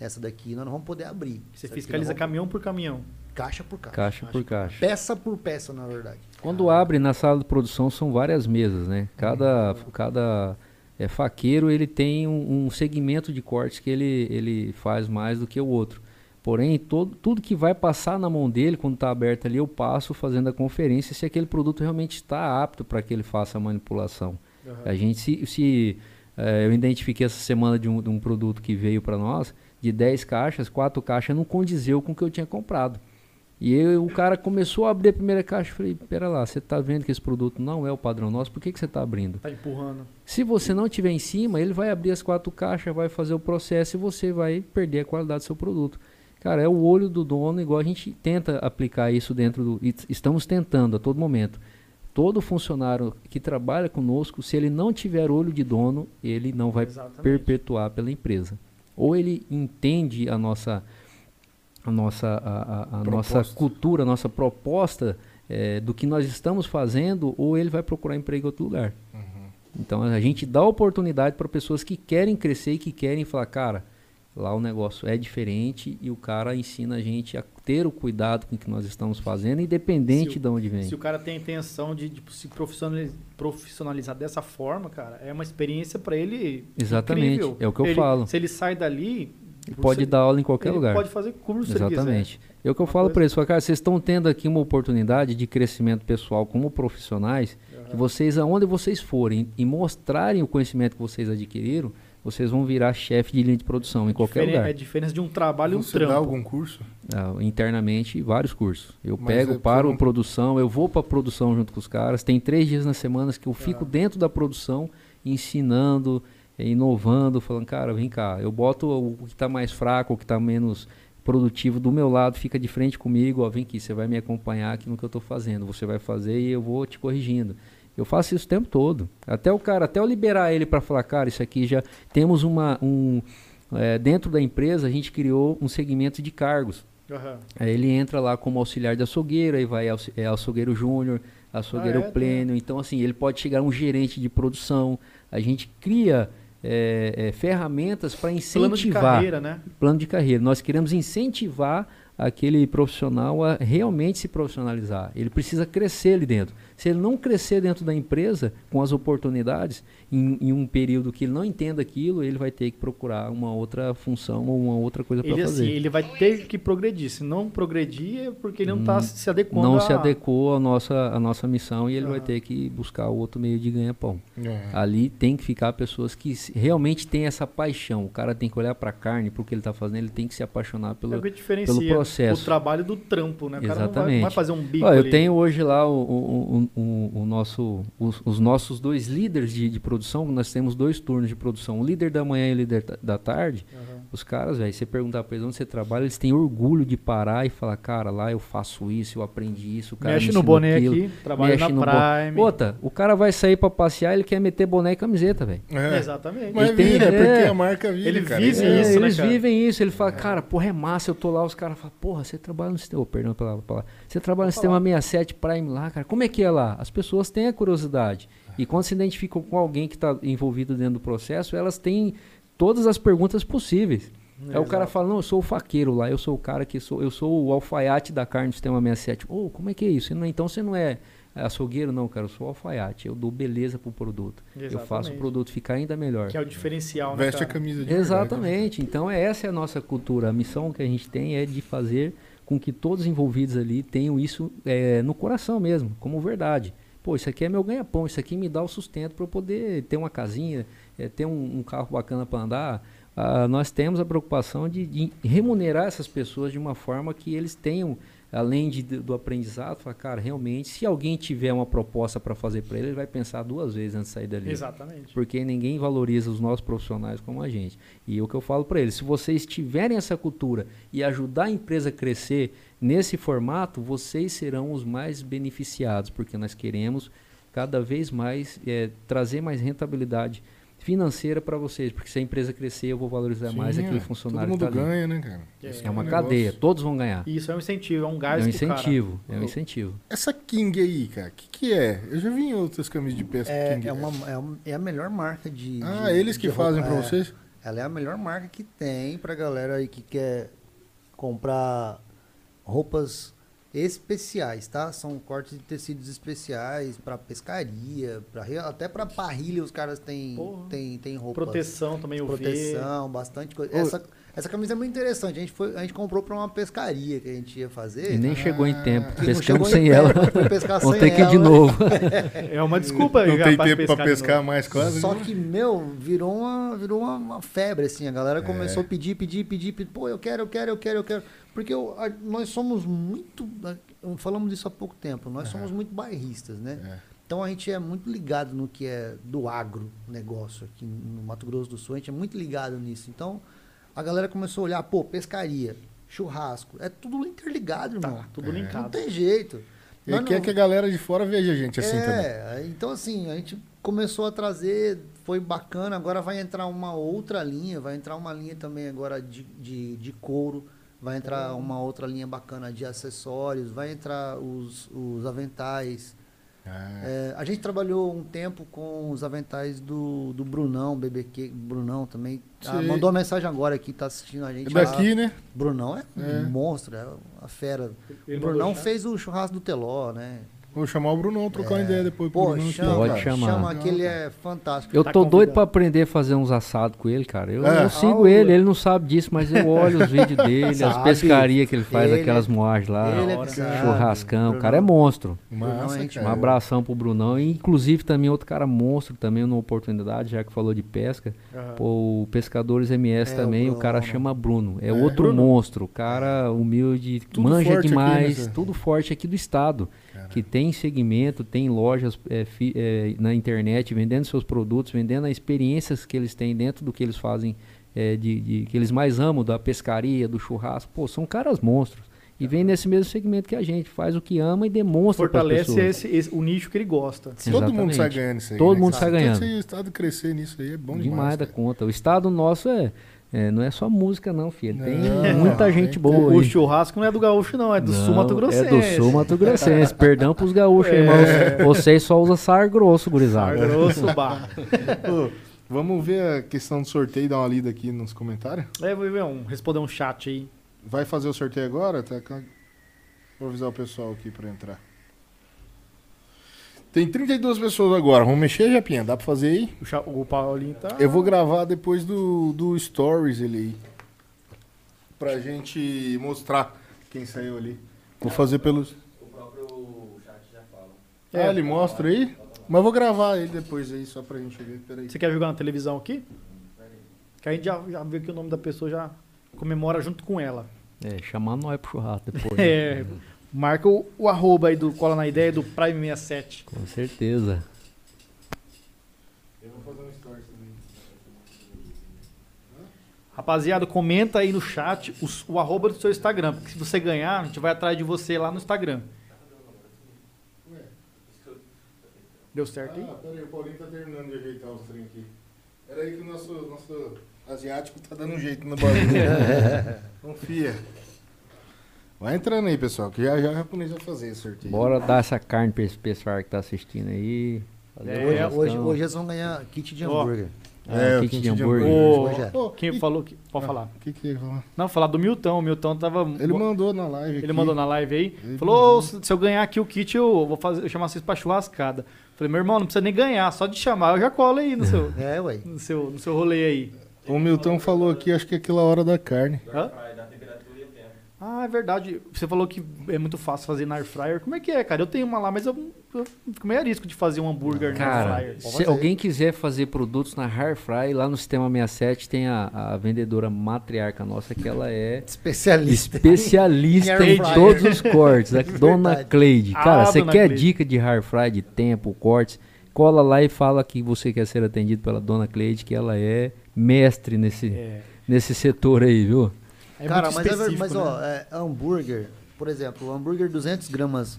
Essa daqui nós não vamos poder abrir. Você Essa fiscaliza vamos- caminhão por caminhão. caixa por caixa. Caixa por caixa. Peça por peça, na verdade. Quando abre na sala de produção são várias mesas, né? Cada, cada é, faqueiro ele tem um, um segmento de cortes que ele, ele faz mais do que o outro. Porém, todo, tudo que vai passar na mão dele, quando está aberto ali, eu passo fazendo a conferência se aquele produto realmente está apto para que ele faça a manipulação. A gente se, se eh, eu identifiquei essa semana de um, de um produto que veio para nós, de 10 caixas, 4 caixas não condizeu com o que eu tinha comprado. E eu, o cara começou a abrir a primeira caixa e falei, pera lá, você está vendo que esse produto não é o padrão nosso, por que, que você está abrindo? Tá empurrando. Se você não tiver em cima, ele vai abrir as quatro caixas, vai fazer o processo e você vai perder a qualidade do seu produto. Cara, é o olho do dono, igual a gente tenta aplicar isso dentro do. Estamos tentando a todo momento. Todo funcionário que trabalha conosco, se ele não tiver olho de dono, ele não vai Exatamente. perpetuar pela empresa. Ou ele entende a nossa, a nossa, a, a- a nossa cultura, a nossa proposta eh, do que nós estamos fazendo, ou ele vai procurar emprego em outro lugar. Então a gente dá oportunidade para pessoas que querem crescer e que querem falar, cara, lá o negócio é diferente e o cara ensina a gente a ter o cuidado com o que nós estamos fazendo, independente o- de onde vem. Se o cara tem a intenção de tipo, se profissionaliz- profissionalizar dessa forma, cara, é uma experiência para ele Exatamente, incrível. é o que eu Ele- falo. Se ele sai dali... Ele pode ser- dar aula em qualquer lugar. pode fazer curso. Exatamente. É o que eu Uma falo para eles, cara, vocês estão tendo aqui uma oportunidade de crescimento pessoal como profissionais, que vocês, aonde vocês forem e mostrarem o conhecimento que vocês adquiriram, vocês vão virar chefe de linha de produção em qualquer Diferen- lugar. É a diferença de um trabalho e um Você trampo. dá algum curso? Ah, internamente vários cursos. Eu Mas pego, é paro um- produção, eu vou para produção junto com os caras. Tem três dias na semana que eu fico Ah. dentro da produção, ensinando, eh, inovando, falando, cara, vem cá, eu boto o que está mais fraco, o que está menos produtivo do meu lado, fica de frente comigo, ó, vem aqui, você vai me acompanhar aqui no que eu estou fazendo, você vai fazer e eu vou te corrigindo. Eu faço isso o tempo todo. Até o cara, até eu liberar ele para falar, cara, isso aqui já temos uma um eh, dentro da empresa a gente criou um segmento de cargos. Aham. Aí ele entra lá como auxiliar de açougueiro, aí vai aux- é açougueiro júnior, açougueiro Ah, é? pleno. Então, assim, ele pode chegar um gerente de produção. A gente cria é, é, ferramentas para Plano de incentivar. carreira, né? Plano de carreira. Nós queremos incentivar aquele profissional a realmente se profissionalizar. Ele precisa crescer ali dentro. Se ele não crescer dentro da empresa com as oportunidades, em, em um período que ele não entenda aquilo, ele vai ter que procurar uma outra função ou uma outra coisa para Ele, fazer. assim, ele vai ter que progredir. Se não progredir, é porque ele não está se adequando não a... se adequou à nossa, à nossa missão e ele vai Aham. ter que buscar outro meio de ganhar pão. É. Ali tem que ficar pessoas que realmente têm essa paixão. O cara tem que olhar para a carne, para o que ele está fazendo, ele tem que se apaixonar É pelo. o que diferencia pelo processo. o trabalho do trampo, né? O cara não vai, não Exatamente. vai fazer um bico Ó, eu tenho hoje lá o, o- o- o- nosso, os, os nossos dois líderes de, de produção. Nós temos dois turnos de produção, o líder da manhã e o líder da- tarde. Aham. Os caras, velho, você perguntar pra eles onde você trabalha, eles têm orgulho de parar e falar, cara, lá eu faço isso, eu aprendi isso, o cara Mexe me no boné aquilo." aqui, trabalha na mexe no bo- Prime. Outra, o cara vai sair pra passear, ele quer meter boné e camiseta, velho. É. Exatamente. Mas Ele tem- vira, é porque a marca vira, Ele cara. vive É. isso, né, eles cara? vivem isso. Ele fala, cara, porra, é massa, eu tô lá, os caras falam, porra, você trabalha no sistema, oh, perdão pela palavra, você trabalha no sistema 67 Prime lá, cara, como é que é lá? As pessoas têm a curiosidade. E quando se identificam com alguém que está envolvido dentro do processo, elas têm todas as perguntas possíveis. Aí o cara fala, não, eu sou o faqueiro lá, eu sou o cara que sou, eu sou o alfaiate da carne do sistema 67. Ô, como é que é isso? Não- então você não é açougueiro, não, cara, eu sou alfaiate, eu dou beleza pro produto. Eu faço o Exatamente. produto ficar ainda melhor. Que é o diferencial, né, Veste a camisa de verdade, né? Exatamente. Então é- essa é a nossa cultura. A missão que a gente tem é de fazer com que todos os envolvidos ali tenham isso é, no coração mesmo, como verdade. Pô, isso aqui é meu ganha-pão, isso aqui me dá o sustento para eu poder ter uma casinha, é, ter um, um carro bacana para andar. Ah, nós temos a preocupação de, de remunerar essas pessoas de uma forma que eles tenham, além de, do aprendizado, falar, cara, realmente, se alguém tiver uma proposta para fazer para ele, ele vai pensar duas vezes antes de sair dali Exatamente. porque ninguém valoriza os nossos profissionais como a gente. E o que eu falo para eles, se vocês tiverem essa cultura e ajudar a empresa a crescer nesse formato, vocês serão os mais beneficiados, porque nós queremos cada vez mais eh, trazer mais rentabilidade financeira para vocês, porque se a empresa crescer, eu vou valorizar Sim, mais aquele é. funcionário Todo mundo que tá ali. ganha, né, cara? É. Esse É uma cadeia, negócio. todos vão ganhar. Isso é um incentivo, é um É gás um pro cara. incentivo, é um incentivo. Essa King aí, cara, o que, que é? Eu já vi em outras camisas de pesca É, King. é, uma, é, um- é a melhor marca de. Ah, de- eles que de fazem roupa. pra É, vocês? Ela é a melhor marca que tem pra galera aí que quer comprar roupas especiais, tá? São cortes de tecidos especiais pra pescaria, pra, re- até pra parrilha os caras têm Porra. tem, tem roupas. Proteção também, o proteção, bastante coisa. Ô. Essa, essa camisa é muito interessante. A gente, foi, a gente comprou pra uma pescaria que a gente ia fazer. E nem chegou em tempo, que não pescamos sem tempo, ela. foi pescar Vamos sem ter que ir de ela. novo. É uma desculpa. Não tem tempo pra de pescar mais quase. Só né? que, meu, virou uma, virou uma, uma febre, assim. A É. galera começou a pedir, pedir, pedir, pedir. Pô, eu quero, eu quero, eu quero, eu quero. Porque eu- a- nós somos muito. Falamos disso há pouco tempo. Nós somos muito bairristas, né? É. Então a gente é muito ligado no que é do agro negócio aqui no Mato Grosso do Sul. A gente é muito ligado nisso. Então a galera começou a olhar, pô, pescaria, churrasco. É tudo interligado, irmão. Tá, tudo É. Não linkado. tem jeito. E quer não- que a galera de fora veja a gente assim também. é, então assim, a gente começou a trazer, foi bacana, agora vai entrar uma outra linha, vai entrar uma linha também agora de, de, de couro, vai entrar uma outra linha bacana de acessórios, vai entrar os, os aventais. Ah, É, a gente trabalhou um tempo com os aventais do, do Brunão, BBQ, Brunão também. Ah, mandou uma mensagem agora aqui, tá assistindo a é gente lá. daqui, né? Brunão é, É. um monstro, é a fera. Ele o Brunão fez o churrasco do Teló, né? Vou chamar o Brunão, trocar uma ideia depois. pro É. Pô, Brunão aqui, chama, Pode chamar. chama Não, que ele é fantástico. Eu Tá tô doido convidado. pra aprender a fazer uns assados com ele, cara. Eu, É. eu sigo Ah, ele, ele não sabe disso, mas eu olho os vídeos dele, as Sabe. pescarias que ele faz, Ele aquelas é- moagens lá, ele é churrascão. O cara é monstro. Massa, Um abração pro Brunão. E, inclusive também outro cara monstro, também numa oportunidade, já que falou de pesca. Aham. Pô, o Pescadores MS É, também, o o, cara Bruno. chama Bruno. É, É. outro Bruno. monstro. O cara humilde, Tudo manja forte aqui demais. nessa- Tudo forte aqui do estado. Que tem segmento, tem lojas é, fi- é, na internet vendendo seus produtos, vendendo as experiências que eles têm dentro do que eles fazem, é, de, de- que eles mais amam, da pescaria, do churrasco. Pô, são caras monstros. E vem nesse mesmo segmento que a gente, faz o que ama e demonstra para Fortalece esse, esse- o nicho que ele gosta. Todo mundo sai ganhando isso aí. Todo né, mundo sai Então, ganhando. Se o estado crescer nisso aí é bom demais. demais da cara. conta. O estado nosso é, é, não é só música não, filho. Tem Não, muita tem gente que- boa O aí. churrasco não é do gaúcho, não, é do sul Não, Mato Grossense. É do sul Mato Grossense. Perdão pros gaúchos, É. irmãos. Vocês só usam sar grosso, gurizada. Mar Grosso, bar. Vamos ver a questão do sorteio e dar uma lida aqui nos comentários? É, vou ver um, responder um chat aí. Vai fazer o sorteio agora? Tá? Vou avisar o pessoal aqui pra entrar. Tem 32 pessoas agora. Vamos mexer, Japinha? Dá pra fazer aí? O, cha- o Paulinho tá. Eu vou gravar depois do, do Stories ele aí. Pra gente mostrar quem saiu ali. Vou fazer pelos. O próprio chat já fala. Ah, ele mostra aí? Mas eu vou gravar ele depois aí, só pra gente ver. Peraí. Você quer jogar na televisão aqui? Que a gente já, já vê que o nome da pessoa já comemora junto com ela. É, chamar nós pro churrasco depois. É, né? Marca o, o arroba aí do Cola na Ideia do Prime 67. Com certeza. Eu vou fazer um Stories também. Rapaziada, comenta aí no chat o, o arroba do seu Instagram. Porque se você ganhar, a gente vai atrás de você lá no Instagram. Deu certo aí? Ah, peraí, o Paulinho tá terminando de ajeitar os trem aqui. Peraí que o nosso, nosso asiático tá dando um jeito no bagulho. Confia. Vai entrando aí, pessoal, que já já o japonês vai fazer esse sorteio. Bora dar essa carne pra esse pessoal que tá assistindo aí. É, Hoje, hoje, hoje eles vão ganhar kit de hambúrguer. É, o o kit kit de de hambúrguer. O- Hoje é. Ô, Quem e- falou que. Pode Ah, falar. O que que ia falar? Não, falar do Milton. O Milton tava. Ele mandou na live Ele aqui. mandou na live aí. Ele falou: "Ô, se se eu ganhar aqui o kit, eu vou fazer, eu chamar vocês pra churrascada. Falei, meu irmão, não precisa nem ganhar, só de chamar, eu já colo aí no seu, É, ué. no seu, no seu rolê aí. O Milton falou aqui, acho que é aquela hora da carne. Hã? Ah, é verdade. Você falou que é muito fácil fazer na air fryer. Como é que é, cara? Eu tenho uma lá, mas eu, eu fico meio arisco de fazer um hambúrguer na air fryer. Se alguém quiser fazer produtos na Hair Fry, lá no Sistema 67 tem a, a vendedora matriarca nossa, que ela é Especialista. especialista Em em air fryer. todos os cortes. A dona. Cleide. Ah, Cara, você dona quer Cleide. dica de Hair Fry, de tempo, cortes, cola lá e fala que você quer ser atendido pela dona Cleide, que ela é mestre nesse, É, nesse setor aí, viu? É Cara, muito mas, é mas né? ó, é, hambúrguer, por exemplo, o hambúrguer 200 gramas,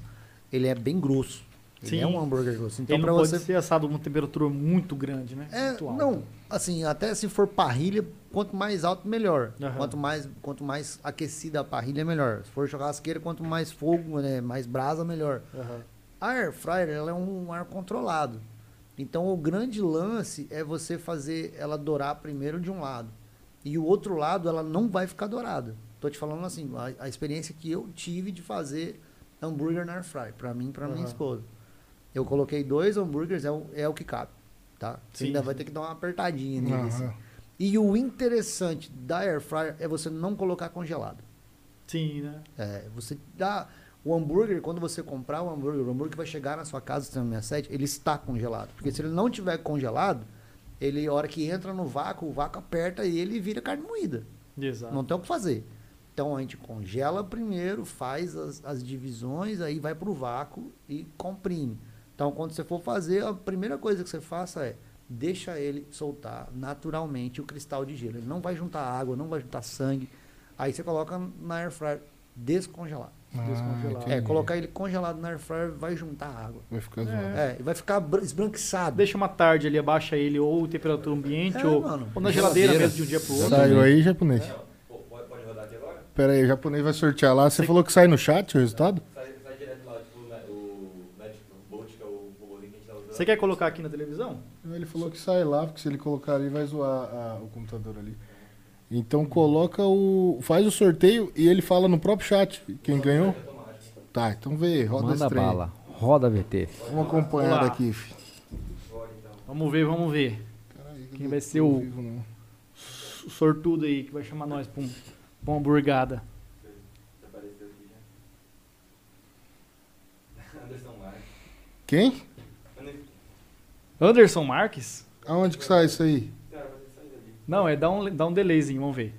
ele é bem grosso. Ele Sim. é um hambúrguer grosso. Então, Ele não pode você. ser assado numa temperatura muito grande, né? É, Muito não, assim, até se for parrilha, quanto mais alto, melhor. Aham. Quanto mais quanto mais aquecida a parrilha, melhor. Se for churrasqueira, quanto mais fogo, né, mais brasa, melhor. Aham. A air fryer, ela é um ar controlado. Então, o grande lance é você fazer ela dourar primeiro de um lado. E o outro lado, ela não vai ficar dourada. Tô te falando assim, a, a experiência que eu tive de fazer hambúrguer na air fryer, para mim e para minha Aham. esposa. Eu coloquei dois hambúrgueres, é o, é o que cabe, tá? Você Sim, ainda vai ter que dar uma apertadinha nele. assim. Aham. E o interessante da air fryer é você não colocar congelado. Sim, né? É, você dá o hambúrguer, quando você comprar o hambúrguer, o hambúrguer que vai chegar na sua casa, sistema 67, ele está congelado. Porque se ele não tiver congelado, ele, a hora que entra no vácuo, o vácuo aperta e ele vira carne moída. Exato. Não tem o que fazer. Então a gente congela primeiro, faz as, as divisões, aí vai para o vácuo e comprime. Então quando você for fazer, a primeira coisa que você faça é deixa ele soltar naturalmente o cristal de gelo. Ele não vai juntar água, não vai juntar sangue. Aí você coloca na air fryer descongelado. Ah. É, colocar ele congelado na air fryer vai juntar água. Vai ficar É. zoado. É, e vai ficar bran- esbranquiçado. Deixa uma tarde ali, abaixa ele ou temperatura ambiente É, ou, mano. ou na geladeira, Geladeira. mesmo de um dia pro outro. Saiu aí, japonês? Pode, pode rodar aqui agora? Pera aí, o japonês vai sortear lá. Você falou que sai no chat o resultado? Sai, sai direto lá, tipo, o Magic Bolt, que é o robôzinho que a gente tá usando. Você quer colocar aqui na televisão? Ele falou que sai lá, porque se ele colocar ali, vai zoar a- o computador ali. Então coloca o. Faz o sorteio e ele fala no próprio chat quem ganhou. Tá, então vê, roda Manda esse trem. bala. Roda VT. Vamos acompanhar daqui, fi. Vamos ver, vamos ver. Caralho, Quem vai ser o- vivo, sortudo aí que vai chamar nós pra, um, pra uma hamburgada. Já apareceu aqui já. Anderson Marques. Quem? Anderson Marques? Aonde que sai isso aí? Cara, vai ter que sair dali. Não, é dá um, dá um delayzinho, vamos ver.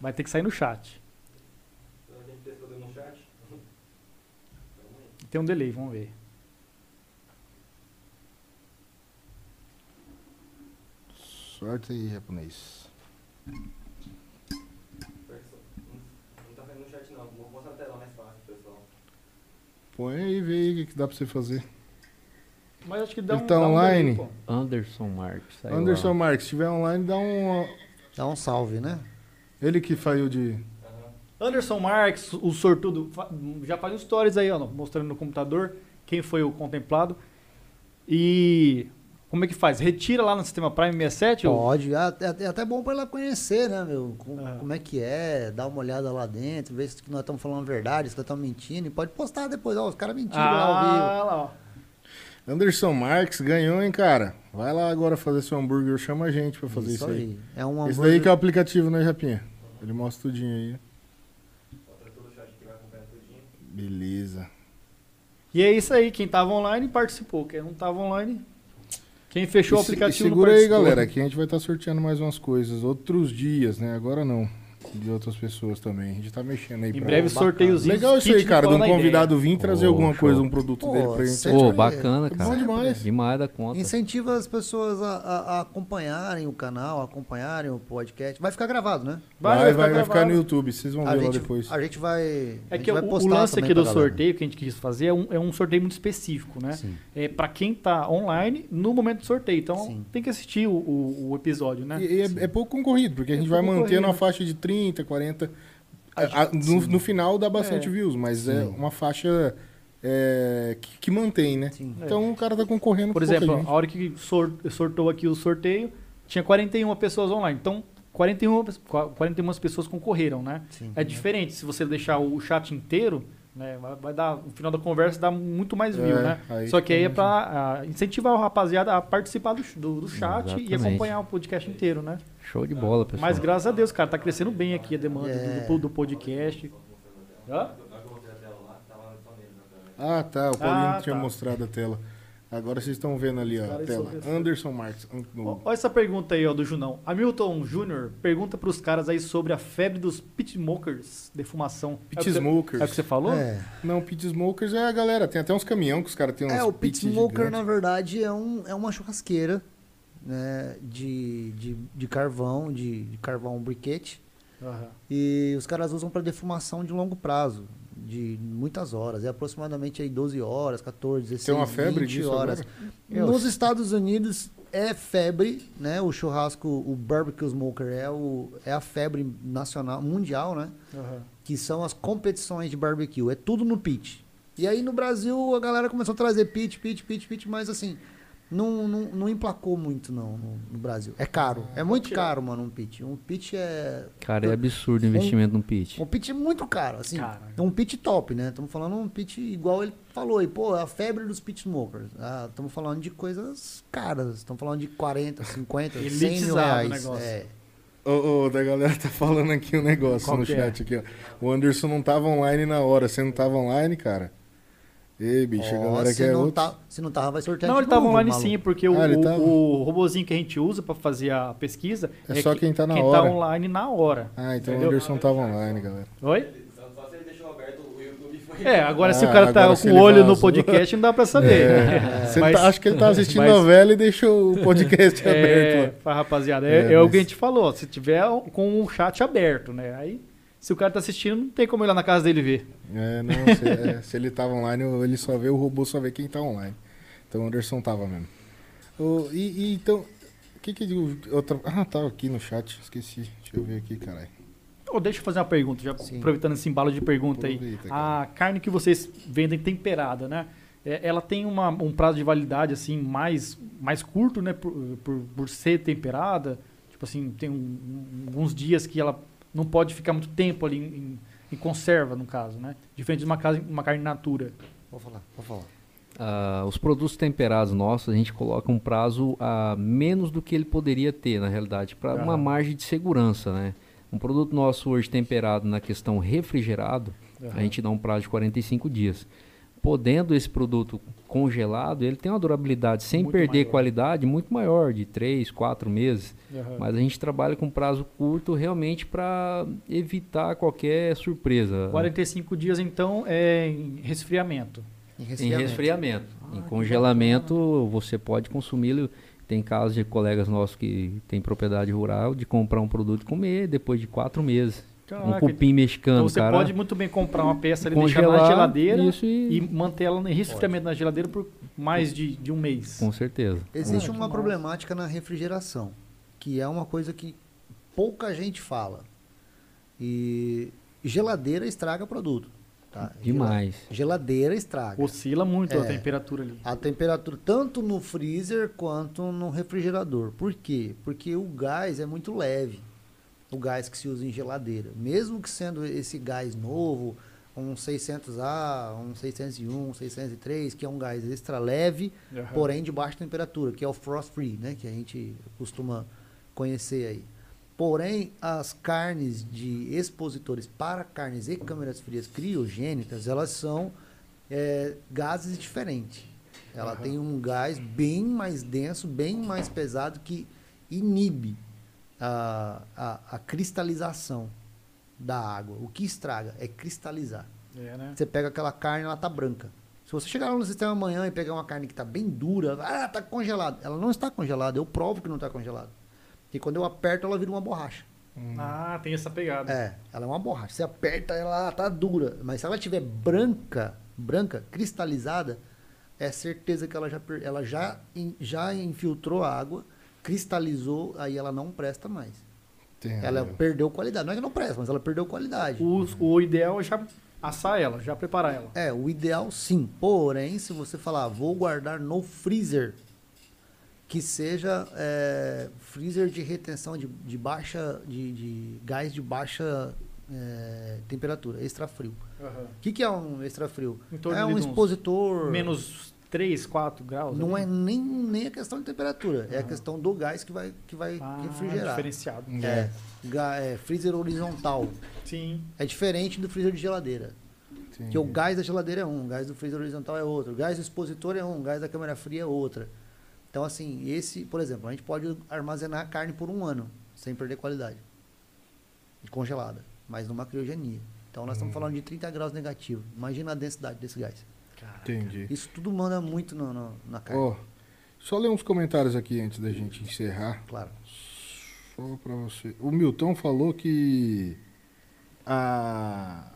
Vai ter que sair no chat. Tem um delay, vamos ver. Sorte aí, japonês. Person- Não não tá saindo no chat não. Vou mostrar a tela mais fácil, pessoal. Põe aí, vê aí o que, que dá pra você fazer. Mas acho que dá Ele um. tá dá um online? delay, pô. Anderson Marques. saiu Anderson lá. Marques, se estiver online, dá um. Dá um salve, né? Ele que saiu de. Anderson Marques, o sortudo, fa- já faz um stories aí, ó, mostrando no computador quem foi o contemplado. E como é que faz? Retira lá no sistema Prime 67? ou- Pode, é, é- é até bom para ela conhecer, né, meu? Com- É. Como é que é, dar uma olhada lá dentro, ver se nós estamos falando a verdade, se nós estamos mentindo. E pode postar depois, ó, os caras mentiram lá ao vivo. Ah, lá, ó. Anderson Marques ganhou, hein, cara? Vai lá agora fazer seu hambúrguer, chama a gente pra fazer isso, aí. É um Esse hambúrguer- daí que é o aplicativo, né, Japinha? Ele mostra tudinho aí. Mostra todo o chat que vai acompanhar tudinho. Beleza. E é isso aí, quem tava online participou, quem não tava online, quem fechou E o se- aplicativo e não segura aí, galera, que a gente vai estar sorteando mais umas coisas. Outros dias, né? Agora não. De outras pessoas também. A gente tá mexendo aí Em pra... breve sorteiozinho. Legal isso aí, cara, de um convidado vir trazer Ô, alguma show. coisa, um produto Pô, dele pra gente. sempre- Ô, bacana, Bom cara. demais. Demais da conta. Incentiva as pessoas a, a- a acompanharem o canal, a acompanharem o podcast. Vai ficar gravado, né? Vai, vai, vai, gravado. ficar no YouTube, vocês vão A ver lá gente, depois. a gente vai. É que vai o, o lance aqui pra do sorteio que a gente quis fazer é um, é um sorteio muito específico, né? Sim. É para quem tá online no momento do sorteio. Então Sim. tem que assistir o, o- o episódio, né? E, e é, é pouco concorrido, porque a É gente vai pouco manter na faixa de 30, 40. A no, no final dá bastante É. views, mas é Sim. uma faixa é, que, que mantém, né? Sim. Então o cara tá concorrendo Por com pouca exemplo, gente. a hora que sor- sortou aqui o sorteio, tinha 41 pessoas online. Então, 41, pe- 41 pessoas concorreram, né? Sim. É diferente se você deixar o chat inteiro, né? Vai, dar, no final da conversa dá muito mais view, É, né? aí Só que aí é ah, incentivar o rapaziada a participar do, do, do chat e Exatamente. acompanhar o podcast inteiro, né? Show de bola, pessoal. Mas graças a Deus, cara, tá crescendo bem aqui a demanda É. do, do, podcast. Hã? A. Ah, tá. O Paulinho Ah, tinha tá. mostrado a tela. Agora vocês estão vendo ali ó, a Cara, isso tela. é. Anderson Marques. Olha essa pergunta aí, ó, do Junão. Hamilton Jr. pergunta pros caras aí sobre a febre dos pit smokers, defumação. Pit é o que você- smokers. É o que você falou? É. Não, pit smokers é a galera. Tem até uns caminhão que os caras têm uns É, o pit smoker, gigantes. na verdade, é, um, é uma churrasqueira né, de, de, de carvão, de, de carvão briquete. Aham. E os caras usam para defumação de longo prazo, de muitas horas. É aproximadamente aí 12 horas, 14, 16, Tem uma febre 20 disso horas. agora? Nos Estados Unidos é febre, né? O churrasco, o barbecue smoker é, o, é a febre nacional, mundial, né? Aham. que são as competições de barbecue. É tudo no pit. E aí no Brasil a galera começou a trazer pit, pit, pit, pit, mas assim, não, não, não emplacou muito não no, no Brasil. É caro. É muito caro, mano, um pit. Um pit é. Cara, é absurdo o investimento no pitch. Um pit é muito caro, assim. Cara. É um pit top, né? Estamos falando um pit igual ele falou aí, pô, é a febre dos pit smokers. Estamos falando de coisas caras. Estamos falando de 40, 50, 100 mil o reais. É. Ô, ô, da galera tá falando aqui um negócio Qual no é? chat aqui, ó. O Anderson não tava online na hora. Você não tava online, cara? Ei, bicho, a Ó, galera se, quer não outro. tá, se não tava, vai sortear Não, de ele tava online maluco. sim, porque o, Ah, o- tava? o robozinho que a gente usa pra fazer a pesquisa É só quem tá na quem hora. tá online na hora. Ah, então Entendeu? o Anderson tava online, galera. Oi? Só, só se ele deixou aberto o YouTube e foi. É, agora se Ah, o cara tá se com o olho no vazou. podcast, não dá pra saber. né? Você Mas- tá- acho que ele tá assistindo mas- novela e deixou o podcast É, aberto rapaziada, É, é, é o mas- que a gente falou. Se tiver com o chat aberto, né? Aí, se o cara tá assistindo, não tem como ir lá na casa dele ver. É, não, se, é, se ele tava online, ele só vê, o robô só vê quem tá online. Então o Anderson tava mesmo. Ô, e, e então, o que que eu, outra... Ah, tava aqui no chat, esqueci. Deixa eu ver aqui, caralho. Ô, deixa eu fazer uma pergunta, já Sim. aproveitando esse embalo de pergunta aí. Aproveita, cara. A carne que vocês vendem temperada, né? É, ela tem uma- um prazo de validade assim mais, mais curto, né? Por, por, por ser temperada. Tipo assim, tem um- um- alguns dias que ela não pode ficar muito tempo ali em, em- em conserva, no caso, né? Diferente de uma, casa, uma carne natura. Vou falar, vou falar. Ah, os produtos temperados nossos, a gente coloca um prazo a menos do que ele poderia ter, na realidade, para uma margem de segurança, né? Um produto nosso hoje temperado na questão refrigerado, a gente dá um prazo de 45 dias. Podendo esse produto congelado, ele tem uma durabilidade sem Muito perder maior. qualidade muito maior, de 3, 4 meses. Aham. Mas a gente trabalha com prazo curto realmente para evitar qualquer surpresa. 45 dias, então, é em resfriamento. Em Em resfriamento. resfriamento. Ah, em congelamento, você pode consumi-lo. Tem casos de colegas nossos que têm propriedade rural de comprar um produto e comer depois de quatro meses. Um Caraca, cupim mexicano, Então você cara. pode muito bem comprar uma peça ali, deixar congelar na geladeira isso e... e manter ela em resfriamento na geladeira por mais de, de um mês. Com certeza. Existe uma problemática na refrigeração, que é uma coisa que pouca gente fala. E geladeira estraga produto. Tá? Demais. Geladeira estraga. Oscila muito a É. temperatura ali. A temperatura tanto no freezer quanto no refrigerador. Por quê? Porque o gás é muito leve. O gás que se usa em geladeira. Mesmo que sendo esse gás novo, um 600A, um 601, um 603, que é um gás extra leve, Aham. porém de baixa temperatura, que é o frost free, né, que a gente costuma conhecer aí. Porém, as carnes de expositores para carnes e câmeras frias criogênicas, elas são é, gases diferentes. Ela Aham. tem um gás bem mais denso, bem mais pesado que inibe a, a, a cristalização da água. O que estraga é cristalizar. É, né? Você pega aquela carne, ela tá branca. Se você chegar lá no sistema amanhã e pegar uma carne que tá bem dura, ah, tá congelada. Ela não está congelada, eu provo que não está congelada. Porque quando eu aperto, ela vira uma borracha. Ah, tem essa pegada. É, ela é uma borracha. Você aperta, ela tá dura. Mas se ela tiver branca, branca, cristalizada, é certeza que ela já, ela já, já infiltrou a água, cristalizou, aí ela não presta mais. Tem, Ela perdeu qualidade. Não é que não presta, mas ela perdeu qualidade. O, o ideal é já Assar ela, já preparar ela. É, o ideal sim. Porém, se você falar, "Ah, vou guardar no freezer, que seja é, freezer de retenção de, de baixa, de, de gás de baixa é, temperatura, extra frio. O que, que é um extra frio? Em torno É um expositor. Menos 3, 4 graus. Não é ali. nem, nem a questão de temperatura, é a questão do gás que vai, que vai Ah, refrigerar. diferenciado. É, ga- é, freezer horizontal. Sim. É diferente do freezer de geladeira. Entendi. Que o gás da geladeira é um, o gás do freezer horizontal é outro, o gás do expositor é um, o gás da câmera fria é outra. Então, assim, esse, por exemplo, a gente pode armazenar a carne por um ano, sem perder qualidade. E congelada, mas numa criogenia. Então, nós estamos falando de 30 graus negativo. Imagina a densidade desse gás. Entendi. Isso tudo manda muito no- no- na carne, Ó, só ler uns comentários aqui antes da gente encerrar. claro. Só pra você. O Milton falou que a.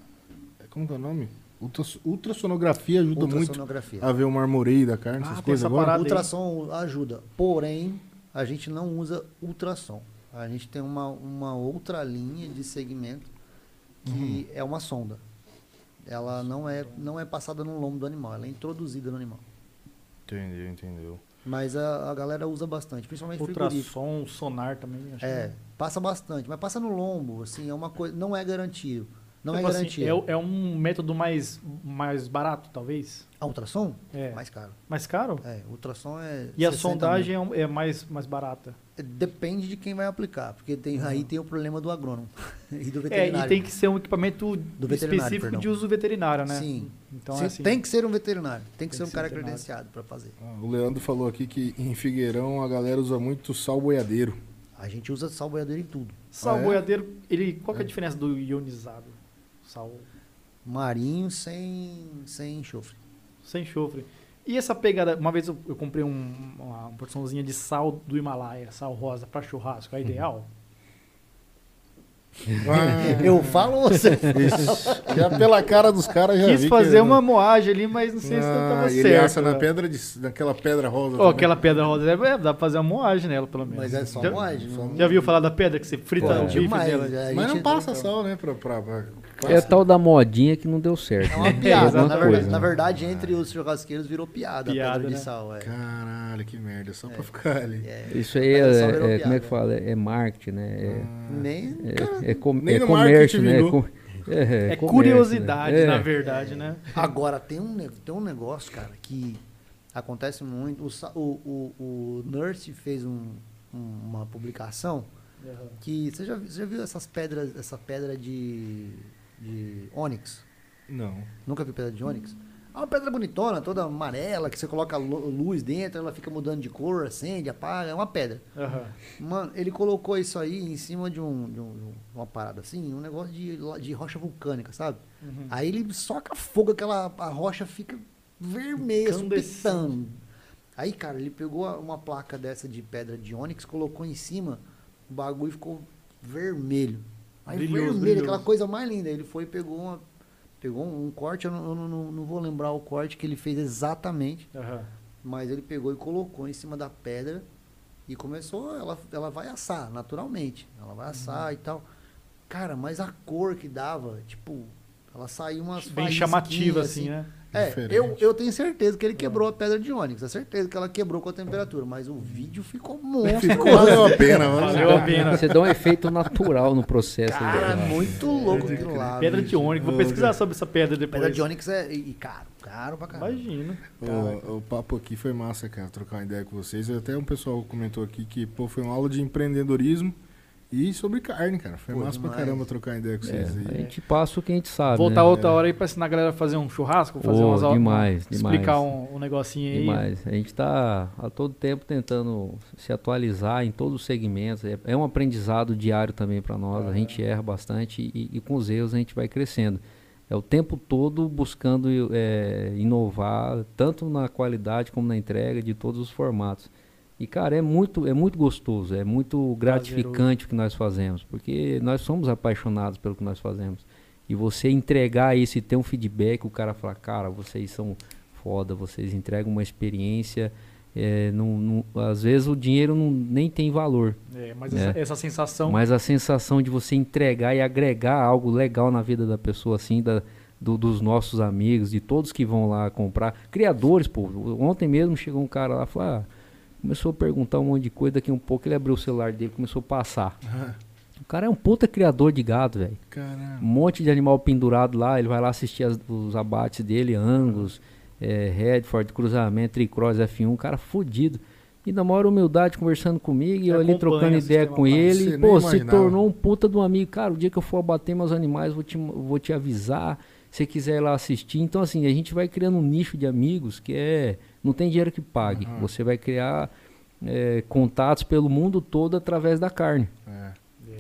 Como que é o nome? Ultras- ultrassonografia ajuda muito Ultrassonografia. a ver o marmoreio da carne, Ah, essas coisas essa agora. Ultrassom ajuda, porém, a gente não usa ultrassom. A gente tem uma, uma outra linha de segmento que é uma sonda. Ela não é, não é passada no lombo do animal, ela é introduzida no animal. Entendeu, entendeu. Mas a, a galera usa bastante, principalmente frigorífico. Ultrassom, sonar também. Acho É, que- passa bastante, mas passa no lombo, assim, é uma coisa, não é garantido. Não Tipo é assim, garantido. é, o- é um método mais, mais barato, talvez. A ultrassom? É. Mais caro. Mais caro? É, ultrassom é E a 60 sondagem é, um- é mais, mais barata. Depende de quem vai aplicar, porque tem, aí tem o problema do agrônomo e do É, veterinário. e tem que ser um equipamento específico perdão. de uso veterinário, né? Sim. Então, Sim, é assim, Tem que ser um veterinário, tem que Tem ser um que ser cara veterinário. credenciado para fazer. Ah, o Leandro falou aqui que em Figueirão a galera usa muito sal boiadeiro. A gente usa sal boiadeiro em tudo. Sal Ah, é? boiadeiro, ele, qual que é a diferença do ionizado? Sal Marinho sem, sem enxofre. sem enxofre. E essa pegada, uma vez eu, eu comprei um- uma, uma porçãozinha de sal do Himalaia, sal rosa para churrasco, é ideal? Ah, Eu falo ou você? isso. Já pela cara dos caras já Quis vi fazer que- uma moagem ali, mas não sei se não Ah, tava ele certo. assa na né? pedra de, naquela pedra rosa. Também. aquela pedra rosa, é, dá pra fazer uma moagem nela, pelo menos. Mas é só já, moagem. só não- Já viu falar da pedra que você frita Pô, o bife demais. dela? Mas não passa sal, né? Pra, pra, pra- É a tal da modinha que não deu certo. É uma né? piada. alguma na, verdade, coisa, na né? verdade, entre os churrasqueiros virou piada, a Piada, pedra de né? sal. É. Caralho, que merda. Só pra ficar ali. É. Isso aí é, virou é- como é que fala? É marketing, né? Nem. É, é, é, com- nem é no comércio, marketing né? É, é, é É comércio, curiosidade, né? É. na verdade, né? Agora, tem um, tem um negócio, cara, que acontece muito. O, o, o, o Nurse fez um- um- uma publicação que. Você já, você já viu essas pedras, essa pedra de, de ônix? Não. Nunca viu pedra de ônix? É uma pedra bonitona, toda amarela, que você coloca lu- luz dentro, ela fica mudando de cor, acende, apaga, é uma pedra. Aham. Mano, ele colocou isso aí em cima de, um, de, um- de uma parada assim, um negócio de, de rocha vulcânica, sabe? Uhum. Aí ele soca fogo, aquela a rocha fica vermelha, supitando. Aí, cara, ele pegou uma placa dessa de pedra de ônix, colocou em cima, o bagulho ficou vermelho. Aí Brilhoso, vermelho, aquela coisa mais linda. Ele foi e pegou uma. Pegou um corte, eu não, eu não, não- vou lembrar o corte que ele fez exatamente, Aham. mas ele pegou e colocou em cima da pedra e começou, ela, ela vai assar, naturalmente. Ela vai assar Uhum. e tal. Cara, mas a cor que dava, tipo, ela saiu umas Bem chamativa, assim, né? É, Diferente. eu, eu tenho certeza que ele quebrou a pedra de ônix. É certeza que ela quebrou com a temperatura. Mas o vídeo ficou monstro. Ficou, valeu a pena. Valeu a pena. Você dá um efeito natural no processo. Cara, né? muito louco aquilo lá. Pedra bicho. de ônix. Vou pesquisar sobre essa pedra depois. Pedra de ônix é e, e caro. Caro pra caramba. Imagina. O, o papo aqui foi massa, cara, trocar uma ideia com vocês. Até um pessoal comentou aqui que pô, foi uma aula de empreendedorismo e sobre carne, cara. Foi Pô, massa pra demais. caramba trocar ideia com É, vocês a aí. gente passa o que a gente sabe. Voltar né? outra hora aí pra ensinar a galera a fazer um churrasco, fazer Ô, umas aulas. demais, Explicar demais. um, um negocinho aí. Demais. A gente está a todo tempo tentando se atualizar em todos os segmentos. É, é um aprendizado diário também para nós. A gente erra bastante e, e com os erros a gente vai crescendo. É o tempo todo buscando é, inovar, tanto na qualidade como na entrega de todos os formatos. E, cara, é muito, é muito gostoso, é muito gratificante o que nós fazemos, porque nós somos apaixonados pelo que nós fazemos. E você entregar isso e ter um feedback, o cara fala, cara, vocês são foda, vocês entregam uma experiência. é, não- não- às vezes o dinheiro não, nem tem valor, É, mas É. essa, essa sensação. mas a sensação de você entregar e agregar algo legal na vida da pessoa, assim, da, do- dos nossos amigos, de todos que vão lá comprar. Criadores, pô. Ontem mesmo chegou um cara lá e falou, ah, começou a perguntar um monte de coisa, daqui um pouco ele abriu o celular dele, começou a passar. O cara é um puta criador de gado, velho. Um monte de animal pendurado lá, ele vai lá assistir as- os abates dele, Angus, é, Redford, cruzamento, Tricross, F1, um cara fudido. E na maior humildade conversando comigo, e eu ali trocando ideia com ele, Você pô, se tornou um puta de um amigo. Cara, o dia que eu for abater meus animais, vou te, vou te avisar, se você quiser ir lá assistir. Então, assim, a gente vai criando um nicho de amigos que é. Não tem dinheiro que pague. Você vai criar é, contatos pelo mundo todo através da carne. É.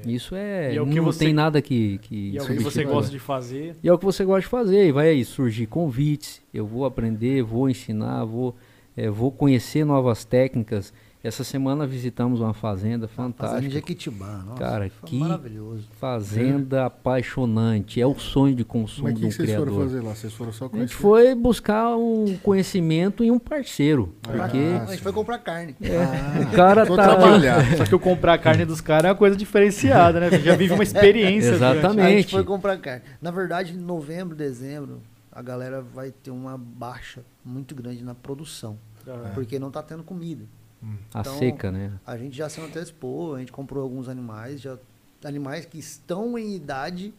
Isso é. E é o não você- tem nada que. que E é o que você gosta de fazer. e é o que você gosta de fazer. E vai aí surgir convites. Eu vou aprender, vou ensinar, vou, eh, vou conhecer novas técnicas. Essa semana visitamos uma fazenda fantástica. Jequitibá, nossa. Cara, foi que- maravilhoso. Fazenda apaixonante. É o sonho de consumo Mas o do que, que vocês foram fazer lá? Vocês foram só A gente conhecer? foi buscar um conhecimento e um parceiro. Ah, Porque a gente foi comprar carne. o cara tá. trabalhar. Só que eu comprar a carne dos caras é uma coisa diferenciada, né? Já vive uma experiência. durante- Exatamente. A gente foi comprar carne. Na verdade, em novembro, dezembro, a galera vai ter uma baixa muito grande na produção. Ah, Porque não tá tendo comida. A Então, seca, né? A gente já se antecipou, a gente comprou alguns animais, já animais que estão em idade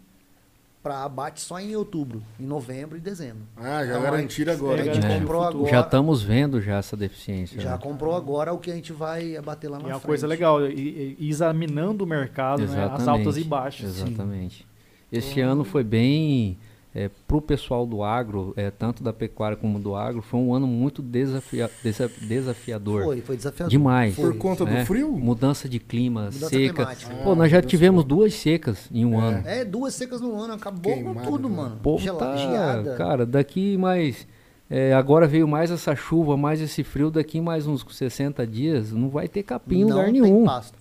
para abate só em outubro, em novembro e dezembro. Ah, já Então, garantiram agora. a gente É. comprou agora. Já estamos vendo já essa deficiência. já né? comprou agora o que a gente vai abater lá na E é uma frente. coisa legal, e, e- e examinando o mercado, né? as altas e baixas. Exatamente. Esse ano foi bem para o pessoal do agro, é, tanto da pecuária como do agro, foi um ano muito desafia- desa- desafiador. Foi, foi desafiador. Demais. Foi. Por conta né? do frio? Mudança de clima, Mudança seca. climática. Pô, nós já tivemos duas secas em um É. ano. É, duas secas no ano, acabou Queimado, com tudo, mano. Gela- tá, cara, daqui mais é, agora veio mais essa chuva, mais esse frio, daqui mais uns 60 dias, não vai ter capim em não lugar tem nenhum. pasto,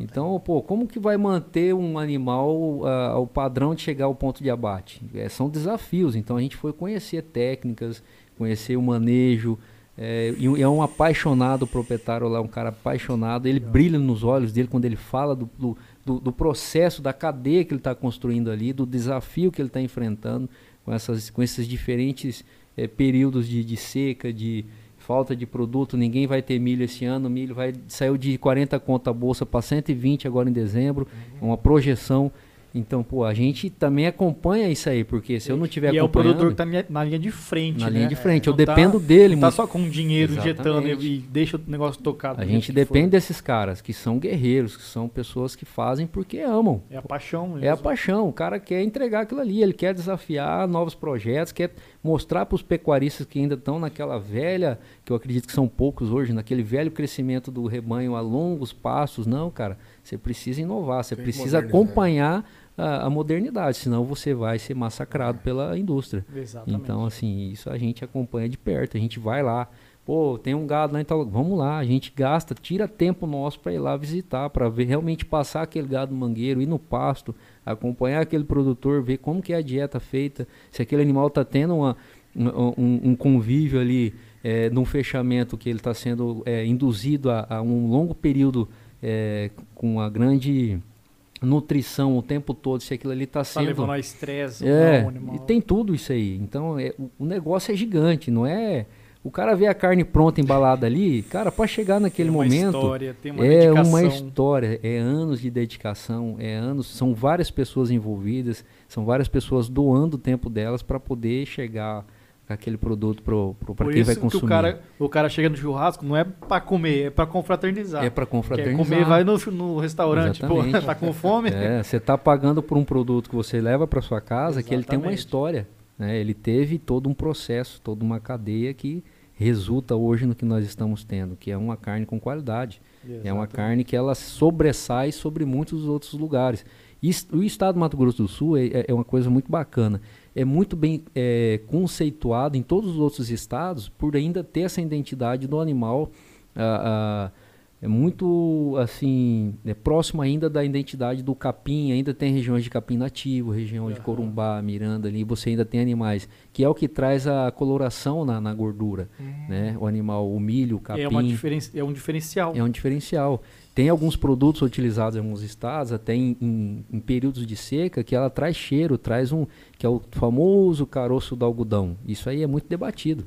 Então, pô, como que vai manter um animal ah, ao padrão de chegar ao ponto de abate? É, são desafios. Então a gente foi conhecer técnicas, conhecer o manejo. É, e é um apaixonado proprietário lá, um cara apaixonado. Ele brilha nos olhos dele quando ele fala do, do, do- do processo, da cadeia que ele está construindo ali, do desafio que ele está enfrentando com, essas, com esses diferentes eh, períodos de, de seca, de falta de produto. Ninguém vai ter milho esse ano. Milho vai saiu de 40 conto a bolsa para 120 agora em dezembro. Uhum. Uma projeção. Então, pô, a gente também acompanha isso aí, porque se eu não tiver E é o acompanhando produtor que tá na- linha de frente, na né? linha de frente, eu Não tá- dependo dele. Não tá só com dinheiro injetando Exatamente. e, e deixa o negócio tocado. A gente que for. depende desses caras que são guerreiros, que são pessoas que fazem porque amam. É a paixão mesmo. É a paixão. O cara quer entregar aquilo ali, ele quer desafiar novos projetos, quer mostrar para os pecuaristas que ainda estão naquela velha, que eu acredito que são poucos hoje, naquele velho crescimento do rebanho a longos passos. Não, cara, você precisa inovar, você Tem precisa acompanhar a, a modernidade, senão você vai ser massacrado pela indústria. Exatamente. Então, assim, isso a gente acompanha de perto, a gente vai lá. Pô, tem um gado lá em tal. Vamos lá, a gente gasta, tira tempo nosso para ir lá visitar, para ver realmente passar aquele gado mangueiro, ir no pasto, acompanhar aquele produtor, ver como que é a dieta feita, se aquele animal está tendo uma, um, um- um convívio ali é, num fechamento que ele está sendo é, induzido a, a um longo período é, com uma grande nutrição o tempo todo, se aquilo ali está Tá sendo levando a estresse, é, animal. e tem tudo isso aí. Então, é, o, o negócio é gigante, não é? O cara vê a carne pronta, embalada ali, cara, para chegar naquele Tem uma momento, história, tem uma é dedicação. uma história, é anos de dedicação, é anos, são várias pessoas envolvidas, são várias pessoas doando o tempo delas para poder chegar aquele produto para Por quem vai que consumir. o cara, o cara chega no churrasco não é pra comer, é pra confraternizar. é para Quer confraternizar. comer, vai no, no restaurante, pô, Exatamente. tá com fome? É, você está pagando por um produto que você leva para sua casa, que ele tem uma Exatamente. história. Né? Ele teve todo um processo, toda uma cadeia que resulta hoje no que nós estamos tendo, que é uma carne com qualidade. É uma Exatamente. carne que ela sobressai sobre muitos outros lugares. E o estado do Mato Grosso do Sul é, é- é uma coisa muito bacana. É muito bem é, conceituado em todos os outros estados por ainda ter essa identidade do animal é muito assim é próximo ainda da identidade do capim. Ainda tem regiões de capim nativo região de corumbá miranda ali. Você ainda tem animais que é o que traz a coloração na, na gordura né? O animal o milho o capim É, uma diferen... é um diferencial. é um diferencial. Tem alguns produtos utilizados em alguns estados até em, em- em períodos de seca que ela traz cheiro traz um que é o famoso caroço do algodão. Isso aí é muito debatido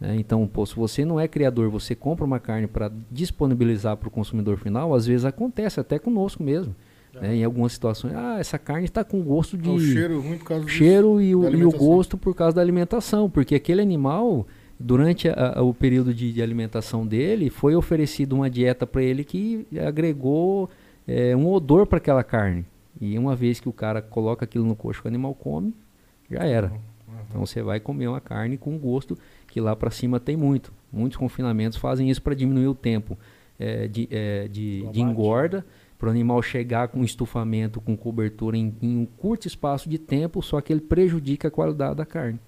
né? Então, pô, se você não é criador, você compra uma carne para disponibilizar para o consumidor final, às vezes acontece até conosco mesmo. né? Em algumas situações, ah, essa carne está com gosto de É o cheiro ruim por causa disso. cheiro e, o, e o gosto por causa da alimentação, porque aquele animal, durante a- a- o período de, de alimentação dele, foi oferecido uma dieta para ele que agregou eh, um odor para aquela carne. E uma vez que o cara coloca aquilo no coxo, que o animal come, já era. Então você vai comer uma carne com gosto que lá para cima tem muito. Muitos confinamentos fazem isso para diminuir o tempo eh, de, eh, de, de engorda, para o animal chegar com estufamento, com cobertura em, em um curto espaço de tempo, só que ele prejudica a qualidade da carne.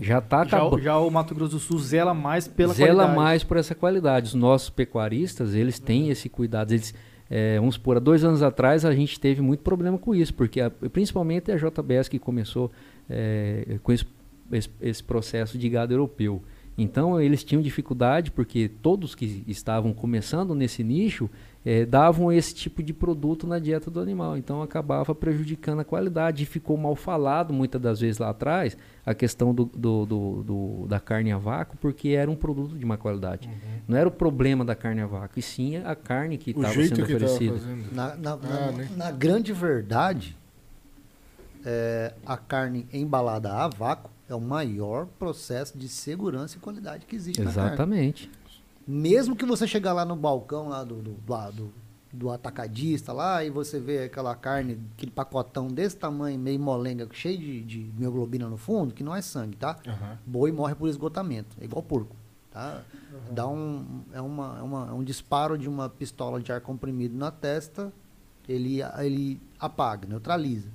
Já está acabando. já o Mato Grosso do Sul zela mais pela Zela qualidade. mais por essa qualidade. Os nossos pecuaristas, eles têm esse cuidado. Eles, é, vamos supor, há dois anos atrás a gente teve muito problema com isso, porque a- principalmente a JBS que começou é, com esse, esse- esse processo de gado europeu. Então eles tinham dificuldade, porque todos que estavam começando nesse nicho eh, davam esse tipo de produto na dieta do animal. Então acabava prejudicando a qualidade e ficou mal falado muitas das vezes lá atrás a questão do, do- do- do- da carne a vácuo, porque era um produto de má qualidade. Não era o problema da carne a vácuo, e sim a carne que estava sendo que oferecida. Na, na- Ah, na- né? na grande verdade, é, a carne embalada a vácuo é o maior processo de segurança e qualidade que existe na carne. Exatamente. Mesmo que você chegar lá no balcão lá do, do, do, do- do atacadista lá e você vê aquela carne, aquele pacotão desse tamanho, meio molenga, cheio de, de mioglobina no fundo, que não é sangue, tá? Aham. Boi morre por esgotamento, é igual porco, tá? Dá um, é, uma, é, uma- é um disparo de uma pistola de ar comprimido na testa, ele, ele apaga, neutraliza.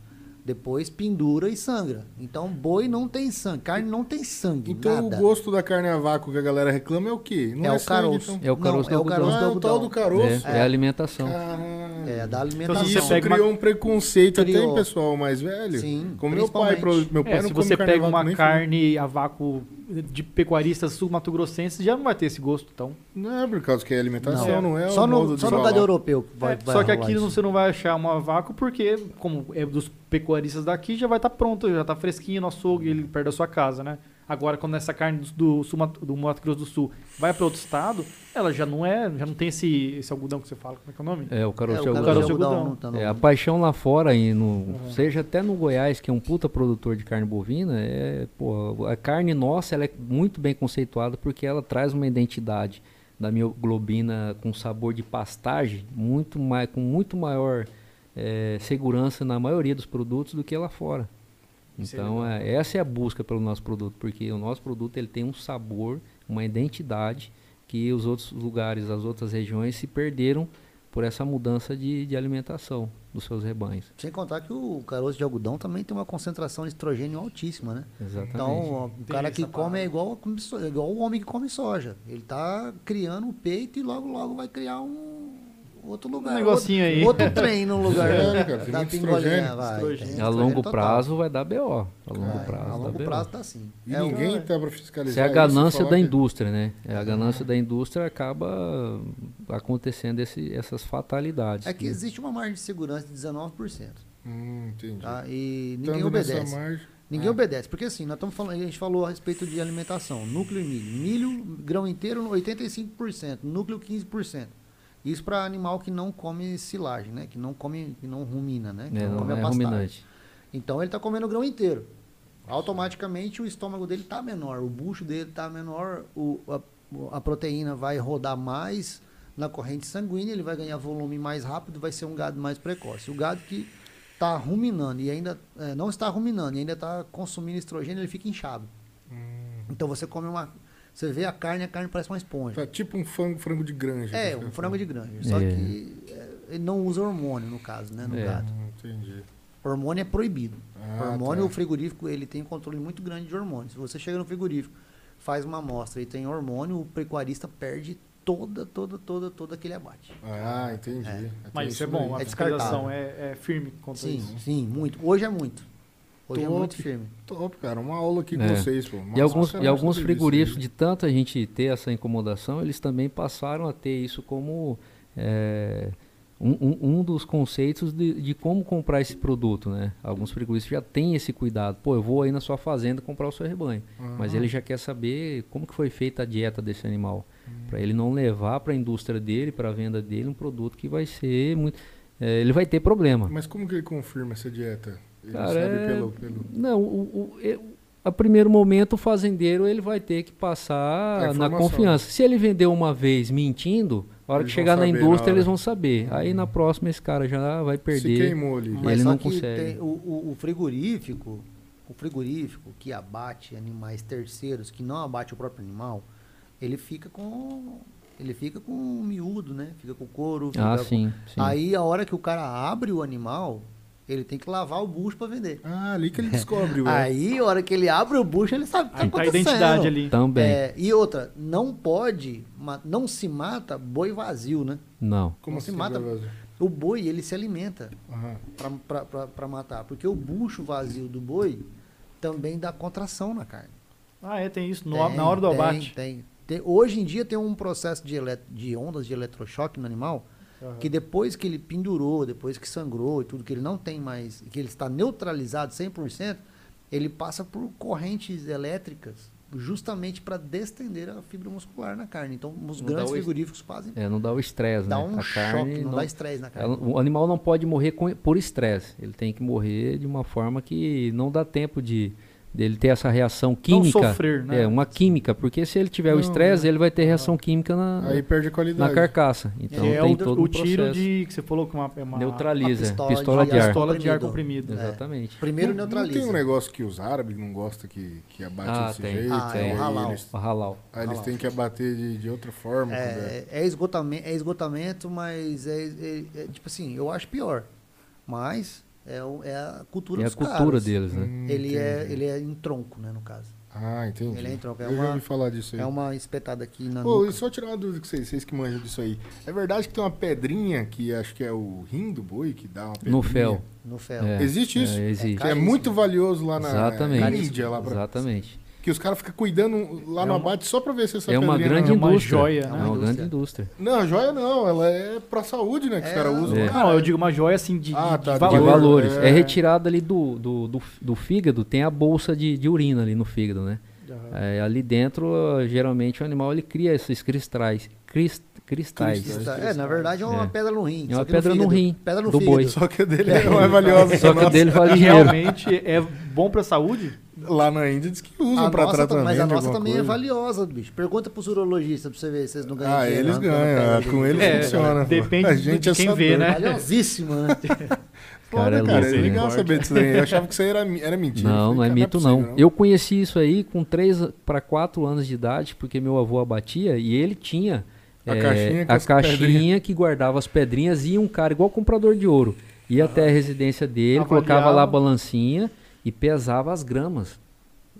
Depois pendura e sangra. Então, boi não tem sangue, carne não tem sangue, Então nada. o gosto da carne a vácuo que a galera reclama é o quê? Não É o sangue, caroço. então. É o caroço não, é do o caroço Ah, do o tal do caroço. É, é a alimentação. Caralho. É, da Então, alimentação. se Isso criou um preconceito até Criou. em pessoal mais velho. Sim, Como meu pai, meu pai É, não se come você pega uma carne a vácuo de pecuaristas sul-mato-grossenses, já não vai ter esse gosto, então. Não é por causa que é alimentação, não, é só o no, modo de só no gado europeu vai, É, vai só que aqui isso. você não vai achar uma vácuo porque, como é dos pecuaristas daqui, já vai estar pronto, já está fresquinho no açougue, ele perto da sua casa, né? Agora, quando essa carne do, do, sul, do Mato Grosso do Sul vai para outro estado, ela já não é, já não tem esse, esse algodão que você fala, como é que é o nome? É, o caroço É, de o algodão. caroço de algodão não tá no- É, a paixão lá fora, e no, seja até no Goiás, que é um puta produtor de carne bovina, é, pô, a carne nossa ela é muito bem conceituada porque ela traz uma identidade da mioglobina com sabor de pastagem muito mais, com muito maior é, segurança na maioria dos produtos do que lá fora. É Então, é, essa é a busca pelo nosso produto, porque o nosso produto ele tem um sabor, uma identidade que os outros lugares, as outras regiões se perderam por essa mudança de, de alimentação dos seus rebanhos. Sem contar que o caroço de algodão também tem uma concentração de estrogênio altíssima, né? Exatamente. Então, o Tem cara que come é igual, é igual o homem que come soja. Ele tá criando o peito e logo, logo vai criar um outro lugar. Um negocinho outro, aí. Outro trem no lugar É, cara, tem da muito pingolinha. estrogênio. Vai, Estrogênio. tem a longo total. prazo vai dar BO. A longo Vai, prazo A dá longo BO. prazo tá assim. E É ninguém tá pra fiscalizar Isso é a ganância da que- indústria, né? É a ganância da indústria acaba acontecendo esse, essas fatalidades. É que existe uma margem de segurança de 19%. Hum, entendi. Tá? E ninguém Estando nessa obedece. margem- Ninguém Ah. obedece, porque assim, nós estamos falando, a gente falou a respeito de alimentação, núcleo e milho. Milho, grão inteiro, 85%, núcleo 15%. Isso para animal que não come silagem, né? Que não come, que não rumina, né? Que É, não come a é pastagem. ruminante. Então ele está comendo o grão inteiro. Automaticamente o estômago dele está menor, o bucho dele está menor, o, a, a proteína vai rodar mais na corrente sanguínea, ele vai ganhar volume mais rápido, vai ser um gado mais precoce. O gado que está ruminando e ainda é, não está ruminando e ainda está consumindo estrogênio, ele fica inchado. Então você come uma, você vê a carne, a carne parece uma esponja. Tá tipo um frango, frango de granja. É, que um frango de granja, só É. que é, ele não usa hormônio no caso, né, no É. gado. fala. Hum, entendi. Hormônio é proibido. Ah, hormônio, tá. o frigorífico, ele tem um controle muito grande de hormônio. Se você chega no frigorífico, faz uma amostra e tem hormônio, o pecuarista perde toda, toda, toda, toda aquele abate. Ah, entendi. É. Tem Mas isso é bom, a É fiscalização é, é firme contra Sim, isso. sim, muito. Hoje é muito. Hoje é Top. muito firme. Top, cara. Uma aula aqui com É. vocês, pô. E alguns, é e alguns frigoríficos, de tanta gente ter essa incomodação, eles também passaram a ter isso como é, um, um- um dos conceitos de, de como comprar esse produto. Né? Alguns frigoríficos já têm esse cuidado. Pô, eu vou aí na sua fazenda comprar o seu rebanho. Mas ele já quer saber como que foi feita a dieta desse animal. Para ele não levar para a indústria dele, para a venda dele, um produto que vai ser muito... é, ele vai ter problema. Mas como que ele confirma essa dieta? Ele Cara, sabe é- pelo, pelo... Não, o, o- a primeiro momento o fazendeiro ele vai ter que passar na confiança. Se ele vendeu uma vez mentindo, a hora Eles que chegar na indústria eles vão saber. Aí na próxima esse cara já vai Se perder. queimou ali. Mas- ele só não que consegue. tem o, o- o frigorífico, o frigorífico que abate animais terceiros, que não abate o próprio animal, ele fica com ele fica com o miúdo, né? Fica com o couro. Ah, fica com- sim, sim. Aí a hora que o cara abre o animal, ele tem que lavar o bucho para vender. Ah, ali que ele descobre. Aí a hora que ele abre o bucho, ele sabe o que tá Aí tá a acontecendo. identidade ali. Também. É, e outra, não pode, não se mata boi vazio, né? Não. Como não se assim, mata. vazio? O boi, ele se alimenta Aham. para matar, porque o bucho vazio do boi também dá contração na carne. Ah, é, tem isso. No- Tem, na hora do tem, abate. Tem, Tem- Hoje em dia tem um processo de, elet- de ondas de eletrochoque no animal, Aham. que depois que ele pendurou, depois que sangrou e tudo, que ele não tem mais, que ele está neutralizado 100%, ele passa por correntes elétricas justamente para destender a fibra muscular na carne. Então, os Não grandes frigoríficos fazem. É, não dá o estresse, dá né? um a carne choque, não, dá estresse na carne. ela- o animal não pode morrer com- por estresse. Ele tem que morrer de uma forma que não dá tempo de dele ter essa reação química. sofrer, né? É, uma química, porque se ele tiver o Não, estresse, é. ele vai ter reação química na, Aí perde a na qualidade. carcaça. Então é tem o, todo o um tiro processo. de. que você falou que uma, é uma neutraliza, pistola, pistola de, de ar. pistola de ar comprimido. É. Exatamente. Primeiro não, não neutraliza. tem um negócio que os árabes não gostam que, que abate Ah, desse tem. jeito? Ah, é o halal. Eles, O halal. aí eles Halal. têm que abater de, de outra forma. É, é esgotamento, é esgotamento, mas é, é- é, tipo assim, eu acho pior. Mas é, o- é a cultura É a dos cultura caras. deles, né? Hum, Ele é, ele é em tronco, né, no caso. Ah, entendi. Ele é em tronco. É Eu já uma, ouvi falar disso aí. é uma espetada aqui na Ô, nuca. e só tirar uma dúvida com vocês, vocês que manjam disso aí. É verdade que tem uma pedrinha que acho que é o rim do boi que dá uma pedrinha? No fel. No fel. É, Existe isso? É, existe. Que é Caríssimo. muito valioso lá na Exatamente. Índia, lá pra, Exatamente. Que os caras ficam cuidando lá É no uma- abate só pra ver se essa É uma grande não... uma indústria. joia, É né? uma Indústria. grande indústria. Não, joia não, ela é pra saúde, né? Que os É, caras usam. É. Não, eu digo uma joia assim de, Ah, de- tá, de de De valor. valores. é. É, retirada ali do, do, do, do fígado, tem a bolsa de, de urina ali no fígado, né? É, ali dentro, ó, geralmente, o animal ele cria esses cristais. Crist, cristais. Cristais. É, na verdade é uma É. pedra no rim. É uma pedra no fígado. rim Pedra no do fígado. boi. Só que a dele é mais valiosa. Só que o nossa. dele vale dinheiro. realmente é bom pra saúde? Lá na Índia diz que usam A pra nossa, tam- tratamento. mas a nossa também é coisa. valiosa, bicho. Pergunta pros urologistas pra você ver se vocês não ganham Ah, dinheiro eles ganham. pedra Com de- eles É, funciona. pô. depende a de gente é quem só vê, né? Valiosíssima, né? Foda, Cara, é cara, louco, é legal né? saber disso daí. Eu achava que isso aí era, era mentira. Não, Eu não é falei, mito possível, não. Eu conheci isso aí com 3 para 4 anos de idade, porque meu avô abatia e ele tinha A caixinha a caixinha que guardava as pedrinhas e um cara igual comprador de ouro. Ia até a residência dele, Avaliava. colocava lá a balancinha e pesava as gramas.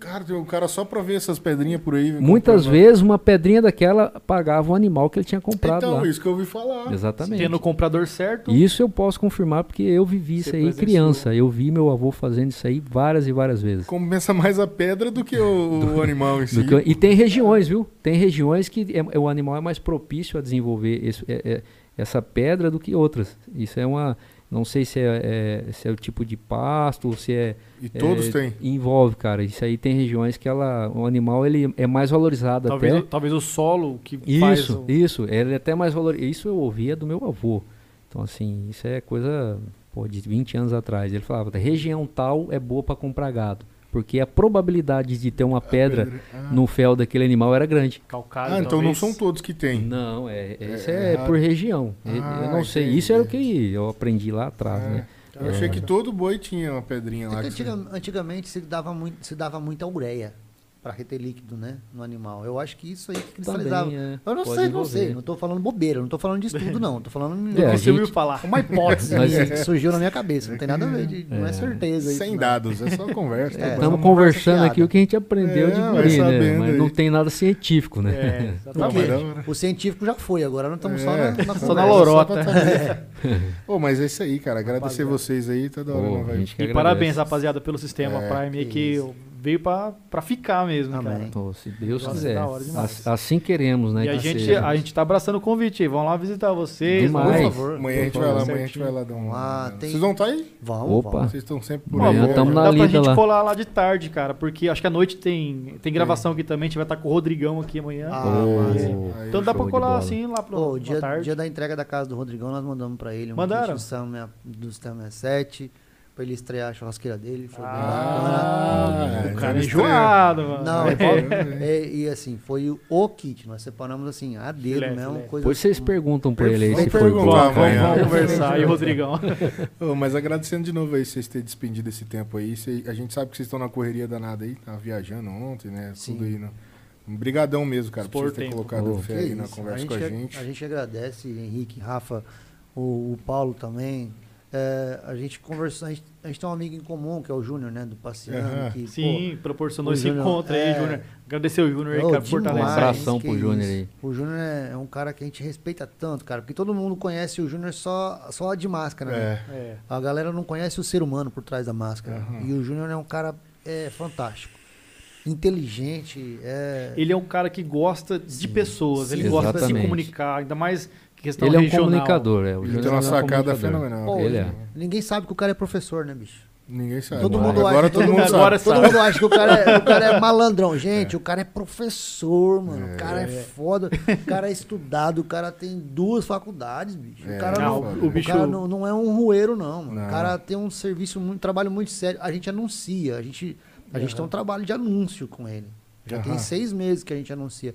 Cara, tem um cara só pra ver essas pedrinhas por aí. Muitas vezes uma pedrinha daquela pagava o animal que ele tinha comprado Então, lá. isso que eu ouvi falar. Exatamente. Tendo o comprador certo. Isso eu posso confirmar porque eu vivi isso aí presenciou. criança. Eu vi meu avô fazendo isso aí várias e várias vezes. Compensa mais a pedra do que o, o animal em si. Do que- e tem regiões, viu? Tem regiões que é- o animal é mais propício a desenvolver esse- é- é- essa pedra do que outras. Isso é uma. Não sei se é, é- se é o tipo de pasto ou se é. E todos é, têm. Envolve, cara. Isso aí tem regiões que ela, o animal ele é mais valorizado Talvez, até. o- talvez o solo que faz Isso, o- isso. Ele é até mais valorizado. Isso eu ouvia do meu avô. Então, assim, isso é coisa pô, de 20 anos atrás. Ele falava, região tal é boa para comprar gado. Porque a probabilidade de ter uma pedra Ah, no fel daquele animal era grande. calcário. Ah, então não talvez. são todos que tem. Não, é, é- isso É é, errado. por região. Ah, eu não sei. entendi. Isso era o que eu aprendi lá atrás, É. né? Eu achei que todo boi tinha uma pedrinha É lá. você- antiga- antigamente se dava, muito, se dava muita ureia. Para reter líquido, né, no animal. Eu acho que isso aí que cristalizava. Também, é, eu não pode sei, não envolver. sei, não tô falando bobeira, não tô falando de estudo não, tô falando É, Você ouviu falar. uma hipótese Mas- que surgiu na minha cabeça, não tem nada a ver, de, não é certeza isso. Sem não. dados, é só conversa. tá É. bom. Estamos uma conversando conversa aqui o que a gente aprendeu É, de guri, né? sabendo Mas aí. não tem nada científico, né? É, o científico já foi, agora nós estamos só É, na, na só na lorota. Pô, mas é isso aí, cara. Agradecer Rapaziada. vocês aí, toda hora não E agradece. parabéns, rapaziada, pelo sistema É, Prime que. Veio pra, pra ficar mesmo, Amém. cara. Então, se Deus Nossa, quiser. Assim queremos, né? E a gente, seja. a gente tá abraçando o convite aí. Vamos lá visitar vocês. Demais. Por favor. Amanhã a gente vai lá, amanhã a gente vai lá dar um. Ah, tem- Vocês vão estar aí? Vamos, Opa. Vocês estão sempre por aí. na Dá pra gente lá. colar lá de tarde, cara, porque acho que à noite tem, tem gravação aqui também. A gente vai estar com o Rodrigão aqui amanhã. Ah. Aí, então dá pra colar assim lá pro, Pô, o pra dia, tarde. dia da entrega da casa do Rodrigão, nós mandamos pra ele um Mandaram? do Sistema 7 pra ele estrear a churrasqueira dele. Foi bem Ah, Ah, o cara é enjoado, mano. Não, é, É. e assim, foi o, kit. Nós separamos assim, a dedo Filé, mesmo. filé. Coisa Depois vocês perguntam pra ele aí se foi bom. Vamos, vamos, amanhã. vamos conversar. E o Rodrigão. Ô, mas agradecendo de novo aí vocês terem despendido esse tempo aí. Cê- a gente sabe que vocês estão na correria danada aí, tava viajando ontem, né? Sim. Tudo aí. Né? Obrigadão mesmo, cara, por Expor vocês terem tempo. colocado Ô, fé Que aí na isso, conversa a com a gente. A gente agradece, Henrique, Rafa, o, o Paulo também. É, a gente conversou, a gente, a gente tem um amigo em comum, que é o Júnior, né, do Passeano. Aham. que, Sim, proporcionou o esse Júnior, encontro aí, é. Júnior. Agradecer o Júnior aí, cara, por fortalecer. Abração que pro Júnior aí. O Júnior é, é um cara que a gente respeita tanto, cara, porque todo mundo conhece o Júnior só, só de máscara, né? É. É. A galera não conhece o ser humano por trás da máscara. Aham. E o Júnior é um cara é, fantástico. Inteligente, é... Ele é um cara que gosta de Sim. pessoas, ele Sim, gosta de se exatamente. comunicar, ainda mais questão Ele é um regional. comunicador, é. O Ele tem uma é um sacada fenomenal. Pô, Ele é. Ninguém sabe que o cara é professor, né, bicho? Ninguém sabe. Todo Agora- mundo Agora acha, todo mundo sabe. Agora Todo sabe. mundo acha que o cara é, o cara é malandrão. Gente, o cara é professor, mano. O cara é foda. O cara é estudado. O cara tem duas faculdades, bicho. É, o cara, não, não, o o bicho- cara não, não é um rueiro, não, mano. Não. O cara tem um serviço, muito, um trabalho muito sério. A gente anuncia. A gente, a gente tem um trabalho de anúncio com ele. Já tem seis meses que a gente anuncia.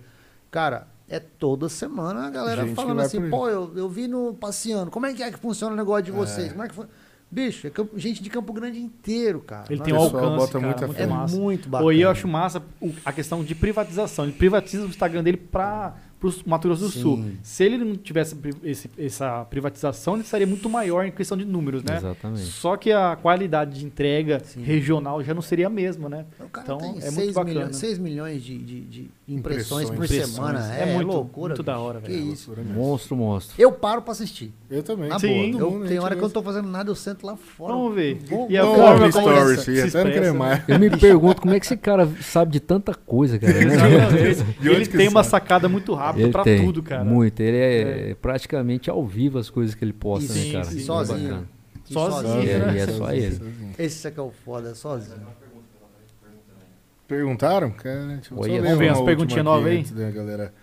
Cara, é toda semana a galera Gente falando assim, pô, eu, eu vi no passeando. Como é que é que funciona o negócio de vocês? Como é que fun- Bicho, é Campo- gente de Campo Grande inteiro, cara. Ele tem um alcance, bota cara, muita é massa. muito Pô, e eu bacana. acho massa a questão de privatização. Ele privatiza o Instagram dele para o Mato Grosso do Sim. Sul. Se ele não tivesse esse- essa privatização, ele estaria muito maior em questão de números, né? Exatamente. Só que a qualidade de entrega Sim. regional já não seria a mesma, né? O cara Então, tem é muito 6 bacana. milhões, 6 milhões de, de- de impressões, por Impressões. semana. É É, muito- loucura. muito da bicho. hora, Que velho. isso. Loucura mesmo. Monstro, monstro. Eu paro pra assistir. Eu também. Na Sim. boa. Eu- mundo, tem hora que eu não tô fazendo nada, eu sento lá fora. Vamos ver. Vou- E a forma stories, se expressa, mais. Eu me pergunto como é que esse cara sabe de tanta coisa, cara. né? Exatamente. Ele que tem uma sacada muito rápida Ele pra tem, tudo, cara. Muito. Ele é, praticamente ao vivo as coisas que ele posta, né, cara? sim, É sozinho. E Sozinho, É, né? e é só ele. Esse é que é o foda, sozinho. Perguntaram? Cara, ler vamos ver uma umas perguntinhas novas aí? da galera.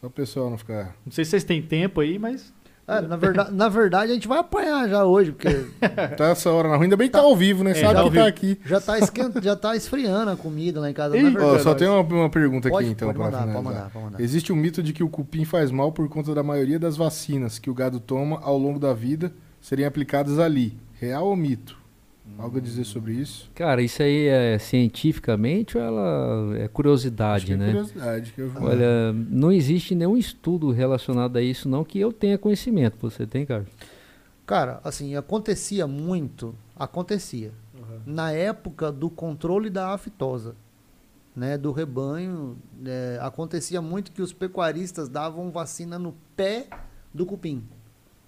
Só o pessoal não ficar... Não sei se vocês têm tempo aí, mas. É, na, verdade, na verdade, a gente vai apanhar já hoje, porque Tá essa hora na rua. Ainda bem que tá ao vivo, né? É, Sabe tá que tá aqui. já tá, esquent... já tá esfriando a comida lá em casa. Ó, verdade, só tem uma, uma pergunta pode, aqui, então, pode pra mandar, finalizar. pode mandar, pode mandar. Existe um mito de que o cupim faz mal por conta da maioria das vacinas que o gado toma ao longo da vida serem aplicadas ali. Real ou mito? Algo a dizer sobre isso? Cara, isso aí é cientificamente ou ela é Acho curiosidade, que é né? curiosidade que eu vi. Olha, não existe nenhum estudo relacionado a isso, não, que eu tenha conhecimento. Você tem, cara? Cara, assim, acontecia muito, acontecia. Na época do controle da aftosa, né, do rebanho, é, acontecia muito que os pecuaristas davam vacina no pé do cupim.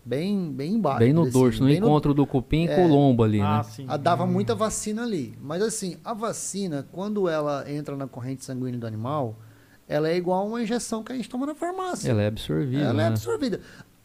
Bem, bem embaixo. bem no assim, dorso, no encontro do cupim É. com o lombo ali, Ah, né? sim. Ah, dava muita vacina ali. Mas assim, a vacina, quando ela entra na corrente sanguínea do animal, ela é igual a uma injeção que a gente toma na farmácia. Ela é absorvível, Ela é né? absorvida.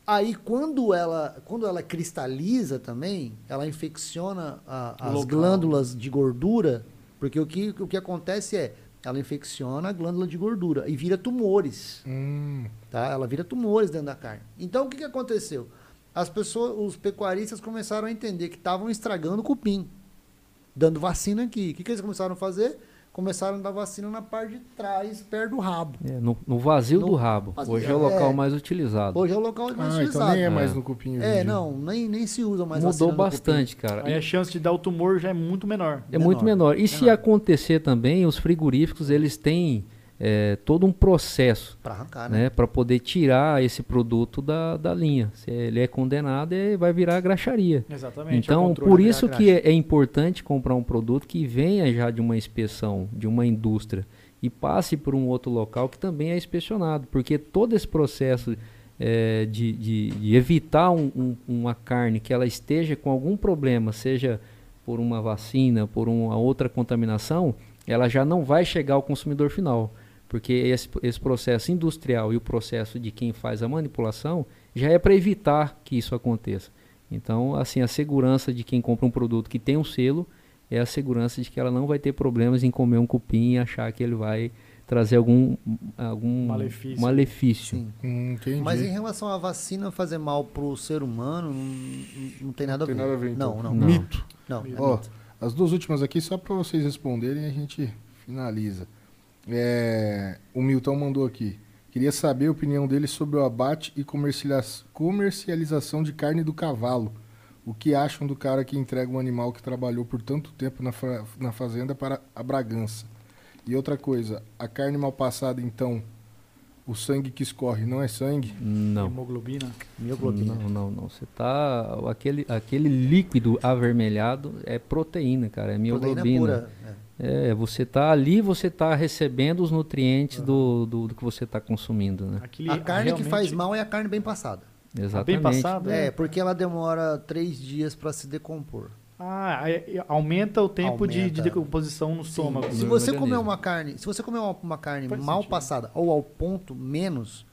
Aí, quando ela, quando ela cristaliza também, ela infecciona a- as local. glândulas de gordura, porque o que, o que acontece é, ela infecciona a glândula de gordura e vira tumores, Hum, tá? Ela vira tumores dentro da carne. Então, o que, que aconteceu? As pessoas, os pecuaristas começaram a entender que estavam estragando o cupim, dando vacina aqui. O que, que eles começaram a fazer? começaram a dar vacina na parte de trás, perto do rabo. É, no, no vazio No- do rabo. Vazio- Hoje é o é. local mais utilizado. Hoje é o local mais Ah, então utilizado. nem é mais É. no cupinho. É, hoje. não, nem, nem se usa mais Mudou bastante, cara. Aí a chance de dar o tumor já é muito menor. É muito menor. E se Menor. acontecer também, os frigoríficos eles têm é, todo um processo Pra arrancar, né? né, para poder tirar esse produto da, da linha. Se ele é condenado, ele vai virar graxaria. Exatamente. Então, é o controle por isso que é, é importante comprar um produto que venha já de uma inspeção, de uma indústria, e passe por um outro local que também é inspecionado, porque todo esse processo é, de, de- de evitar um- um- uma carne que ela esteja com algum problema, seja por uma vacina, por uma outra contaminação, ela já não vai chegar ao consumidor final. Porque esse, esse processo industrial e o processo de quem faz a manipulação já é para evitar que isso aconteça. Então, assim, a segurança de quem compra um produto que tem um selo é a segurança de que ela não vai ter problemas em comer um cupim e achar que ele vai trazer algum, algum Malefício. malefício. Hum. Mas em relação à vacina fazer mal pro ser humano, não, não tem nada a Tem ver. nada a ver, então. Não, não. Não. Mito. Não, é mito. as duas últimas aqui, só para vocês responderem, a gente finaliza. É, o Milton mandou aqui. Queria saber a opinião dele sobre o abate e comercializa- comercialização de carne do cavalo. O que acham do cara que entrega um animal que trabalhou por tanto tempo na, fa- na fazenda para a Bragança? E outra coisa, a carne mal passada, então, o sangue que escorre não é sangue? Não. Hemoglobina. Mioglobina. Não, não, não. Você tá. Aquele, aquele líquido avermelhado é proteína, cara. É Proteína mioglobina. pura. é. É, você tá ali, você tá recebendo os nutrientes do, do, do que você está consumindo, né? Aquele A carne que realmente- faz mal é a carne bem passada. Exatamente. Bem passado. É, porque ela demora três dias para se decompor. Ah, aumenta o tempo de, de Aumenta. decomposição no Sim. estômago. Se no você organismo. comer uma carne, se você comer uma, uma carne Faz mal sentido. passada ou ao ponto menos,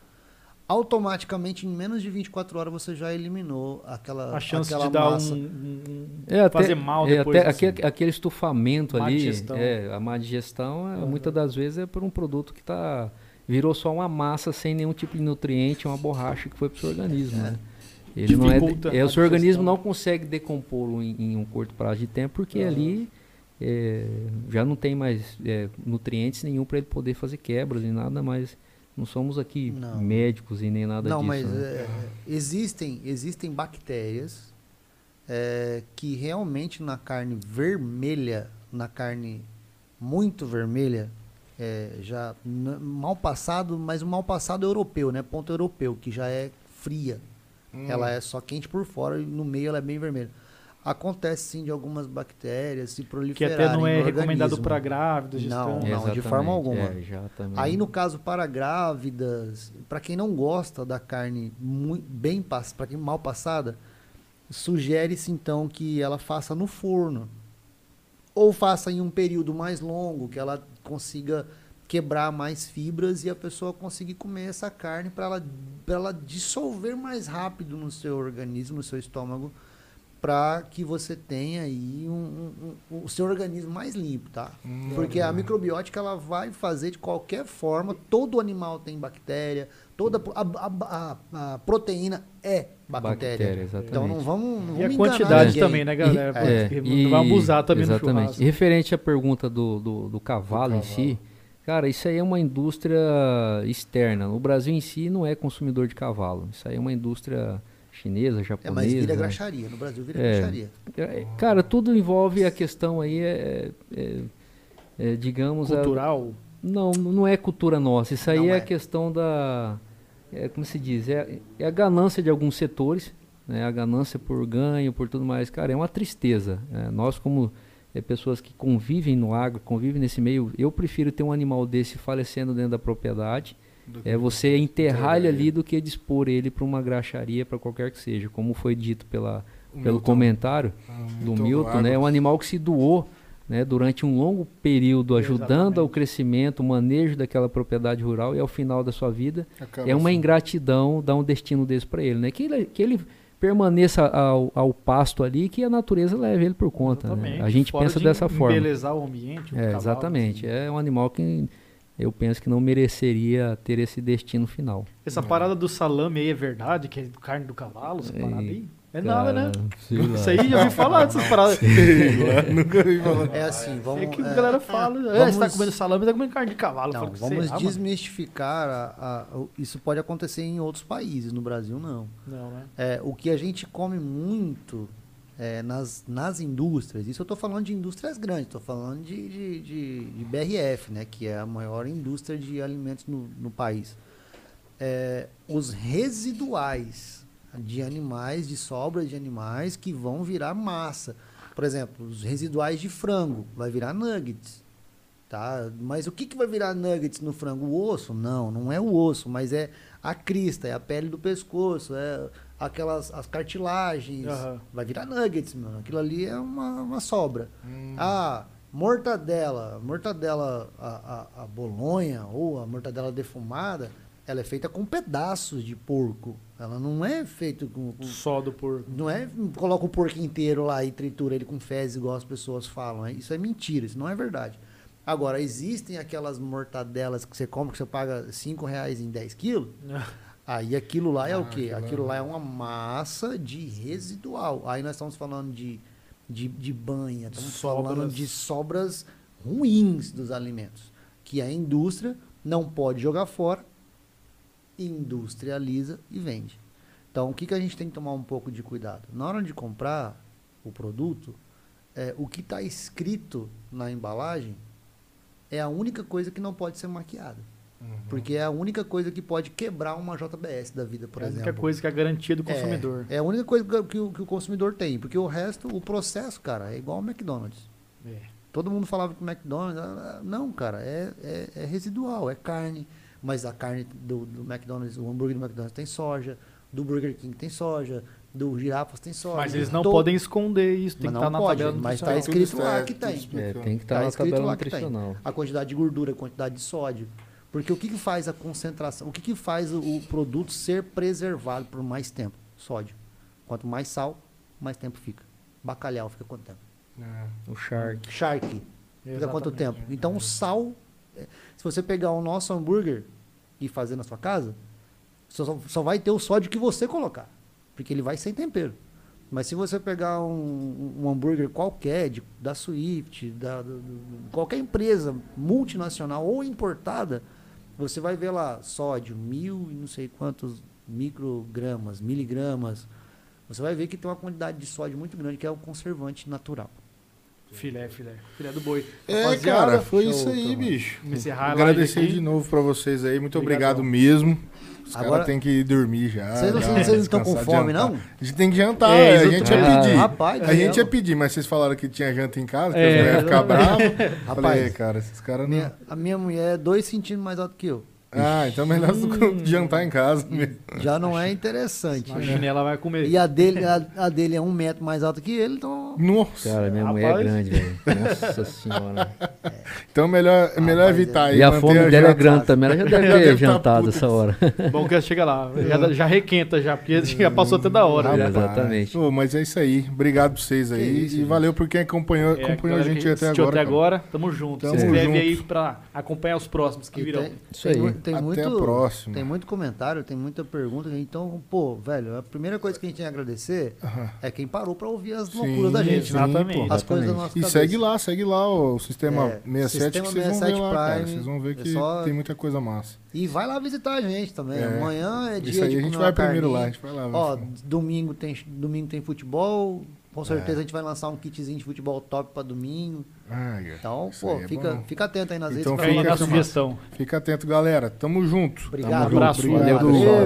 automaticamente em menos de 24 horas você já eliminou aquela A chance aquela de dar massa. um, um- É, até, fazer mal é, depois. até assim. aquele, aquele estufamento Má ali, digestão. é, a má digestão, é, muitas das vezes é por um produto que tá, virou só uma massa sem nenhum tipo de nutriente, uma borracha que foi para o seu organismo, né? Ele não é, é, o seu organismo não consegue decompô-lo em, em um curto prazo de tempo, porque Aham. ali é, já não tem mais é, nutrientes nenhum para ele poder fazer quebras e nada mais. Não somos aqui Não. médicos e nem nada Não, disso. mas né? é, existem, existem bactérias é, que realmente na carne vermelha, na carne muito vermelha, é, já mal passado, mas o mal passado europeu, né? Ponto europeu, que já é fria. Hum. Ela é só quente por fora e no meio ela é bem vermelha. Acontece sim de algumas bactérias se que proliferarem até não é recomendado para grávidas, Não, gestante. não, de forma alguma. É, já também. Aí no caso para grávidas, para quem não gosta da carne mui- bem passada, para quem mal passada, sugere-se então que ela faça no forno ou faça em um período mais longo, que ela consiga quebrar mais fibras e a pessoa conseguir comer essa carne para ela, pra ela dissolver mais rápido no seu organismo, no seu estômago, para que você tenha aí um, um- um- o seu organismo mais limpo, tá? Hum, Porque a microbiótica ela vai fazer de qualquer forma, todo animal tem bactéria, toda a, a- a- a proteína é bactéria. Bactéria, exatamente. Então não vamos, não E a vamos quantidade enganar também, ninguém. né, galera? É, e- não vai abusar também exatamente. no E referente à pergunta do, do, do cavalo em si, cara, isso aí é uma indústria externa. O Brasil em si não é consumidor de cavalo. Isso aí é uma indústria chinesa, É, japonesa. mas vira graxaria, no Brasil vira É. graxaria. É, Cara, tudo envolve a questão aí, é, é- é, digamos, a- Cultural. não, não é cultura nossa. Isso aí Não é, é. a questão da. É, como se diz? É, é a ganância de alguns setores, né? a ganância por ganho, por tudo mais. Cara, é uma tristeza. né? Nós, como é, pessoas que convivem no agro, convivem nesse meio, eu prefiro ter um animal desse falecendo dentro da propriedade. É você enterrar ele ali do que dispor ele para uma graxaria, para qualquer que seja, como foi dito pela, O pelo Milton- comentário Ah, do Milton, né? É um animal que se doou né, durante um longo período, ajudando Exatamente. ao crescimento, o manejo daquela propriedade rural e ao final da sua vida Acaba é uma assim. ingratidão dar um destino desse para ele, né? Que ele, que ele permaneça ao, ao pasto ali e que a natureza leve ele por conta. né? Exatamente. A gente Fora pensa de dessa forma. Embelezar o ambiente. o É, cavalo, exatamente. assim. É um animal que eu penso que não mereceria ter esse destino final. Essa parada do salame aí é verdade? Que é carne do cavalo? Essa É. parada aí? É nada, né? Isso aí já ouvi falar dessas paradas. Nunca vi falar. É assim, vamos. É que a é, galera fala. É, vamos- você tá comendo salame, tá comendo carne de cavalo. Não, vamos mano? desmistificar. a- a- isso pode acontecer em outros países, no Brasil não. Não, né? É, o que a gente come muito é, nas, nas indústrias, isso eu estou falando de indústrias grandes, estou falando de, de, de- de BRF, né, que é a maior indústria de alimentos no, no país. É, os residuais de animais, de sobras de animais que vão virar massa. Por exemplo, os residuais de frango vai virar nuggets. Tá? Mas o que, que vai virar nuggets no frango? O osso? Não, não é o osso, mas é a crista, é a pele do pescoço, é aquelas as cartilagens. Aham. Vai virar nuggets, mano. Aquilo ali é uma, uma sobra. Ah, mortadela. Mortadela, a, a, a bolonha ou a mortadela defumada, ela é feita com pedaços de porco. Ela não é feita com, com Só do porco. não é coloca o porco inteiro lá e tritura ele com fezes, igual as pessoas falam. né? Isso é mentira, isso não é verdade. Agora, existem aquelas mortadelas que você compra, que você paga 5 reais em 10 quilos. Aí aquilo lá é Ah, o quê? aquilo Aquilo é- lá é uma massa de residual. Aí nós estamos falando de, de, de banha, estamos falando Sobras. de sobras ruins dos alimentos. Que a indústria não pode jogar fora, industrializa e vende. Então, o que, que a gente tem que tomar um pouco de cuidado? Na hora de comprar o produto, é, o que está escrito na embalagem é a única coisa que não pode ser maquiada. Porque é a única coisa que pode quebrar uma JBS da vida, por é a exemplo. única coisa que é a garantia do consumidor. É, é a única coisa que, que o, que o consumidor tem. Porque o resto, o processo, cara, é igual ao McDonald's. É. Todo mundo falava que o McDonald's. ah, Não, cara, é, é, é residual, é carne. Mas a carne do, do McDonald's, o hambúrguer do McDonald's tem soja, do Burger King tem soja, do Girafas tem soja. Mas eles não To- podem esconder isso, tem Mas que não estar na pode, tabela mas tá nutricional. escrito lá que tem. É, tem que estar Tá na escrito tabela lá que tem. nutricional. A quantidade de gordura, a quantidade de sódio. Porque o que, que faz a concentração? O que, que faz o, o produto ser preservado por mais tempo? Sódio. Quanto mais sal, mais tempo fica. Bacalhau fica quanto tempo? É. O Shark. Shark. Fica quanto tempo? Então o sal, é, se você pegar o nosso hambúrguer e fazer na sua casa, só, só vai ter o sódio que você colocar. Porque ele vai sem tempero. Mas se você pegar um, um hambúrguer qualquer, de, da Swift, da, do- do- qualquer empresa multinacional ou importada, você vai ver lá sódio, mil e não sei quantos microgramas, miligramas. Você vai ver que tem uma quantidade de sódio muito grande, que é o conservante natural. Filé, filé. Filé do boi. É, Rapaziada, cara, foi show, isso aí, então. bicho. Encerrar Agradecer de novo pra vocês aí. Muito Obrigadão. obrigado mesmo. Os Agora- têm que ir dormir já. Vocês não, já, vocês não estão com fome, jantar. não? A gente tem que jantar, É, a gente ia pedir. Rapaz, a gente eu- ia pedir, mas vocês falaram que tinha janta em casa, que É, eu ia ficar bravo. Rapaz, Falei, cara, esses caras não. minha- a minha mulher é dois centímetros mais alta que eu. Ah, então é melhor Hum. jantar em casa mesmo. Já não é interessante. A chinela vai comer. E a dele, a, a dele é um metro mais alta que ele, então. Nossa. Cara, minha Rapaz. mulher é grande, velho. Nossa senhora. Então é melhor, é melhor Rapaz, evitar aí. E a fome dela é grande também. Ela já deve Já ter tá jantado essa hora. Bom que ela chega lá. Já, já requenta já, porque já passou até da hora. Ah, mas- Exatamente. Mas é isso aí. Obrigado pra vocês aí. Isso, e gente. valeu por quem acompanhou, É, acompanhou a gente até agora. até cara. agora. Tamo junto. Tamo Se inscreve junto. aí pra acompanhar os próximos que E virão. tem, Isso aí. tem Até muito, a próxima. Tem muito comentário, tem muita pergunta. Então, pô, velho, a primeira coisa que a gente tem que agradecer é quem parou pra ouvir as Sim, loucuras da gente. Sim, né? Exatamente. pô. As coisas da nossa E cabeça. segue lá, segue lá o Sistema É, 67 Sistema que vocês vão ver 67 lá, cara. Vocês vão ver é que só- tem muita coisa massa. E vai lá visitar a gente também. É. Amanhã é dia Isso aí de a gente vai primeiro lá, a gente vai lá. Ó, domingo tem, domingo tem futebol. Com É. certeza a gente vai lançar um kitzinho de futebol top pra domingo. Ai, Então, isso pô, é fica, bom. fica atento aí nas Então redes. pra Fica aí fica essa sugestão. Fica atento, galera. Tamo junto. Obrigado. Tamo junto. Abraço, Obrigado. valeu, pessoal.